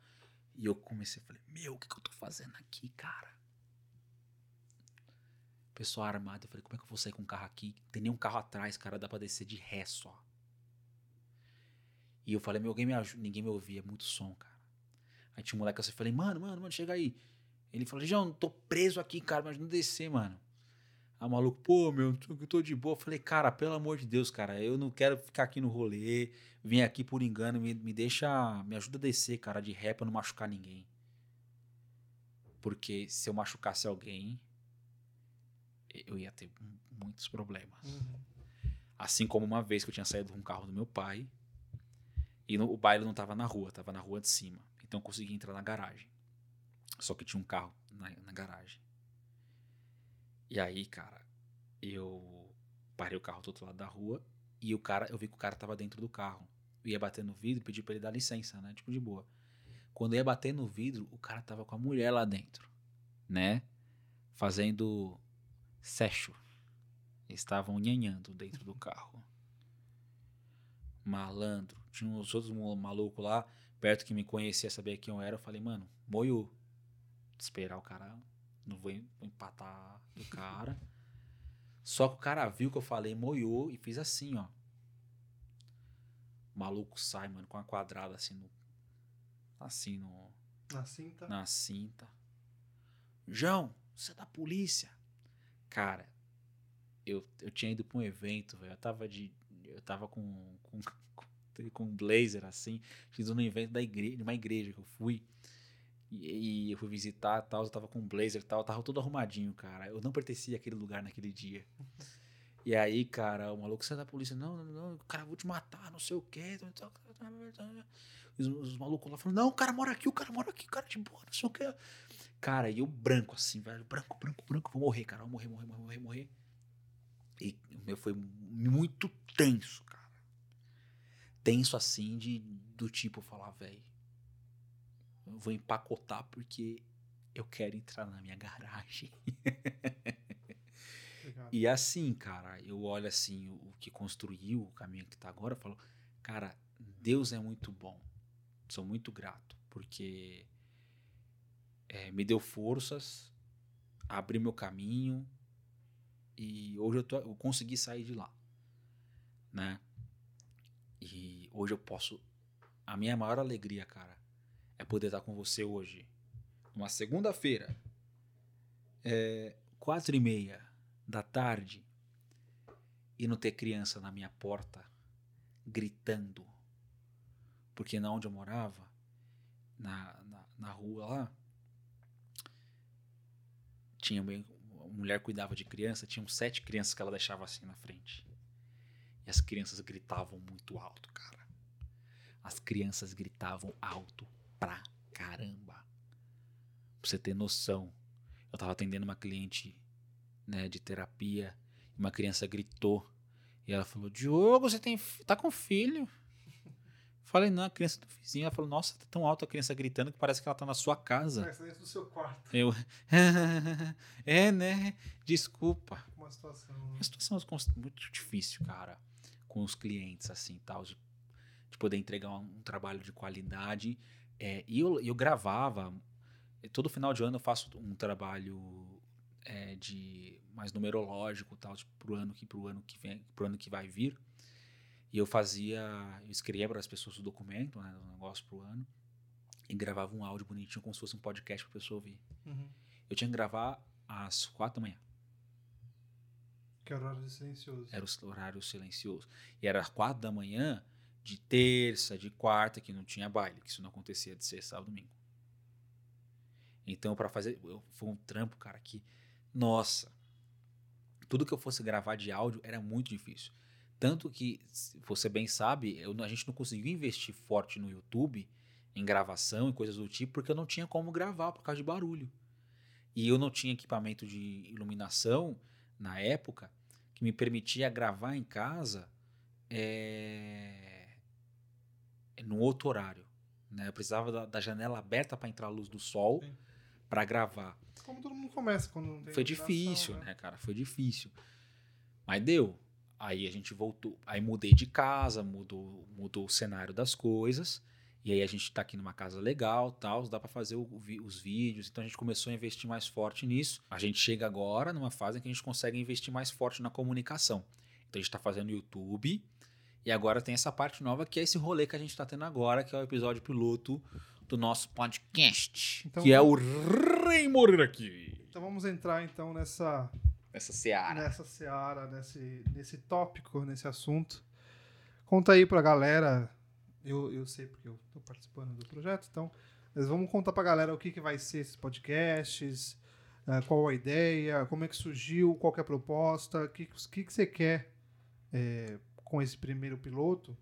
E eu comecei a falar, meu, o que, que eu tô fazendo aqui, cara? Pessoal armado, eu falei, como é que eu vou sair com um carro aqui? Não tem nenhum carro atrás, cara, dá pra descer de ré só. E eu falei, meu, alguém me ajuda. Ninguém me ouvia, muito som, cara. Aí tinha um moleque assim, eu falei, mano, mano, mano, chega aí. Ele falou, João, tô preso aqui, cara, ajuda a descer, mano. Aí o maluco, pô, meu, eu tô de boa. Eu falei, cara, pelo amor de Deus, cara, eu não quero ficar aqui no rolê, vim aqui por engano, me, me deixa, me ajuda a descer, cara, de ré pra não machucar ninguém. Porque se eu machucasse alguém, eu ia ter muitos problemas. Uhum. Assim como uma vez que eu tinha saído com um carro do meu pai e no- o baile não tava na rua, tava na rua de cima. Então eu consegui entrar na garagem. Só que tinha um carro na, na garagem. E aí, cara, eu parei o carro do outro lado da rua e o cara, eu vi que o cara tava dentro do carro. Eu ia bater no vidro e pedi pra ele dar licença, né? Tipo de boa. Quando eu ia bater no vidro, o cara tava com a mulher lá dentro, né? Fazendo Eles estavam nhanhando dentro do carro. Malandro. Tinha uns outros malucos lá, perto que me conhecia, sabia quem eu era. Eu falei, mano, moiu. Esperar o cara. Não vou em- vou empatar do cara. Só que o cara viu que eu falei, moiou e fiz assim, ó. O maluco sai, mano, com uma quadrada assim no. Assim no Assim tá. na cinta. João, você é da polícia. Cara, eu, eu tinha ido pra um evento, velho. Eu tava de. Eu tava com. com, com um blazer assim. Fiz um evento da igreja, de uma igreja que eu fui. E, e eu fui visitar tal. Eu tava com um blazer e tal. Eu tava todo arrumadinho, cara. Eu não pertencia àquele lugar naquele dia. E aí, cara, o maluco, é da polícia? Não, não, não, cara, vou te matar, não sei o quê. Os, os malucos lá falando, não, o cara mora aqui, o cara mora aqui, o cara de boa, não sei o quê. Cara, e eu branco assim, velho, branco, branco, branco, vou morrer, cara, vou morrer, morrer, morrer, morrer, morrer. E o meu foi muito tenso, cara. Tenso assim, de, do tipo, falar, velho, eu vou empacotar porque eu quero entrar na minha garagem. E assim, cara, eu olho assim, o, o que construiu o caminho que tá agora, eu falo, cara, Deus é muito bom. Sou muito grato, porque é, me deu forças, abriu meu caminho e hoje eu, tô, eu consegui sair de lá, né? E hoje eu posso. A minha maior alegria, cara, é poder estar com você hoje, numa segunda-feira, é, quatro e meia da tarde, e não ter criança na minha porta gritando. Porque na onde eu morava, na, na, na rua lá, tinha uma mulher cuidava de criança, tinham sete crianças que ela deixava assim na frente. E as crianças gritavam muito alto, cara. As crianças gritavam alto pra caramba. Pra você ter noção. Eu tava atendendo uma cliente né, de terapia e uma criança gritou. E ela falou: Diogo, você tem, tá com filho? Falei, não, a criança do vizinho. Ela falou: Nossa, tá tão alto a criança gritando que parece que ela tá na sua casa. Parece dentro do seu quarto. Eu, *laughs* é, né? Desculpa. Uma situação. Uma situação muito difícil, cara, com os clientes, assim, tal, de, de poder entregar um, um trabalho de qualidade. É, e eu, eu gravava, todo final de ano eu faço um trabalho é, de mais numerológico, tal, tipo, pro ano que pro ano que vem, pro ano que vai vir. E eu fazia, eu escrevia para as pessoas o documento, né, o negócio pro ano, e gravava um áudio bonitinho como se fosse um podcast pra pessoa ouvir. Uhum. Eu tinha que gravar às quatro da manhã. Que é horário silencioso. Era o horário silencioso. E era às quatro da manhã de terça, de quarta, que não tinha baile, que isso não acontecia de sexta, sábado, domingo. Então, para fazer. eu- Foi um trampo, cara, que. Nossa! Tudo que eu fosse gravar de áudio era muito difícil. Tanto que, você bem sabe, eu- a gente não conseguiu investir forte no YouTube, em gravação e coisas do tipo, porque eu não tinha como gravar por causa de barulho. E eu não tinha equipamento de iluminação na época que me permitia gravar em casa é, num outro horário. Né? Eu precisava da, da janela aberta para entrar a luz do sol para gravar. Como todo mundo começa quando não tem Foi difícil, né, cara? Foi difícil. Mas deu. Aí a gente voltou, aí mudei de casa, mudou, mudou o cenário das coisas. E aí a gente tá aqui numa casa legal, tal, dá para fazer o, os vídeos. Então a gente começou a investir mais forte nisso. A gente chega agora numa fase em que a gente consegue investir mais forte na comunicação. Então a gente tá fazendo YouTube e agora tem essa parte nova que é esse rolê que a gente tá tendo agora, que é o episódio piloto do nosso podcast, Então- que é o Rei Moreira aqui. Então vamos entrar então nessa Essa seara. nessa seara, nesse, nesse tópico, nesse assunto. Conta aí pra galera. Eu, eu sei porque eu tô participando do projeto, então. Mas vamos contar pra galera o que, que vai ser esses podcasts, eh, qual a ideia, como é que surgiu, qual que é a proposta, o que, que, que você quer eh, com esse primeiro piloto.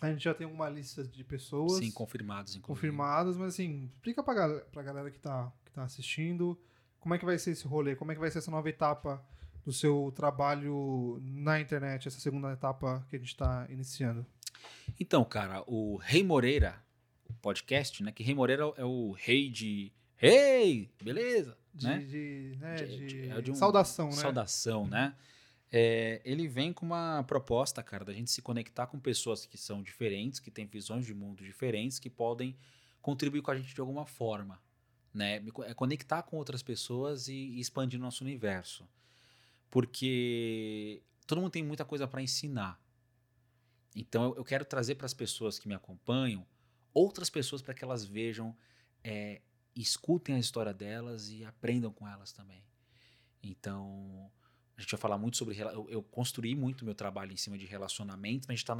A gente já tem uma lista de pessoas Sim, confirmados, inclusive. confirmadas, mas assim, explica pra, gal- pra galera que tá, que tá assistindo como é que vai ser esse rolê, como é que vai ser essa nova etapa do seu trabalho na internet, essa segunda etapa que a gente tá iniciando. Então, cara, o Rei Moreira, o podcast, né? Que Rei Moreira é o rei de. Rei! Beleza! De, né? de, né, De- de de- é de um- saudação, né? Saudação, né? É, ele vem com uma proposta, cara, da gente se conectar com pessoas que são diferentes, que têm visões de mundo diferentes, que podem contribuir com a gente de alguma forma, né? É conectar com outras pessoas e, expandir nosso universo. Porque todo mundo tem muita coisa para ensinar. Então eu, eu quero trazer para as pessoas que me acompanham outras pessoas para que elas vejam, é, escutem a história delas e aprendam com elas também. Então, a gente vai falar muito sobre. Eu, eu construí muito meu trabalho em cima de relacionamento, mas a gente está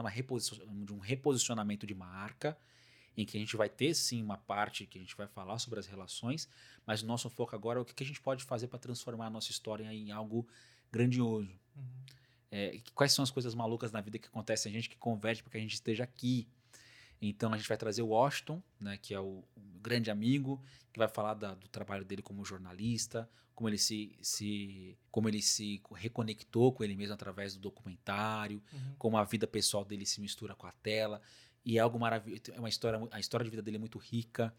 de um reposicionamento de marca, em que a gente vai ter sim uma parte que a gente vai falar sobre as relações, mas o nosso foco agora é o que a gente pode fazer para transformar a nossa história em algo grandioso. Uhum. É, quais são as coisas malucas na vida que acontecem a gente que converte para que a gente esteja aqui. Então a gente vai trazer o Washington, né, que é o, um grande amigo, que vai falar da- do trabalho dele como jornalista, como ele se, se como ele se reconectou com ele mesmo através do documentário, Uhum. como a vida pessoal dele se mistura com a tela. E é algo maravilhoso. É uma história, a história de vida dele é muito rica.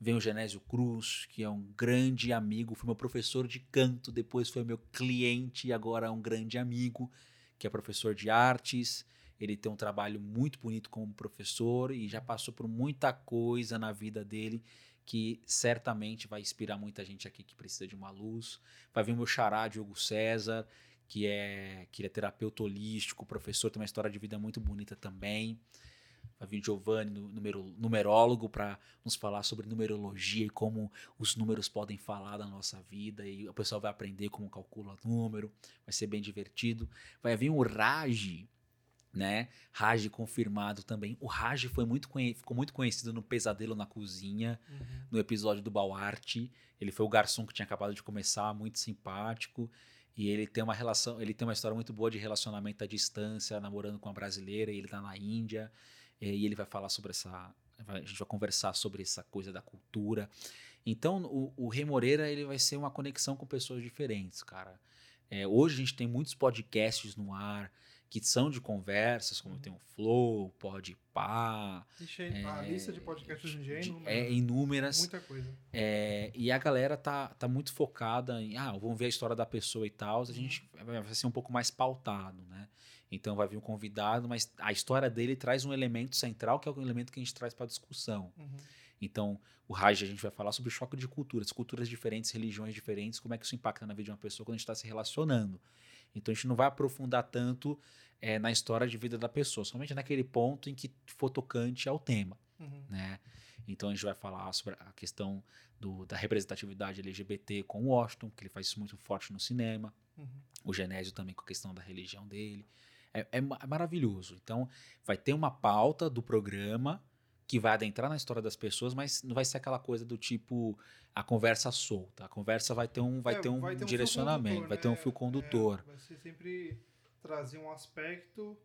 Vem o Genésio Cruz, que é um grande amigo, foi meu professor de canto, depois foi meu cliente e agora é um grande amigo, que é professor de artes. Ele tem um trabalho muito bonito como professor e já passou por muita coisa na vida dele que certamente vai inspirar muita gente aqui que precisa de uma luz. Vai vir o meu xará, Diogo César, que é, que é terapeuta holístico, professor, tem uma história de vida muito bonita também. Vai vir Giovanni, numero- numerólogo, para nos falar sobre numerologia e como os números podem falar da nossa vida. E o pessoal vai aprender como calcula número. Vai ser bem divertido. Vai vir o Raj, né? Raj confirmado também. O Raj foi muito ficou muito conhecido no Pesadelo na Cozinha, Uhum. no episódio do Bauarte. Ele foi o garçom que tinha acabado de começar, muito simpático. E ele tem uma relação, ele tem uma história muito boa de relacionamento à distância, namorando com uma brasileira, e ele tá na Índia. Eh, E ele vai falar sobre essa. A gente vai conversar sobre essa coisa da cultura. Então, o, o Rei Moreira ele vai ser uma conexão com pessoas diferentes, cara. É, hoje a gente tem muitos podcasts no ar que são de conversas, como tem o Flow, Podpah, Ixi, a É, lista de podcasts hoje em dia é inúmera. é inúmeras. Muita coisa. É, e a galera tá, tá muito focada em, ah, vamos ver a história da pessoa e tal. A gente vai vai ser um pouco mais pautado, né? Então vai vir um convidado, mas a história dele traz um elemento central, que é o elemento que a gente traz para discussão. Uhum. Então, o Raj, a gente vai falar sobre o choque de culturas, culturas diferentes, religiões diferentes, como é que isso impacta na vida de uma pessoa quando a gente está se relacionando. Então, a gente não vai aprofundar tanto eh, na história de vida da pessoa, somente naquele ponto em que for tocante ao tema Uhum. né? Então a gente vai falar sobre a questão do- da representatividade LGBT com o Washington, que ele faz isso muito forte no cinema. Uhum. O Genésio também com a questão da religião dele. É, é é maravilhoso. Então vai ter uma pauta do programa que vai adentrar na história das pessoas, mas não vai ser aquela coisa do tipo a conversa solta. A conversa vai ter um, vai É, ter um, fio direcionamento, condutor, vai ter um né? fio condutor. É, vai ser sempre trazer um aspecto,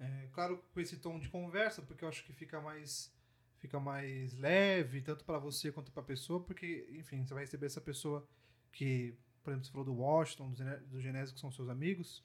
é, claro, com esse tom de conversa, porque eu acho que fica mais fica mais leve, tanto para você quanto para a pessoa, porque, enfim, você vai receber essa pessoa que, por exemplo, você falou do Washington, do Genésio, que são seus amigos,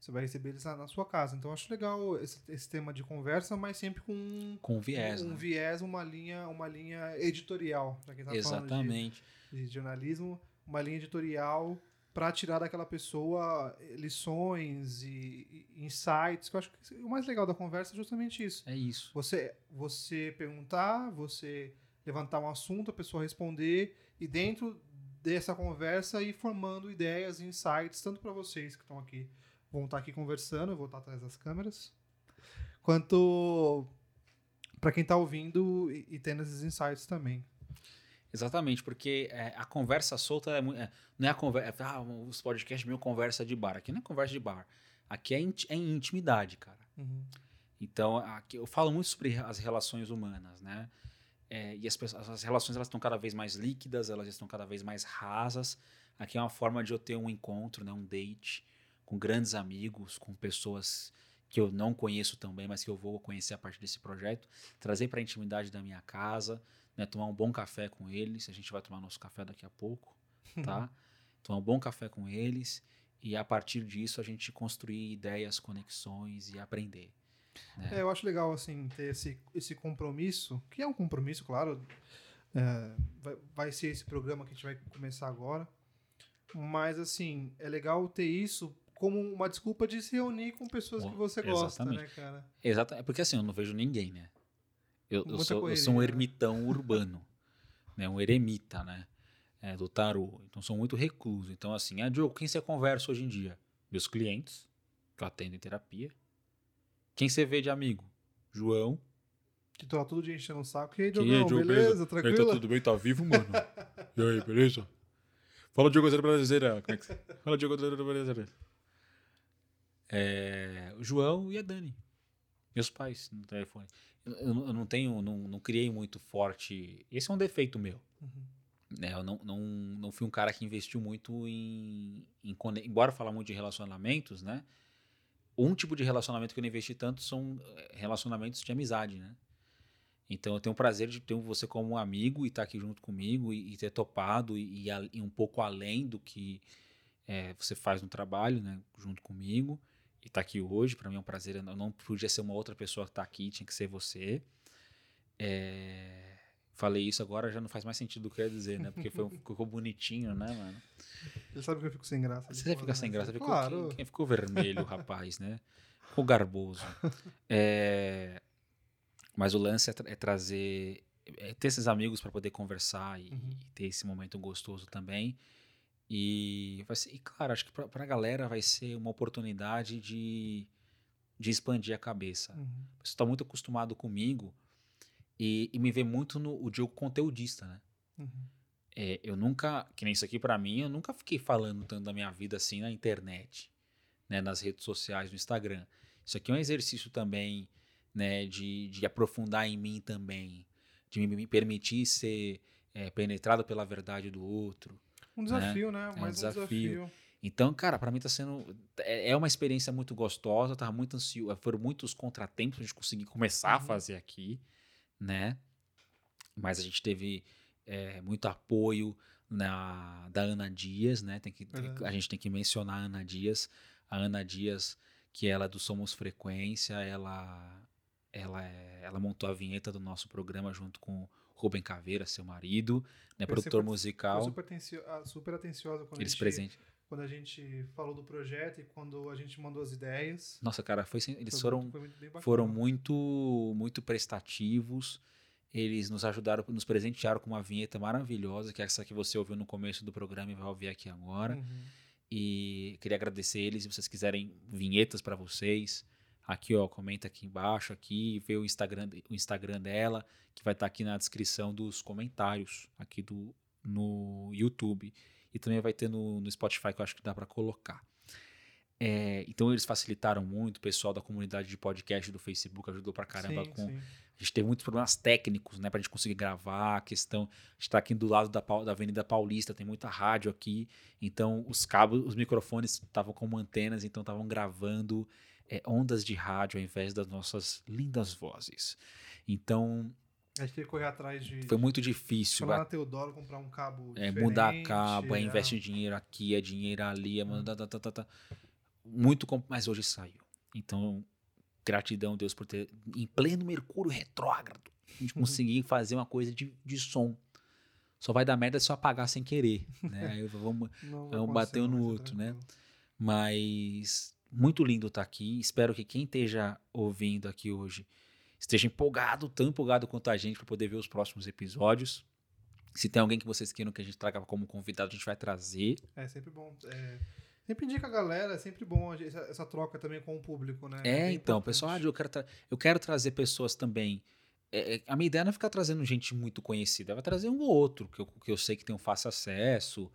você vai receber eles na, sua casa. Então, acho legal esse, esse tema de conversa, mas sempre com Com viés, um né? viés, uma linha, uma linha editorial, para quem tá falando de- Exatamente. de jornalismo, uma linha editorial para tirar daquela pessoa eh, lições e, e insights. Que eu acho que o mais legal da conversa é justamente isso. É isso. Você, você perguntar, você levantar um assunto, a pessoa responder e dentro dessa conversa ir formando ideias e insights, tanto para vocês que estão aqui, vão estar aqui conversando, eu vou estar atrás das câmeras, quanto para quem está ouvindo e, e tendo esses insights também. Exatamente, porque é, a conversa solta é, é, não é a conversa. É, ah, os podcasts meio conversa de bar. Aqui não é conversa de bar. Aqui é, é intimidade, cara. Uhum. Então, aqui eu falo muito sobre as relações humanas, né? É, e as, as relações elas estão cada vez mais líquidas, elas estão cada vez mais rasas. Aqui é uma forma de eu ter um encontro, né, um date com grandes amigos, com pessoas que eu não conheço também, mas que eu vou conhecer a partir desse projeto, trazer para a intimidade da minha casa, né, tomar um bom café com eles. A gente vai tomar nosso café daqui a pouco, *laughs* tá? tomar um bom café com eles e a partir disso a gente construir ideias, conexões e aprender. Né? É, eu acho legal assim ter esse, esse compromisso, que é um compromisso, claro. É, vai, vai ser esse programa que a gente vai começar agora. Mas assim, é legal ter isso como uma desculpa de se reunir com pessoas que você gosta, né, cara? Exato, é porque assim, eu não vejo ninguém, né? Eu, eu, sou, eu sou, um né? ermitão urbano, *laughs* né? Um eremita, né? É, do tarô. Então, sou muito recluso. Então, assim, ah, Diogo, quem você conversa hoje em dia? Meus clientes, que eu atendo em terapia. Quem você vê de amigo? João. Que tô lá todo dia enchendo o saco. E aí, Diogão, beleza? beleza? Tranquilo? Aí, tá tudo bem? Tá vivo, mano? *laughs* e aí, beleza? Fala, Diogo Brasileira. Como é que... Fala, Diogo Brasileira. É, o João e a Dani. Meus pais no telefone. Eu, eu não tenho, não, não criei muito forte. Esse é um defeito meu. Uhum. Né, eu não, não, não fui um cara que investiu muito em, em. Embora falar muito de relacionamentos, né? Um tipo de relacionamento que eu não investi tanto são eh, relacionamentos de amizade, né? Então eu tenho o prazer de ter você como um amigo e estar tá aqui junto comigo e, e ter topado e, e, e, um pouco além do que é, você faz no trabalho, né? Junto comigo e estar tá aqui hoje. Para mim é um prazer. Eu não podia ser uma outra pessoa que está aqui, tinha que ser você. É, falei isso agora, já não faz mais sentido o que eu ia dizer, né? Porque foi, *laughs* ficou bonitinho, né, mano? Ele sabe que eu fico sem graça. Você fica sem graça. Ficou, claro. quem, quem, ficou vermelho, rapaz, né? Ficou garboso. *laughs* É, mas o lance é, tra é trazer... É ter esses amigos para poder conversar e, uhum. e, ter esse momento gostoso também. E, vai ser, e claro, acho que para a galera vai ser uma oportunidade de, de expandir a cabeça. Uhum. Você está muito acostumado comigo e, e, me vê muito no o Diogo conteudista, né? Uhum. É, eu nunca, que nem isso aqui para mim, eu nunca fiquei falando tanto da minha vida assim na internet, né, nas redes sociais, no Instagram. Isso aqui é um exercício também, né, de, de aprofundar em mim também, de me, me permitir ser é, penetrado pela verdade do outro, um desafio, né? né? Mais um desafio. desafio. Então, cara, para mim tá sendo. É, é uma experiência muito gostosa, tava muito ansioso. Foram muitos contratempos pra gente conseguir começar uhum. a fazer aqui, né? Mas a gente teve é, muito apoio na, da Ana Dias, né? Tem que, a gente tem que mencionar a Ana Dias. A Ana Dias, que ela é do Somos Frequência, ela, ela, é, ela montou a vinheta do nosso programa junto com Rubem Caveira, seu marido, né, produtor musical. Super, ah, super atenciosa quando eles a gente, presente. quando a gente falou do projeto e quando a gente mandou as ideias. Nossa, cara, foi eles foi foram muito, muito foram muito muito prestativos. Eles nos ajudaram, nos presentearam com uma vinheta maravilhosa, que é essa que você ouviu no começo do programa e vai ouvir aqui agora. Uhum. E queria agradecer eles. Se vocês quiserem vinhetas para vocês, Aqui, ó, comenta aqui embaixo, aqui, vê o Instagram, o Instagram dela, que vai estar tá aqui na descrição dos comentários aqui do no YouTube. E também vai ter no, no Spotify, que eu acho que dá para colocar. É, então eles facilitaram muito, o pessoal da comunidade de podcast do Facebook ajudou pra caramba sim, com. Sim. A gente teve muitos problemas técnicos, né, pra gente conseguir gravar, a questão. A gente tá aqui do lado da, da Avenida Paulista, tem muita rádio aqui, então os cabos, os microfones estavam com antenas, então estavam gravando é, ondas de rádio ao invés das nossas lindas vozes. Então. A gente tem que correr atrás de. Foi muito difícil. Foi lá na Teodoro comprar um cabo. É, mudar cabo, é, investe dinheiro aqui, é dinheiro ali, é. Hum. Tá, tá, tá, tá. Muito. Mas hoje saiu. Então, gratidão, Deus, por ter. Em pleno Mercúrio retrógrado, a gente conseguir fazer uma coisa de, de som. Só vai dar merda se eu apagar sem querer, né? *laughs* Aí vamos, É vai um no outro, né? mas muito lindo estar aqui. Espero que quem esteja ouvindo aqui hoje esteja empolgado, tão empolgado quanto a gente para poder ver os próximos episódios. Se tem alguém que vocês queiram que a gente traga como convidado, a gente vai trazer. É sempre bom. é, sempre indica a galera, é sempre bom essa, essa troca também com o público, né? É, bem então, pessoal, ah, eu quero, eu quero trazer pessoas também. É, é, a minha ideia não é ficar trazendo gente muito conhecida, vai trazer um ou outro, que eu, que eu sei que tem um fácil acesso.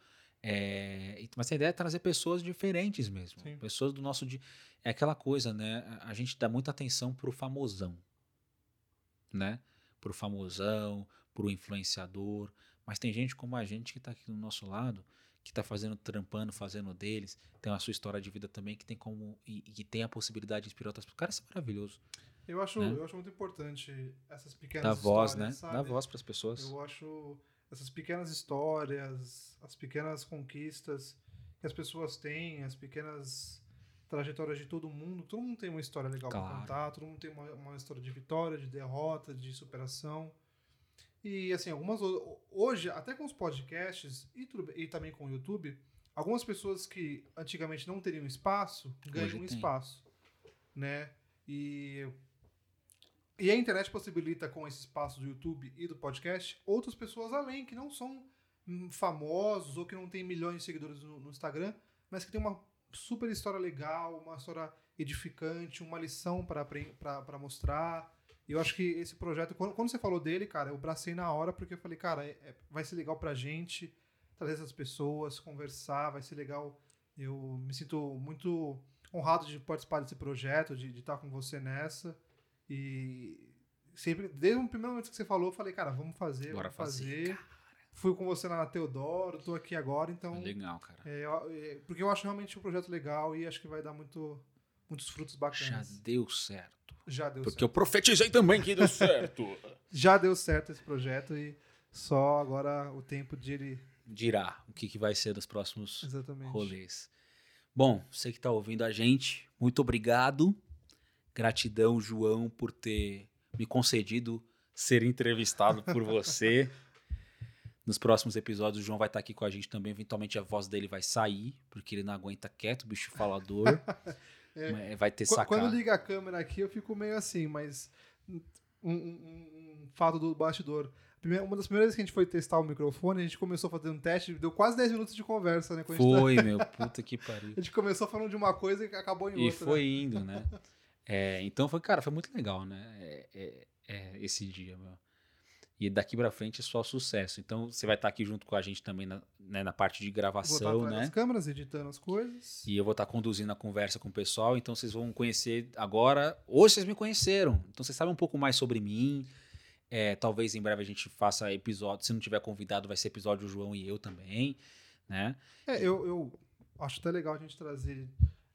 É, mas a ideia é trazer pessoas diferentes mesmo. Sim. Pessoas do nosso dia. É aquela coisa, né? A gente dá muita atenção pro famosão. Né? Pro famosão, pro influenciador. Mas tem gente como a gente que tá aqui do nosso lado, que tá fazendo, trampando, fazendo deles, tem a sua história de vida também, que tem como. E, e que tem a possibilidade de inspirar outras pessoas. Cara, isso é maravilhoso. Eu acho, né? eu acho muito importante essas pequenas Dá voz, né? sabe? Dá voz pras pessoas. Eu acho essas pequenas histórias, as pequenas conquistas que as pessoas têm, as pequenas trajetórias de todo mundo. Todo mundo tem uma história legal Claro. pra contar, todo mundo tem uma, uma história de vitória, de derrota, de superação. E assim, algumas hoje, até com os podcasts e, tudo e também com o YouTube, algumas pessoas que antigamente não teriam espaço ganham Hoje um tem. espaço, né? E e a internet possibilita, com esse espaço do YouTube e do podcast, outras pessoas além, que não são hum, famosos ou que não têm milhões de seguidores no, no Instagram, mas que tem uma super história legal, uma história edificante, uma lição para mostrar. Eu acho que esse projeto, quando, quando você falou dele, cara, eu bracei na hora, porque eu falei, cara, é- é- vai ser legal pra gente trazer essas pessoas, conversar, vai ser legal. Eu me sinto muito honrado de participar desse projeto, de, de estar com você nessa. E sempre, desde o primeiro momento que você falou, eu falei, cara, vamos fazer, Bora vamos fazer, fazer. Fui com você lá na Teodoro, tô aqui agora, então. Legal, cara. é, é, porque eu acho realmente um projeto legal e acho que vai dar muito, muitos frutos Já bacanas. deu certo. Já, deu Porque certo. eu profetizei também que deu *laughs* certo. Já deu certo esse projeto e só agora o tempo de ele. Dirá o que, que vai ser dos próximos Exatamente. rolês. Bom, você que está ouvindo a gente, muito obrigado. Gratidão, João, por ter me concedido ser entrevistado por você. *laughs* Nos próximos episódios, o João vai estar aqui com a gente também. Eventualmente a voz dele vai sair, porque ele não aguenta quieto, bicho falador. *laughs* É. Vai ter sacado. Quando liga a câmera aqui, eu fico meio assim, mas um, um- um- fato do bastidor. Uma das primeiras vezes que a gente foi testar o microfone, a gente começou fazer um teste, deu quase 10 minutos de conversa, né? A gente tá- Foi, meu, puta que pariu. *laughs* A gente começou falando de uma coisa e acabou em E outra. foi indo, né? É, então foi, cara, foi muito legal, né? É, é- é esse dia, meu. E daqui pra frente é só sucesso. Então você vai estar aqui junto com a gente também na, né, na parte de Vou estar gravação, atrás né? das câmeras, editando as coisas. E eu vou estar conduzindo a conversa com o pessoal, então vocês vão conhecer agora. Hoje vocês me conheceram, então vocês sabem um pouco mais sobre mim. É, talvez em breve a gente faça episódio. Se não tiver convidado, vai ser episódio o João e eu também, né? É, eu, eu acho até legal a gente trazer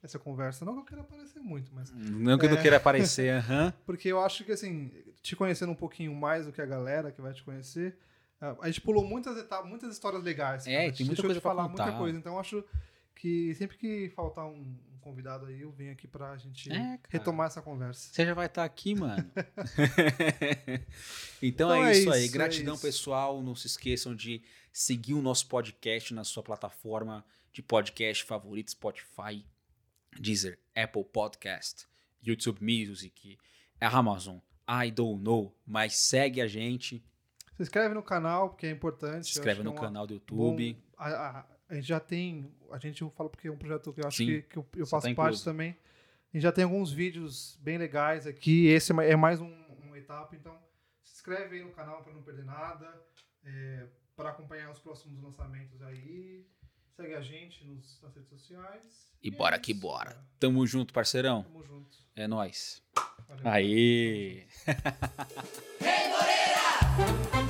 essa conversa. Não que eu queira aparecer muito, mas. Não que eu não É. queira aparecer, *laughs* aham. Porque eu acho que, assim, te conhecendo um pouquinho mais do que a galera que vai te conhecer, ah, a gente pulou muitas etapas, muitas histórias legais. É, cara. tem muita coisa de pra falar contar. muita coisa. Então, eu acho que sempre que faltar um, convidado aí, eu venho aqui pra gente É, retomar essa conversa. Você já vai estar aqui, mano. *laughs* então, Então é, é isso aí. é Gratidão, isso. pessoal. Não se esqueçam de seguir o nosso podcast na sua plataforma de podcast favorito, Spotify, Deezer, Apple Podcast, YouTube Music, Amazon. I don't know, mas segue a gente, Se inscreve no canal, porque é importante. se inscreve no é uma- canal do YouTube. Bom, a, a- a gente já tem. A gente eu falo porque é um projeto que eu acho Sim, que, que eu, eu faço tá parte também. A gente já tem alguns vídeos bem legais aqui. Esse é é mais um, uma etapa, então se inscreve aí no canal para não perder nada. para acompanhar os próximos lançamentos aí. Segue a gente nos, nas redes sociais. E, e é bora é que bora. Tamo junto, parceirão. Tamo junto. É nóis. Valeu. Aí. *laughs* Ei, Moreira!